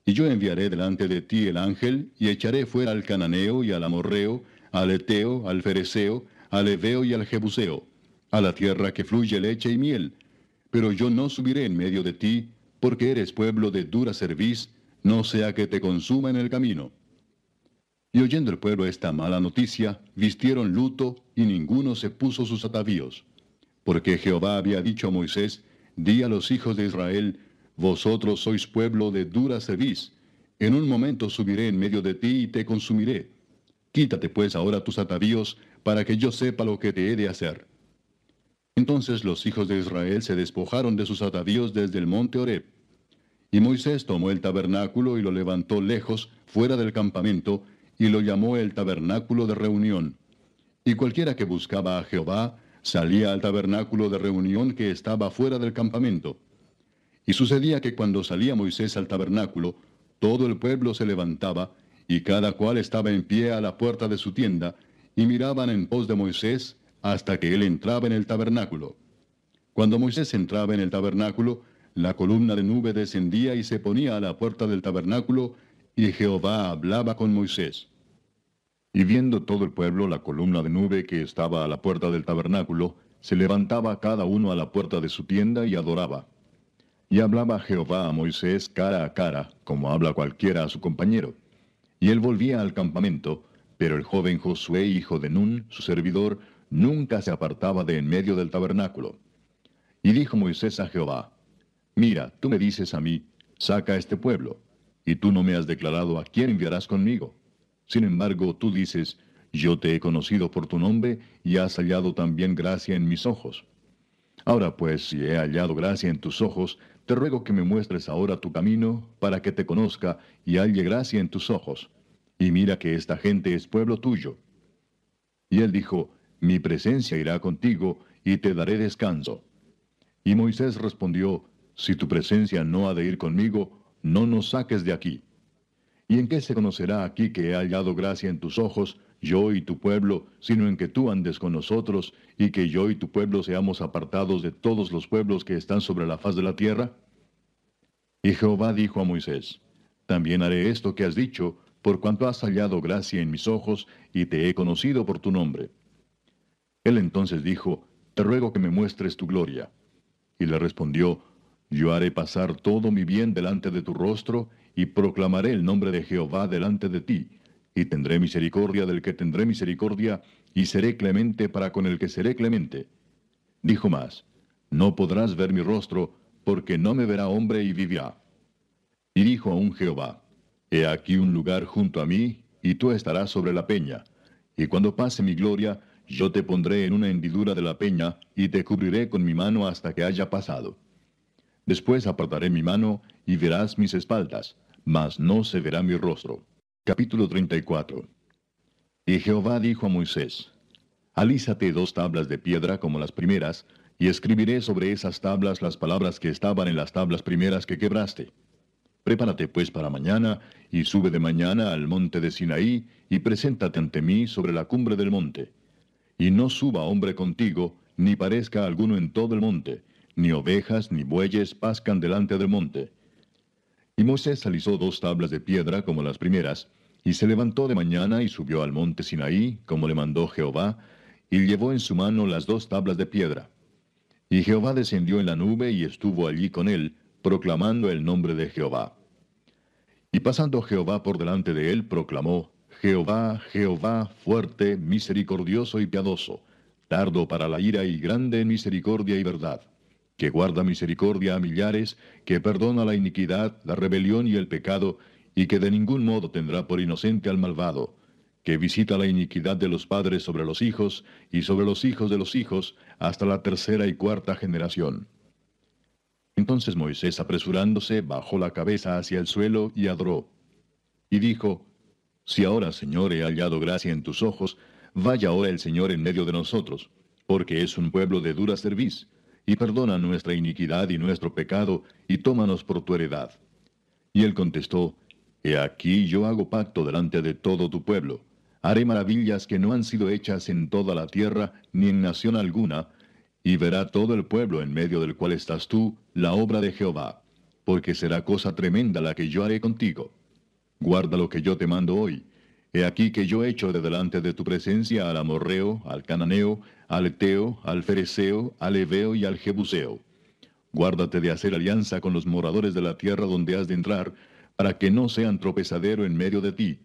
Y yo enviaré delante de ti el ángel, y echaré fuera al cananeo y al amorreo, al eteo, al fereceo, al eveo y al jebuseo, a la tierra que fluye leche y miel. Pero yo no subiré en medio de ti, porque eres pueblo de dura cerviz, no sea que te consuma en el camino. Y oyendo el pueblo esta mala noticia, vistieron luto, y ninguno se puso sus atavíos. Porque Jehová había dicho a Moisés, Di a los hijos de Israel, Vosotros sois pueblo de dura cerviz. En un momento subiré en medio de ti y te consumiré. Quítate pues ahora tus atavíos, para que yo sepa lo que te he de hacer. Entonces los hijos de Israel se despojaron de sus atavíos desde el monte Horeb. Y Moisés tomó el tabernáculo y lo levantó lejos, fuera del campamento, y lo llamó el tabernáculo de reunión. Y cualquiera que buscaba a Jehová, salía al tabernáculo de reunión que estaba fuera del campamento. Y sucedía que cuando salía Moisés al tabernáculo, todo el pueblo se levantaba, y cada cual estaba en pie a la puerta de su tienda, y miraban en pos de Moisés hasta que él entraba en el tabernáculo. Cuando Moisés entraba en el tabernáculo, la columna de nube descendía y se ponía a la puerta del tabernáculo, y Jehová hablaba con Moisés. Y viendo todo el pueblo la columna de nube que estaba a la puerta del tabernáculo, se levantaba cada uno a la puerta de su tienda y adoraba. Y hablaba Jehová a Moisés cara a cara, como habla cualquiera a su compañero. Y él volvía al campamento, pero el joven Josué, hijo de Nun, su servidor, nunca se apartaba de en medio del tabernáculo. Y dijo Moisés a Jehová, Mira, tú me dices a mí, saca este pueblo, y tú no me has declarado a quién enviarás conmigo. Sin embargo, tú dices, yo te he conocido por tu nombre y has hallado también gracia en mis ojos. Ahora pues, si he hallado gracia en tus ojos, te ruego que me muestres ahora tu camino, para que te conozca y halle gracia en tus ojos. Y mira que esta gente es pueblo tuyo. Y él dijo, Mi presencia irá contigo, y te daré descanso. Y Moisés respondió, Si tu presencia no ha de ir conmigo, no nos saques de aquí. ¿Y en qué se conocerá aquí que he hallado gracia en tus ojos, yo y tu pueblo, sino en que tú andes con nosotros, y que yo y tu pueblo seamos apartados de todos los pueblos que están sobre la faz de la tierra? Y Jehová dijo a Moisés, También haré esto que has dicho, por cuanto has hallado gracia en mis ojos, y te he conocido por tu nombre. Él entonces dijo, Te ruego que me muestres tu gloria. Y le respondió, Yo haré pasar todo mi bien delante de tu rostro, y proclamaré el nombre de Jehová delante de ti, y tendré misericordia del que tendré misericordia, y seré clemente para con el que seré clemente. Dijo más, No podrás ver mi rostro, porque no me verá hombre y vivirá. Y dijo aún Jehová, He aquí un lugar junto a mí, y tú estarás sobre la peña, y cuando pase mi gloria, yo te pondré en una hendidura de la peña, y te cubriré con mi mano hasta que haya pasado. Después apartaré mi mano, y verás mis espaldas, mas no se verá mi rostro. Capítulo 34 Y Jehová dijo a Moisés, Alízate dos tablas de piedra como las primeras, y escribiré sobre esas tablas las palabras que estaban en las tablas primeras que quebraste. Prepárate pues para mañana, y sube de mañana al monte de Sinaí, y preséntate ante mí sobre la cumbre del monte y no suba hombre contigo, ni parezca alguno en todo el monte, ni ovejas ni bueyes pascan delante del monte. Y Moisés alisó dos tablas de piedra como las primeras, Y se levantó de mañana y subió al monte Sinaí, como le mandó Jehová, y llevó en su mano las dos tablas de piedra. Y Jehová descendió en la nube y estuvo allí con él, proclamando el nombre de Jehová. Y pasando Jehová por delante de él, proclamó, Jehová, Jehová, fuerte, misericordioso y piadoso, tardo para la ira y grande en misericordia y verdad, que guarda misericordia a millares, que perdona la iniquidad, la rebelión y el pecado, y que de ningún modo tendrá por inocente al malvado, que visita la iniquidad de los padres sobre los hijos, y sobre los hijos de los hijos, hasta la tercera y cuarta generación. Entonces Moisés, apresurándose, bajó la cabeza hacia el suelo y adoró. Y dijo, Si ahora, Señor, he hallado gracia en tus ojos, vaya ahora el Señor en medio de nosotros, porque es un pueblo de dura cerviz, y perdona nuestra iniquidad y nuestro pecado, y tómanos por tu heredad. Y él contestó, He aquí yo hago pacto delante de todo tu pueblo. Haré maravillas que no han sido hechas en toda la tierra, ni en nación alguna, y verá todo el pueblo en medio del cual estás tú, la obra de Jehová, porque será cosa tremenda la que yo haré contigo. Guarda lo que yo te mando hoy. He aquí que yo echo de delante de tu presencia al amorreo, al cananeo, al eteo, al fereceo, al eveo y al jebuseo. Guárdate de hacer alianza con los moradores de la tierra donde has de entrar, para que no sean tropezadero en medio de ti.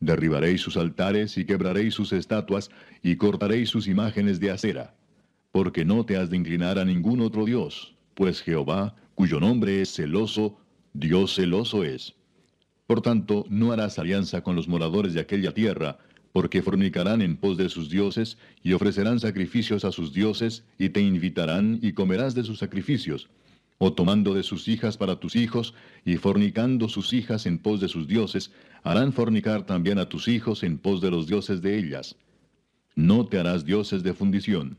Derribaréis sus altares y quebraréis sus estatuas y cortaréis sus imágenes de acera porque no te has de inclinar a ningún otro Dios, pues Jehová, cuyo nombre es celoso, Dios celoso es. Por tanto, no harás alianza con los moradores de aquella tierra, porque fornicarán en pos de sus dioses, y ofrecerán sacrificios a sus dioses, y te invitarán, y comerás de sus sacrificios, o tomando de sus hijas para tus hijos, y fornicando sus hijas en pos de sus dioses, harán fornicar también a tus hijos en pos de los dioses de ellas. No te harás dioses de fundición.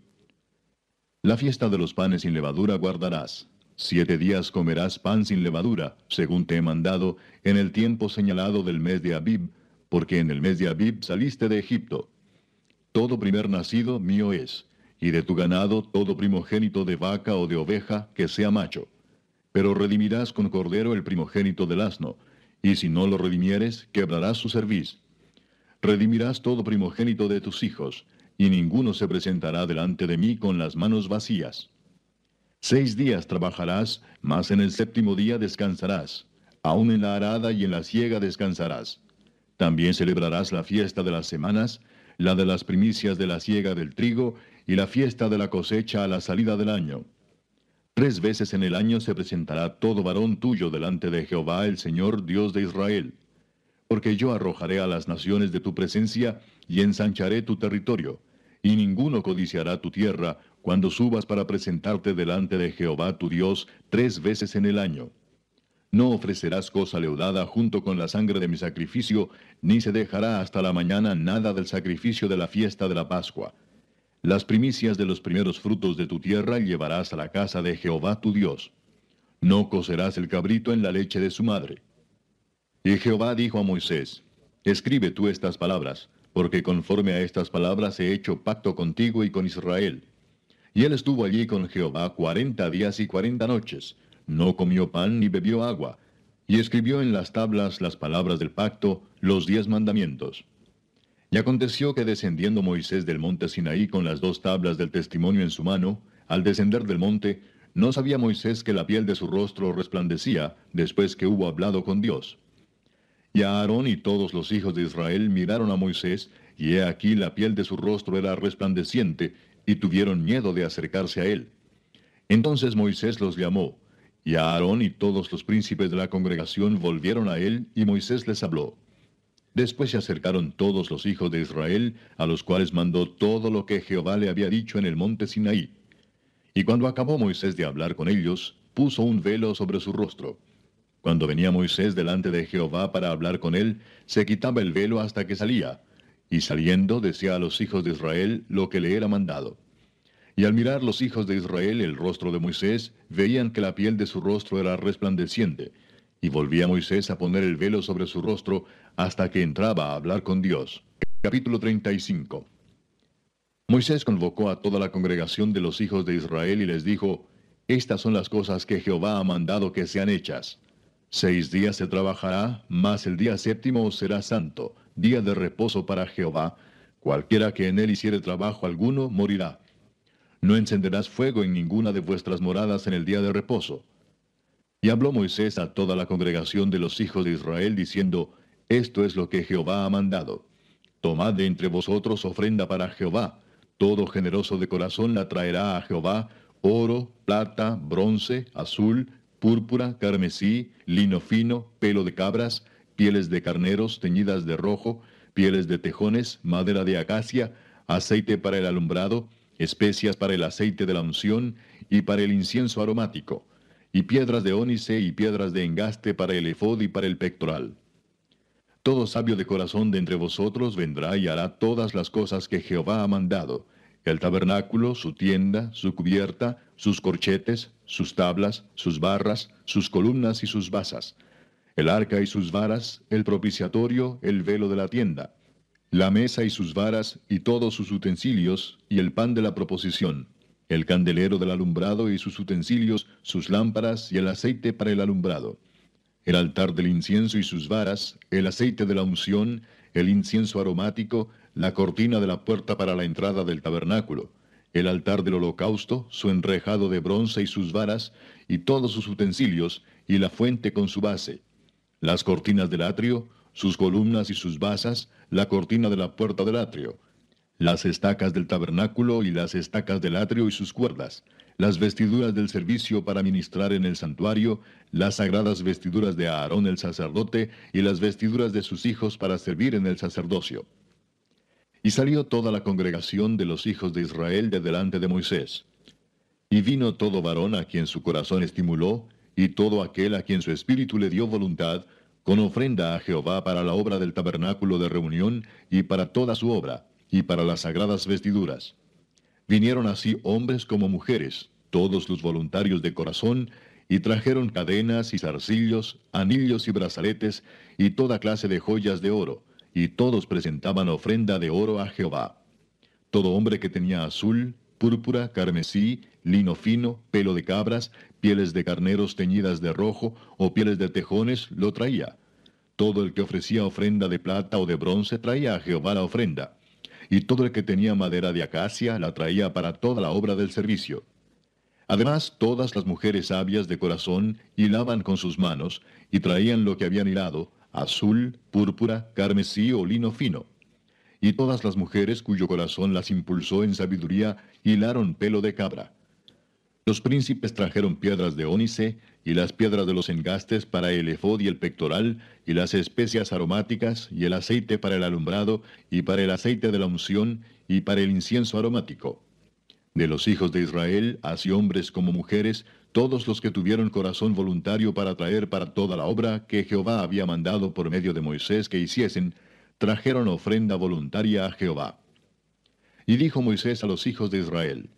La fiesta de los panes sin levadura guardarás. Siete días comerás pan sin levadura, según te he mandado, en el tiempo señalado del mes de Abib, porque en el mes de Abib saliste de Egipto. Todo primer nacido mío es, y de tu ganado todo primogénito de vaca o de oveja que sea macho. Pero redimirás con cordero el primogénito del asno, y si no lo redimieres, quebrarás su cerviz. Redimirás todo primogénito de tus hijos, y ninguno se presentará delante de mí con las manos vacías. Seis días trabajarás, mas en el séptimo día descansarás. Aun en la arada y en la siega descansarás. También celebrarás la fiesta de las semanas, la de las primicias de la siega del trigo, y la fiesta de la cosecha a la salida del año. Tres veces en el año se presentará todo varón tuyo delante de Jehová el Señor Dios de Israel. Porque yo arrojaré a las naciones de tu presencia, y ensancharé tu territorio, y ninguno codiciará tu tierra cuando subas para presentarte delante de Jehová tu Dios tres veces en el año. No ofrecerás cosa leudada junto con la sangre de mi sacrificio, ni se dejará hasta la mañana nada del sacrificio de la fiesta de la Pascua. Las primicias de los primeros frutos de tu tierra llevarás a la casa de Jehová tu Dios. No cocerás el cabrito en la leche de su madre. Y Jehová dijo a Moisés, Escribe tú estas palabras, porque conforme a estas palabras he hecho pacto contigo y con Israel. Y él estuvo allí con Jehová cuarenta días y cuarenta noches, no comió pan ni bebió agua, y escribió en las tablas las palabras del pacto, los diez mandamientos. Y aconteció que descendiendo Moisés del monte Sinaí con las dos tablas del testimonio en su mano, al descender del monte, no sabía Moisés que la piel de su rostro resplandecía después que hubo hablado con Dios. Y Aarón y todos los hijos de Israel miraron a Moisés, y he aquí la piel de su rostro era resplandeciente, y tuvieron miedo de acercarse a él. Entonces Moisés los llamó, y Aarón y todos los príncipes de la congregación volvieron a él, y Moisés les habló. Después se acercaron todos los hijos de Israel, a los cuales mandó todo lo que Jehová le había dicho en el monte Sinaí. Y cuando acabó Moisés de hablar con ellos, puso un velo sobre su rostro. Cuando venía Moisés delante de Jehová para hablar con él, se quitaba el velo hasta que salía, y saliendo decía a los hijos de Israel lo que le era mandado. Y al mirar los hijos de Israel el rostro de Moisés, veían que la piel de su rostro era resplandeciente, y volvía Moisés a poner el velo sobre su rostro hasta que entraba a hablar con Dios. Capítulo 35 Moisés convocó a toda la congregación de los hijos de Israel y les dijo, Estas son las cosas que Jehová ha mandado que sean hechas Seis días se trabajará, mas el día séptimo será santo, día de reposo para Jehová. Cualquiera que en él hiciere trabajo alguno, morirá. No encenderás fuego en ninguna de vuestras moradas en el día de reposo. Y habló Moisés a toda la congregación de los hijos de Israel, diciendo, Esto es lo que Jehová ha mandado. Tomad de entre vosotros ofrenda para Jehová. Todo generoso de corazón la traerá a Jehová, oro, plata, bronce, azul, púrpura, carmesí, lino fino, pelo de cabras, pieles de carneros teñidas de rojo, pieles de tejones, madera de acacia, aceite para el alumbrado, especias para el aceite de la unción y para el incienso aromático, y piedras de ónice y piedras de engaste para el efod y para el pectoral. Todo sabio de corazón de entre vosotros vendrá y hará todas las cosas que Jehová ha mandado, el tabernáculo, su tienda, su cubierta, sus corchetes, sus tablas, sus barras, sus columnas y sus basas, el arca y sus varas, el propiciatorio, el velo de la tienda, la mesa y sus varas y todos sus utensilios, y el pan de la proposición, el candelero del alumbrado y sus utensilios, sus lámparas y el aceite para el alumbrado, el altar del incienso y sus varas, el aceite de la unción, el incienso aromático, la cortina de la puerta para la entrada del tabernáculo, el altar del holocausto, su enrejado de bronce y sus varas, y todos sus utensilios, y la fuente con su base, las cortinas del atrio, sus columnas y sus basas, la cortina de la puerta del atrio, las estacas del tabernáculo y las estacas del atrio y sus cuerdas, las vestiduras del servicio para ministrar en el santuario, las sagradas vestiduras de Aarón el sacerdote y las vestiduras de sus hijos para servir en el sacerdocio. Y salió toda la congregación de los hijos de Israel de delante de Moisés. Y vino todo varón a quien su corazón estimuló, y todo aquel a quien su espíritu le dio voluntad, con ofrenda a Jehová para la obra del tabernáculo de reunión y para toda su obra, y para las sagradas vestiduras. Vinieron así hombres como mujeres, todos los voluntarios de corazón, y trajeron cadenas y zarcillos, anillos y brazaletes, y toda clase de joyas de oro, y todos presentaban ofrenda de oro a Jehová. Todo hombre que tenía azul, púrpura, carmesí, lino fino, pelo de cabras, pieles de carneros teñidas de rojo o pieles de tejones, lo traía. Todo el que ofrecía ofrenda de plata o de bronce traía a Jehová la ofrenda. Y todo el que tenía madera de acacia la traía para toda la obra del servicio. Además, todas las mujeres sabias de corazón hilaban con sus manos y traían lo que habían hilado, azul, púrpura, carmesí o lino fino y todas las mujeres cuyo corazón las impulsó en sabiduría hilaron pelo de cabra. Los príncipes trajeron piedras de ónice y las piedras de los engastes para el efod y el pectoral, y las especias aromáticas, y el aceite para el alumbrado, y para el aceite de la unción, y para el incienso aromático. De los hijos de Israel, así hombres como mujeres, todos los que tuvieron corazón voluntario para traer para toda la obra que Jehová había mandado por medio de Moisés que hiciesen, trajeron ofrenda voluntaria a Jehová. Y dijo Moisés a los hijos de Israel,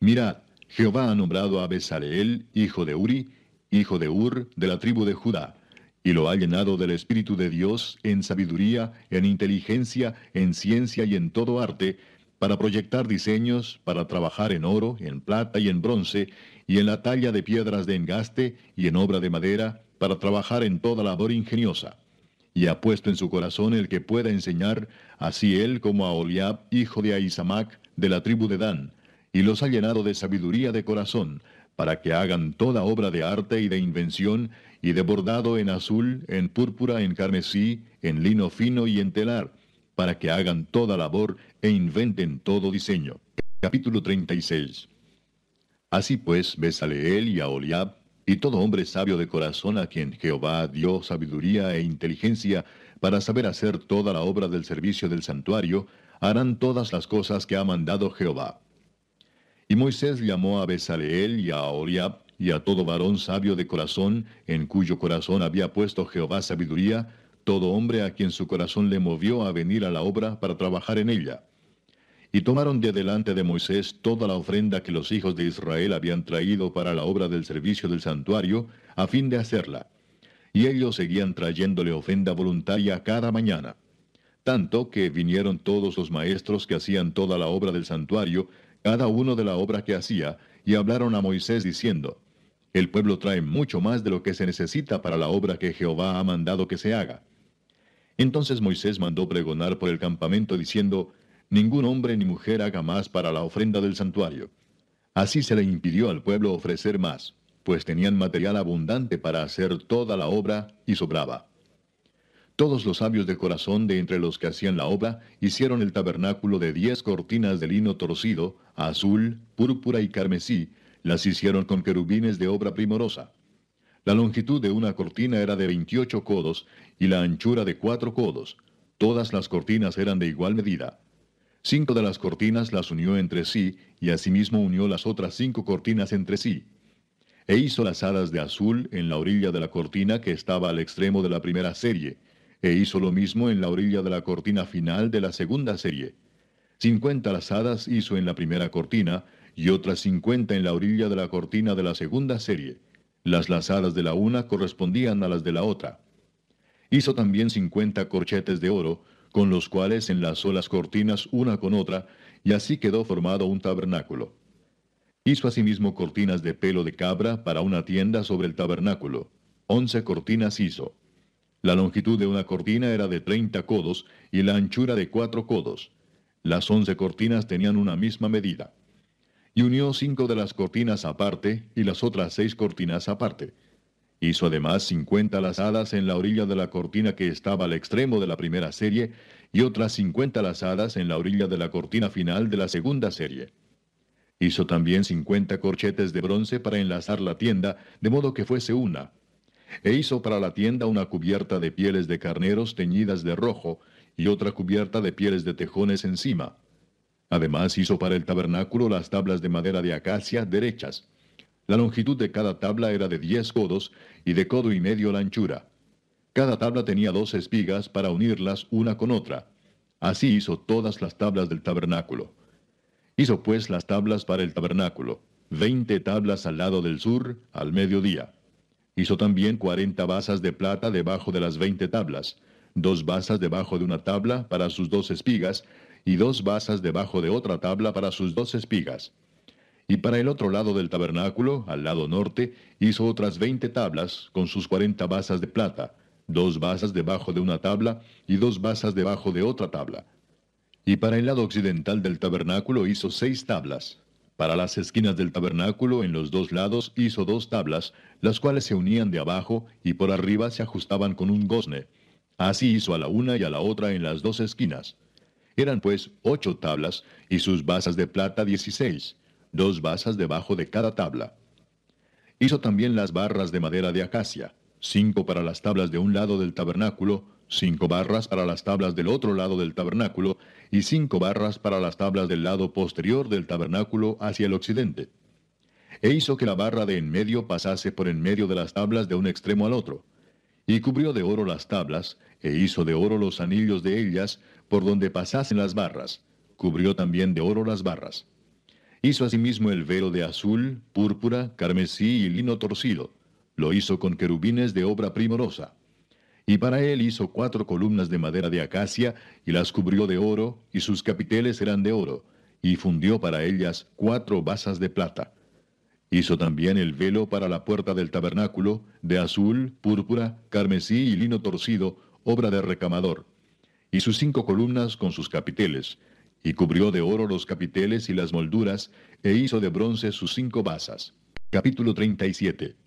Mirad, Jehová ha nombrado a Bezaleel, hijo de Uri, hijo de Ur, de la tribu de Judá, y lo ha llenado del Espíritu de Dios en sabiduría, en inteligencia, en ciencia y en todo arte, para proyectar diseños, para trabajar en oro, en plata y en bronce, y en la talla de piedras de engaste y en obra de madera, para trabajar en toda labor ingeniosa. Y ha puesto en su corazón el que pueda enseñar, así él como a Oliab, hijo de Ahisamac, de la tribu de Dan, y los ha llenado de sabiduría de corazón, para que hagan toda obra de arte y de invención, y de bordado en azul, en púrpura, en carmesí, en lino fino y en telar, para que hagan toda labor e inventen todo diseño. Capítulo 36 Así pues, Besaleel y a Oliab, y todo hombre sabio de corazón a quien Jehová dio sabiduría e inteligencia para saber hacer toda la obra del servicio del santuario, harán todas las cosas que ha mandado Jehová. Y Moisés llamó a Besaleel y a Oriab y a todo varón sabio de corazón, en cuyo corazón había puesto Jehová sabiduría, todo hombre a quien su corazón le movió a venir a la obra para trabajar en ella. Y tomaron de delante de Moisés toda la ofrenda que los hijos de Israel habían traído para la obra del servicio del santuario, a fin de hacerla. Y ellos seguían trayéndole ofrenda voluntaria cada mañana. Tanto que vinieron todos los maestros que hacían toda la obra del santuario, cada uno de la obra que hacía, y hablaron a Moisés diciendo, El pueblo trae mucho más de lo que se necesita para la obra que Jehová ha mandado que se haga. Entonces Moisés mandó pregonar por el campamento diciendo, Ningún hombre ni mujer haga más para la ofrenda del santuario. Así se le impidió al pueblo ofrecer más, pues tenían material abundante para hacer toda la obra y sobraba. Todos los sabios de corazón de entre los que hacían la obra hicieron el tabernáculo de diez cortinas de lino torcido, azul, púrpura y carmesí, las hicieron con querubines de obra primorosa. La longitud de una cortina era de veintiocho codos y la anchura de cuatro codos. Todas las cortinas eran de igual medida. Cinco de las cortinas las unió entre sí y asimismo unió las otras cinco cortinas entre sí. E hizo las alas de azul en la orilla de la cortina que estaba al extremo de la primera serie, e hizo lo mismo en la orilla de la cortina final de la segunda serie. Cincuenta lazadas hizo en la primera cortina, y otras cincuenta en la orilla de la cortina de la segunda serie. Las lazadas de la una correspondían a las de la otra. Hizo también cincuenta corchetes de oro, con los cuales enlazó las cortinas una con otra, y así quedó formado un tabernáculo. Hizo asimismo cortinas de pelo de cabra para una tienda sobre el tabernáculo. Once cortinas hizo. La longitud de una cortina era de treinta codos y la anchura de cuatro codos. Las once cortinas tenían una misma medida. Y unió cinco de las cortinas aparte y las otras seis cortinas aparte. Hizo además cincuenta lazadas en la orilla de la cortina que estaba al extremo de la primera serie y otras cincuenta lazadas en la orilla de la cortina final de la segunda serie. Hizo también cincuenta corchetes de bronce para enlazar la tienda, de modo que fuese una, e hizo para la tienda una cubierta de pieles de carneros teñidas de rojo, y otra cubierta de pieles de tejones encima. Además hizo para el tabernáculo las tablas de madera de acacia derechas. La longitud de cada tabla era de diez codos, y de codo y medio la anchura. Cada tabla tenía dos espigas para unirlas una con otra. Así hizo todas las tablas del tabernáculo. Hizo pues las tablas para el tabernáculo, veinte tablas al lado del sur, al mediodía. Hizo también cuarenta basas de plata debajo de las veinte tablas, dos basas debajo de una tabla para sus dos espigas, y dos basas debajo de otra tabla para sus dos espigas. Y para el otro lado del tabernáculo, al lado norte, hizo otras veinte tablas con sus cuarenta basas de plata, dos basas debajo de una tabla y dos basas debajo de otra tabla. Y para el lado occidental del tabernáculo hizo seis tablas, para las esquinas del tabernáculo en los dos lados hizo dos tablas, las cuales se unían de abajo y por arriba se ajustaban con un gozne. Así hizo a la una y a la otra en las dos esquinas. Eran pues ocho tablas y sus basas de plata dieciséis, dos basas debajo de cada tabla. Hizo también las barras de madera de acacia, cinco para las tablas de un lado del tabernáculo, cinco barras para las tablas del otro lado del tabernáculo, y cinco barras para las tablas del lado posterior del tabernáculo hacia el occidente. E hizo que la barra de en medio pasase por en medio de las tablas de un extremo al otro. Y cubrió de oro las tablas, e hizo de oro los anillos de ellas, por donde pasasen las barras. Cubrió también de oro las barras. Hizo asimismo el velo de azul, púrpura, carmesí y lino torcido. Lo hizo con querubines de obra primorosa. Y para él hizo cuatro columnas de madera de acacia, y las cubrió de oro, y sus capiteles eran de oro, y fundió para ellas cuatro basas de plata. Hizo también el velo para la puerta del tabernáculo, de azul, púrpura, carmesí y lino torcido, obra de recamador. Y sus cinco columnas con sus capiteles, y cubrió de oro los capiteles y las molduras, e hizo de bronce sus cinco basas. Capítulo 37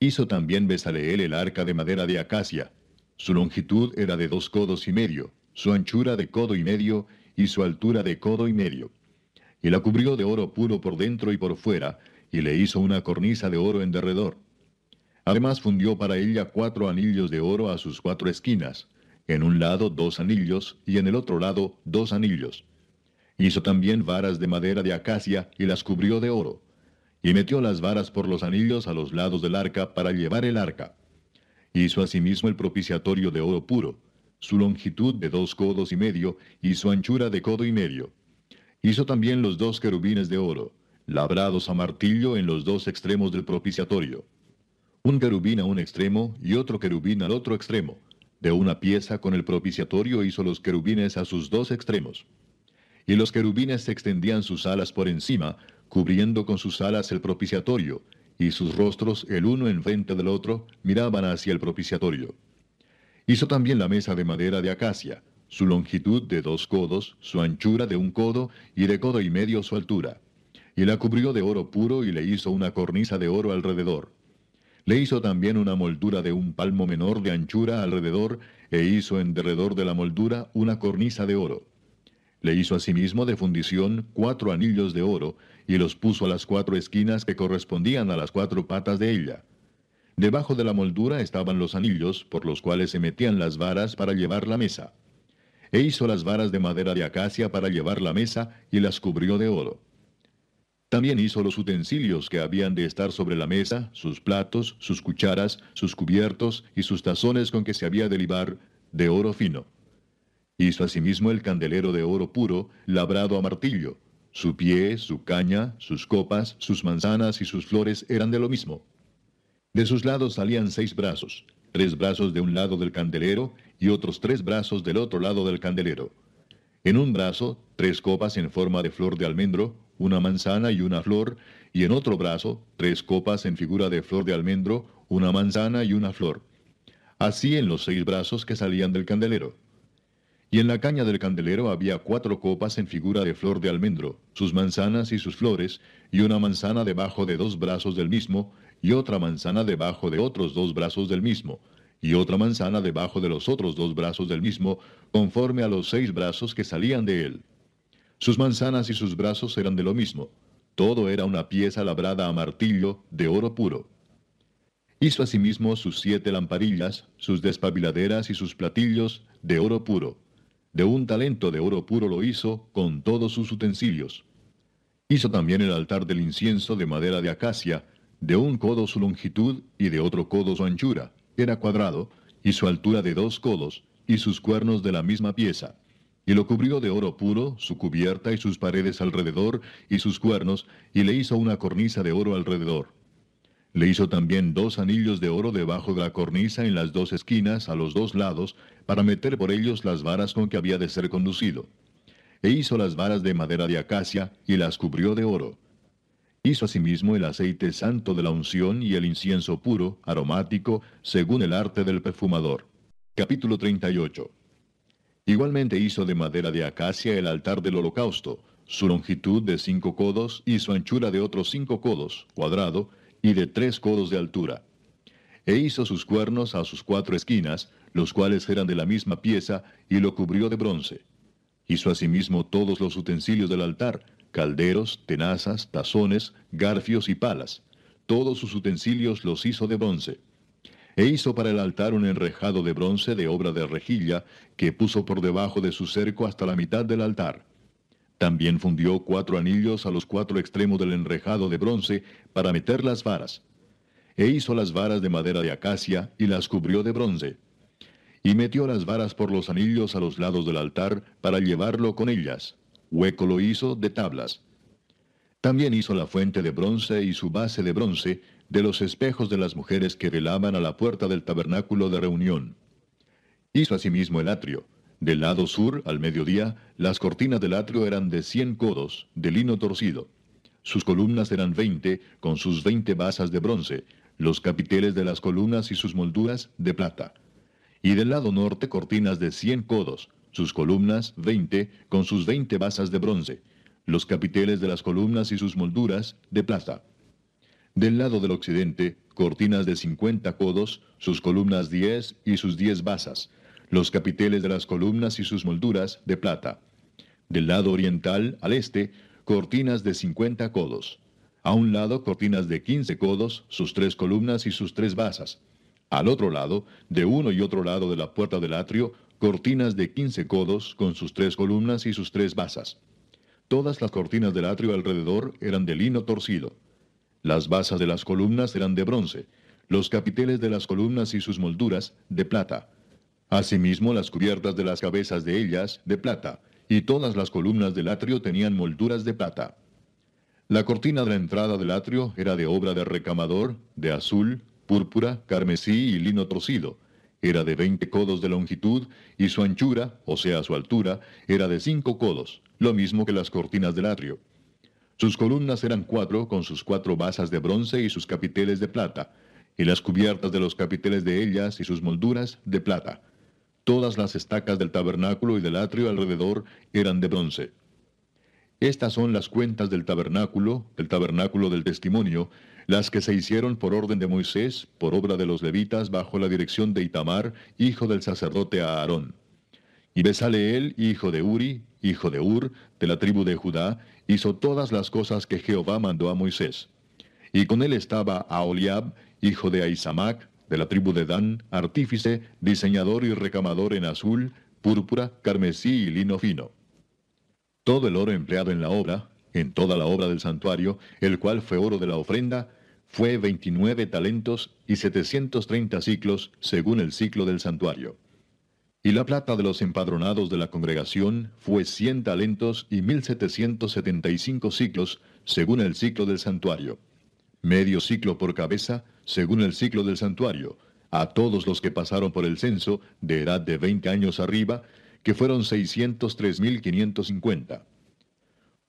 Hizo también Besaleel el arca de madera de acacia. Su longitud era de dos codos y medio, su anchura de codo y medio, y su altura de codo y medio. Y la cubrió de oro puro por dentro y por fuera, y le hizo una cornisa de oro en derredor. Además fundió para ella cuatro anillos de oro a sus cuatro esquinas, en un lado dos anillos, y en el otro lado dos anillos. Hizo también varas de madera de acacia, y las cubrió de oro y metió las varas por los anillos a los lados del arca para llevar el arca. Hizo asimismo el propiciatorio de oro puro, su longitud de dos codos y medio y su anchura de codo y medio. Hizo también los dos querubines de oro, labrados a martillo en los dos extremos del propiciatorio. Un querubín a un extremo y otro querubín al otro extremo. De una pieza con el propiciatorio hizo los querubines a sus dos extremos. Y los querubines extendían sus alas por encima, cubriendo con sus alas el propiciatorio, y sus rostros, el uno enfrente del otro, miraban hacia el propiciatorio. Hizo también la mesa de madera de acacia, su longitud de dos codos, su anchura de un codo y de codo y medio su altura. Y la cubrió de oro puro y le hizo una cornisa de oro alrededor. Le hizo también una moldura de un palmo menor de anchura alrededor, e hizo en derredor de la moldura una cornisa de oro. Le hizo asimismo de fundición cuatro anillos de oro, y los puso a las cuatro esquinas que correspondían a las cuatro patas de ella. Debajo de la moldura estaban los anillos, por los cuales se metían las varas para llevar la mesa. E hizo las varas de madera de acacia para llevar la mesa, y las cubrió de oro. También hizo los utensilios que habían de estar sobre la mesa, sus platos, sus cucharas, sus cubiertos y sus tazones con que se había de libar, de oro fino. Hizo asimismo el candelero de oro puro, labrado a martillo. Su pie, su caña, sus copas, sus manzanas y sus flores eran de lo mismo. De sus lados salían seis brazos, tres brazos de un lado del candelero y otros tres brazos del otro lado del candelero. En un brazo, tres copas en forma de flor de almendro, una manzana y una flor, y en otro brazo, tres copas en figura de flor de almendro, una manzana y una flor. Así en los seis brazos que salían del candelero. Y en la caña del candelero había cuatro copas en figura de flor de almendro, sus manzanas y sus flores, y una manzana debajo de dos brazos del mismo, y otra manzana debajo de otros dos brazos del mismo, y otra manzana debajo de los otros dos brazos del mismo, conforme a los seis brazos que salían de él. Sus manzanas y sus brazos eran de lo mismo. Todo era una pieza labrada a martillo de oro puro. Hizo asimismo sus siete lamparillas, sus despabiladeras y sus platillos de oro puro. De un talento de oro puro lo hizo con todos sus utensilios. Hizo también el altar del incienso de madera de acacia, de un codo su longitud y de otro codo su anchura. Era cuadrado, y su altura de dos codos, y sus cuernos de la misma pieza y lo cubrió de oro puro, su cubierta y sus paredes alrededor, y sus cuernos, y le hizo una cornisa de oro alrededor. Le hizo también dos anillos de oro debajo de la cornisa en las dos esquinas, a los dos lados, para meter por ellos las varas con que había de ser conducido. E hizo las varas de madera de acacia, y las cubrió de oro. Hizo asimismo el aceite santo de la unción y el incienso puro, aromático, según el arte del perfumador. Capítulo 38 Igualmente hizo de madera de acacia el altar del holocausto, su longitud de cinco codos y su anchura de otros cinco codos, cuadrado, y de tres codos de altura. E hizo sus cuernos a sus cuatro esquinas, los cuales eran de la misma pieza, y lo cubrió de bronce. Hizo asimismo todos los utensilios del altar, calderos, tenazas, tazones, garfios y palas. Todos sus utensilios los hizo de bronce. E hizo para el altar un enrejado de bronce de obra de rejilla, que puso por debajo de su cerco hasta la mitad del altar. También fundió cuatro anillos a los cuatro extremos del enrejado de bronce para meter las varas. E hizo las varas de madera de acacia y las cubrió de bronce. Y metió las varas por los anillos a los lados del altar para llevarlo con ellas. Hueco lo hizo de tablas. También hizo la fuente de bronce y su base de bronce, de los espejos de las mujeres que velaban a la puerta del tabernáculo de reunión. Hizo asimismo el atrio. Del lado sur, al mediodía, las cortinas del atrio eran de cien codos, de lino torcido. Sus columnas eran veinte, con sus veinte basas de bronce, los capiteles de las columnas y sus molduras de plata. Y del lado norte cortinas de cien codos, sus columnas veinte, con sus veinte basas de bronce, los capiteles de las columnas y sus molduras de plata. Del lado del occidente, cortinas de 50 codos, sus columnas 10 y sus 10 basas, los capiteles de las columnas y sus molduras de plata. Del lado oriental, al este, cortinas de 50 codos. A un lado, cortinas de 15 codos, sus tres columnas y sus tres basas. Al otro lado, de uno y otro lado de la puerta del atrio, cortinas de 15 codos, con sus tres columnas y sus tres basas. Todas las cortinas del atrio alrededor eran de lino torcido. Las basas de las columnas eran de bronce, los capiteles de las columnas y sus molduras de plata. Asimismo las cubiertas de las cabezas de ellas de plata, y todas las columnas del atrio tenían molduras de plata. La cortina de la entrada del atrio era de obra de recamador, de azul, púrpura, carmesí y lino torcido. Era de veinte codos de longitud, y su anchura, o sea su altura, era de cinco codos, lo mismo que las cortinas del atrio. Sus columnas eran cuatro, con sus cuatro basas de bronce y sus capiteles de plata, y las cubiertas de los capiteles de ellas y sus molduras de plata. Todas las estacas del tabernáculo y del atrio alrededor eran de bronce. Estas son las cuentas del tabernáculo, del tabernáculo del testimonio, las que se hicieron por orden de Moisés, por obra de los levitas, bajo la dirección de Itamar, hijo del sacerdote Aarón. Y Besaleel, hijo de Uri, hijo de Ur, de la tribu de Judá, hizo todas las cosas que Jehová mandó a Moisés. Y con él estaba Aholiab, hijo de Ahisamac, de la tribu de Dan, artífice, diseñador y recamador en azul, púrpura, carmesí y lino fino. Todo el oro empleado en la obra, en toda la obra del santuario, el cual fue oro de la ofrenda, fue 29 talentos y 730 ciclos según el ciclo del santuario. Y la plata de los empadronados de la congregación fue 100 talentos y 1775 ciclos según el ciclo del santuario. Medio ciclo por cabeza según el ciclo del santuario, a todos los que pasaron por el censo de edad de 20 años arriba, que fueron 603.550.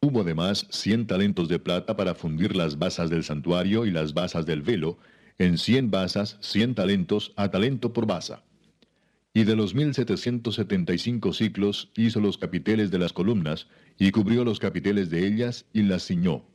Hubo además cien talentos de plata para fundir las basas del santuario y las basas del velo, en cien basas cien talentos a talento por basa. Y de los mil setecientos setenta y cinco ciclos hizo los capiteles de las columnas, y cubrió los capiteles de ellas, y las ciñó.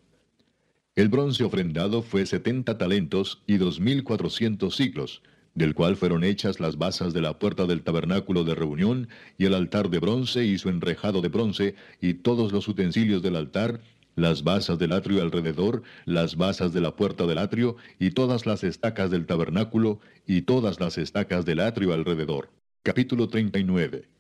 El bronce ofrendado fue setenta talentos y dos mil cuatrocientos ciclos, del cual fueron hechas las basas de la puerta del tabernáculo de reunión, y el altar de bronce y su enrejado de bronce, y todos los utensilios del altar, las basas del atrio alrededor, las basas de la puerta del atrio, y todas las estacas del tabernáculo, y todas las estacas del atrio alrededor. Capítulo 39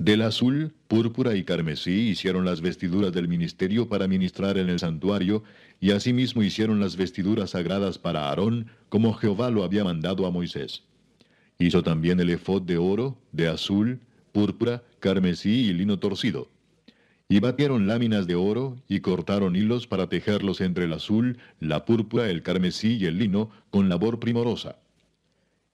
Del azul, púrpura y carmesí hicieron las vestiduras del ministerio para ministrar en el santuario, y asimismo hicieron las vestiduras sagradas para Aarón, como Jehová lo había mandado a Moisés. Hizo también el efod de oro, de azul, púrpura, carmesí y lino torcido. Y batieron láminas de oro, y cortaron hilos para tejerlos entre el azul, la púrpura, el carmesí y el lino, con labor primorosa.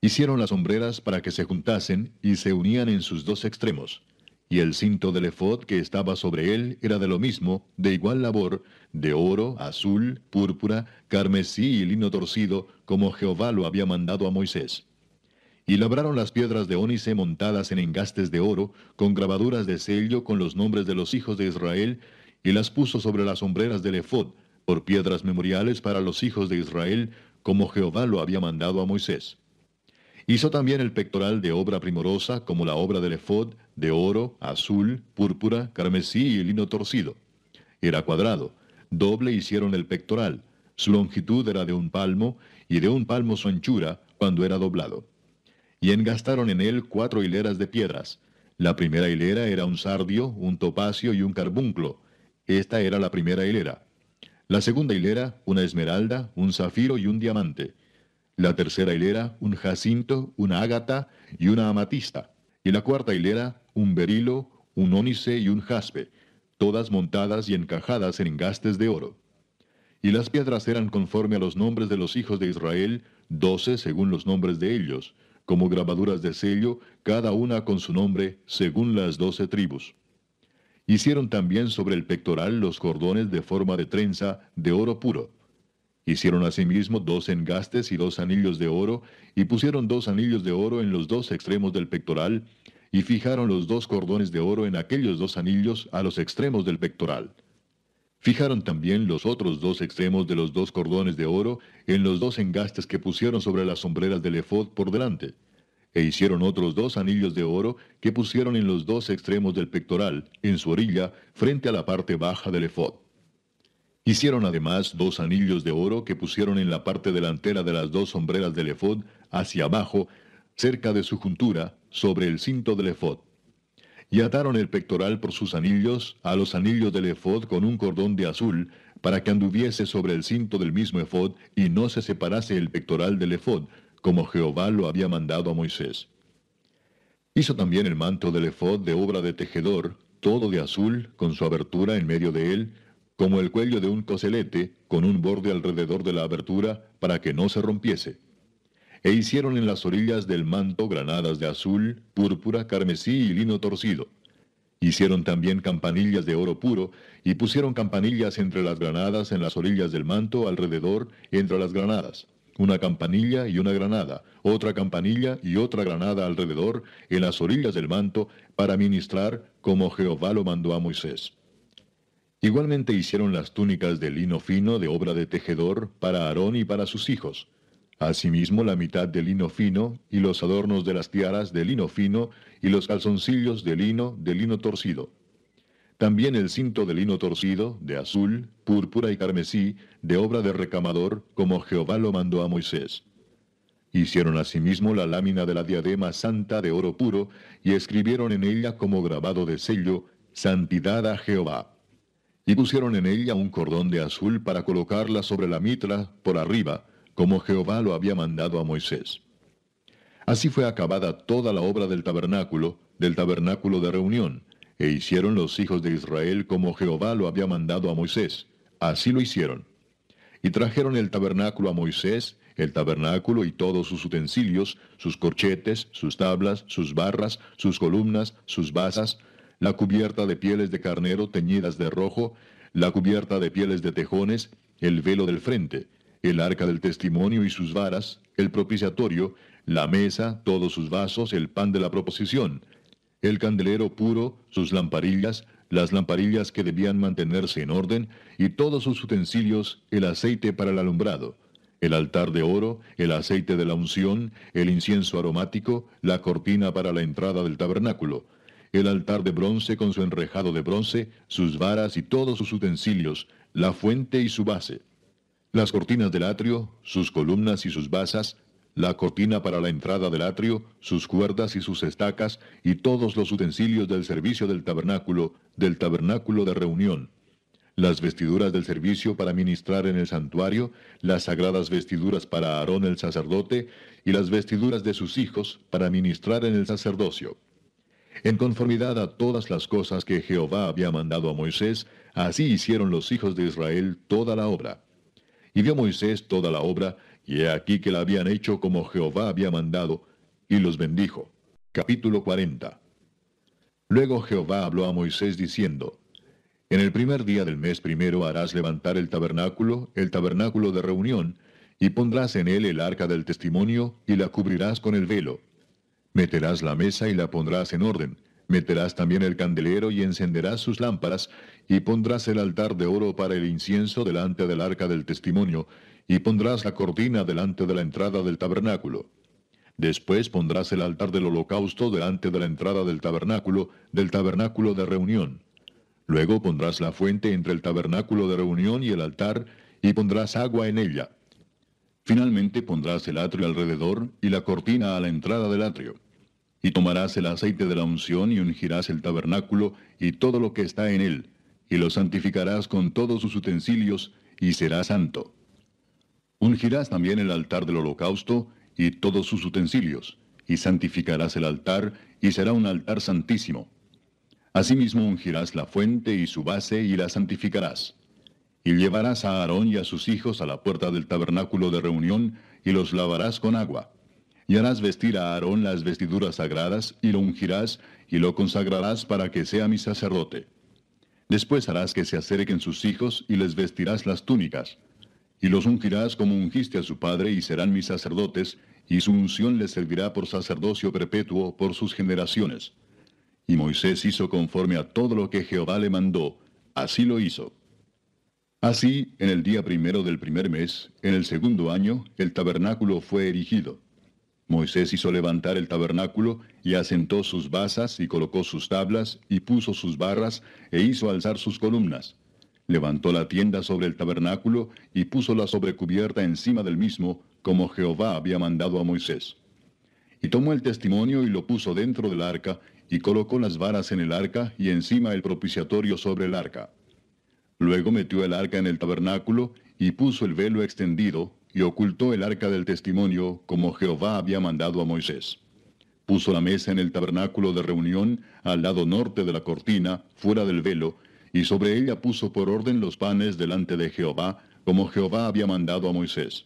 Hicieron las sombreras para que se juntasen y se unían en sus dos extremos. Y el cinto del efod que estaba sobre él era de lo mismo, de igual labor, de oro, azul, púrpura, carmesí y lino torcido, como Jehová lo había mandado a Moisés. Y labraron las piedras de ónice montadas en engastes de oro, con grabaduras de sello con los nombres de los hijos de Israel, y las puso sobre las sombreras del efod, por piedras memoriales para los hijos de Israel, como Jehová lo había mandado a Moisés. Hizo también el pectoral de obra primorosa, como la obra del efod, de oro, azul, púrpura, carmesí y lino torcido. Era cuadrado, doble hicieron el pectoral, su longitud era de un palmo, y de un palmo su anchura, cuando era doblado. Y engastaron en él cuatro hileras de piedras. La primera hilera era un sardio, un topacio y un carbunclo. Esta era la primera hilera. La segunda hilera, una esmeralda, un zafiro y un diamante la tercera hilera, un jacinto, una ágata y una amatista. Y la cuarta hilera, un berilo, un ónice y un jaspe, todas montadas y encajadas en engastes de oro. Y las piedras eran conforme a los nombres de los hijos de Israel, doce según los nombres de ellos, como grabaduras de sello, cada una con su nombre, según las doce tribus. Hicieron también sobre el pectoral los cordones de forma de trenza de oro puro Hicieron asimismo dos engastes y dos anillos de oro, y pusieron dos anillos de oro en los dos extremos del pectoral, y fijaron los dos cordones de oro en aquellos dos anillos a los extremos del pectoral. Fijaron también los otros dos extremos de los dos cordones de oro en los dos engastes que pusieron sobre las sombreras del efod por delante. E hicieron otros dos anillos de oro que pusieron en los dos extremos del pectoral, en su orilla, frente a la parte baja del efod. Hicieron además dos anillos de oro que pusieron en la parte delantera de las dos sombreras del efod, hacia abajo, cerca de su juntura, sobre el cinto del efod. Y ataron el pectoral por sus anillos a los anillos del efod con un cordón de azul, para que anduviese sobre el cinto del mismo efod y no se separase el pectoral del efod, como Jehová lo había mandado a Moisés. Hizo también el manto del efod de obra de tejedor, todo de azul, con su abertura en medio de él, como el cuello de un coselete, con un borde alrededor de la abertura, para que no se rompiese. E hicieron en las orillas del manto granadas de azul, púrpura, carmesí y lino torcido. Hicieron también campanillas de oro puro, y pusieron campanillas entre las granadas en las orillas del manto alrededor entre las granadas. Una campanilla y una granada, otra campanilla y otra granada alrededor en las orillas del manto para ministrar como Jehová lo mandó a Moisés. Igualmente hicieron las túnicas de lino fino de obra de tejedor para Aarón y para sus hijos. Asimismo la mitad de lino fino y los adornos de las tiaras de lino fino y los calzoncillos de lino de lino torcido. También el cinto de lino torcido, de azul, púrpura y carmesí, de obra de recamador, como Jehová lo mandó a Moisés. Hicieron asimismo la lámina de la diadema santa de oro puro, y escribieron en ella como grabado de sello, Santidad a Jehová. Y pusieron en ella un cordón de azul para colocarla sobre la mitra por arriba, como Jehová lo había mandado a Moisés. Así fue acabada toda la obra del tabernáculo, del tabernáculo de reunión, e hicieron los hijos de Israel como Jehová lo había mandado a Moisés. Así lo hicieron. Y trajeron el tabernáculo a Moisés, el tabernáculo y todos sus utensilios, sus corchetes, sus tablas, sus barras, sus columnas, sus basas, la cubierta de pieles de carnero teñidas de rojo, la cubierta de pieles de tejones, el velo del frente, el arca del testimonio y sus varas, el propiciatorio, la mesa, todos sus vasos, el pan de la proposición, el candelero puro, sus lamparillas, las lamparillas que debían mantenerse en orden, y todos sus utensilios, el aceite para el alumbrado, el altar de oro, el aceite de la unción, el incienso aromático, la cortina para la entrada del tabernáculo, el altar de bronce con su enrejado de bronce, sus varas y todos sus utensilios, la fuente y su base, las cortinas del atrio, sus columnas y sus basas, la cortina para la entrada del atrio, sus cuerdas y sus estacas, y todos los utensilios del servicio del tabernáculo, del tabernáculo de reunión, las vestiduras del servicio para ministrar en el santuario, las sagradas vestiduras para Aarón el sacerdote, y las vestiduras de sus hijos para ministrar en el sacerdocio. En conformidad a todas las cosas que Jehová había mandado a Moisés, así hicieron los hijos de Israel toda la obra. Y vio Moisés toda la obra, y he aquí que la habían hecho como Jehová había mandado, y los bendijo. Capítulo 40 Luego Jehová habló a Moisés diciendo, En el primer día del mes primero harás levantar el tabernáculo, el tabernáculo de reunión, y pondrás en él el arca del testimonio, y la cubrirás con el velo. Meterás la mesa y la pondrás en orden. Meterás también el candelero y encenderás sus lámparas, y pondrás el altar de oro para el incienso delante del arca del testimonio, y pondrás la cortina delante de la entrada del tabernáculo. Después pondrás el altar del holocausto delante de la entrada del tabernáculo, del tabernáculo de reunión. Luego pondrás la fuente entre el tabernáculo de reunión y el altar, y pondrás agua en ella. Finalmente pondrás el atrio alrededor y la cortina a la entrada del atrio. Y tomarás el aceite de la unción y ungirás el tabernáculo y todo lo que está en él, y lo santificarás con todos sus utensilios, y será santo. Ungirás también el altar del holocausto y todos sus utensilios, y santificarás el altar, y será un altar santísimo. Asimismo ungirás la fuente y su base, y la santificarás. Y llevarás a Aarón y a sus hijos a la puerta del tabernáculo de reunión, y los lavarás con agua. Y harás vestir a Aarón las vestiduras sagradas, y lo ungirás, y lo consagrarás para que sea mi sacerdote. Después harás que se acerquen sus hijos, y les vestirás las túnicas y los ungirás como ungiste a su padre, y serán mis sacerdotes, y su unción les servirá por sacerdocio perpetuo por sus generaciones. Y Moisés hizo conforme a todo lo que Jehová le mandó, así lo hizo. Así, en el día primero del primer mes, en el segundo año, el tabernáculo fue erigido. Moisés hizo levantar el tabernáculo, y asentó sus basas, y colocó sus tablas, y puso sus barras, e hizo alzar sus columnas Levantó la tienda sobre el tabernáculo y puso la sobrecubierta encima del mismo, como Jehová había mandado a Moisés. Y tomó el testimonio y lo puso dentro del arca, y colocó las varas en el arca y encima el propiciatorio sobre el arca. Luego metió el arca en el tabernáculo y puso el velo extendido y ocultó el arca del testimonio como Jehová había mandado a Moisés. Puso la mesa en el tabernáculo de reunión al lado norte de la cortina, fuera del velo, y sobre ella puso por orden los panes delante de Jehová, como Jehová había mandado a Moisés.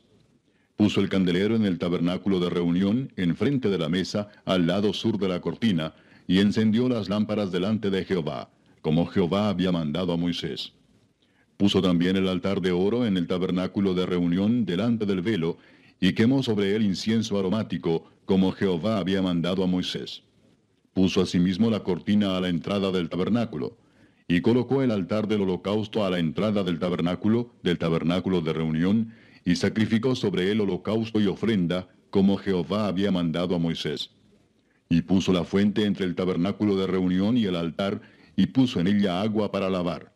Puso el candelero en el tabernáculo de reunión, enfrente de la mesa, al lado sur de la cortina, y encendió las lámparas delante de Jehová, como Jehová había mandado a Moisés. Puso también el altar de oro en el tabernáculo de reunión delante del velo, y quemó sobre él incienso aromático, como Jehová había mandado a Moisés. Puso asimismo la cortina a la entrada del tabernáculo, y colocó el altar del holocausto a la entrada del tabernáculo, del tabernáculo de reunión, y sacrificó sobre él holocausto y ofrenda, como Jehová había mandado a Moisés. Y puso la fuente entre el tabernáculo de reunión y el altar, y puso en ella agua para lavar.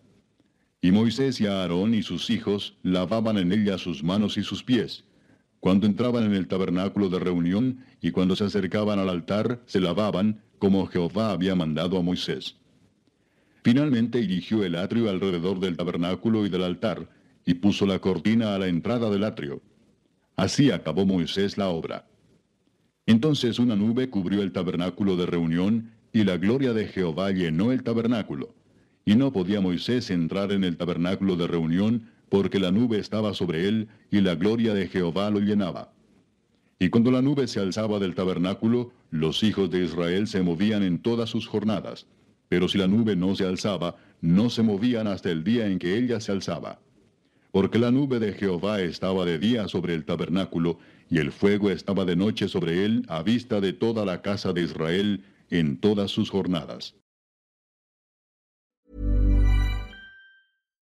Y Moisés y Aarón y sus hijos lavaban en ella sus manos y sus pies. Cuando entraban en el tabernáculo de reunión y cuando se acercaban al altar, se lavaban, como Jehová había mandado a Moisés. Finalmente dirigió el atrio alrededor del tabernáculo y del altar, y puso la cortina a la entrada del atrio. Así acabó Moisés la obra. Entonces una nube cubrió el tabernáculo de reunión, y la gloria de Jehová llenó el tabernáculo. Y no podía Moisés entrar en el tabernáculo de reunión, porque la nube estaba sobre él, y la gloria de Jehová lo llenaba. Y cuando la nube se alzaba del tabernáculo, los hijos de Israel se movían en todas sus jornadas. Pero si la nube no se alzaba, no se movían hasta el día en que ella se alzaba porque la nube de Jehová estaba de día sobre el tabernáculo, y el fuego estaba de noche sobre él a vista de toda la casa de Israel en todas sus jornadas.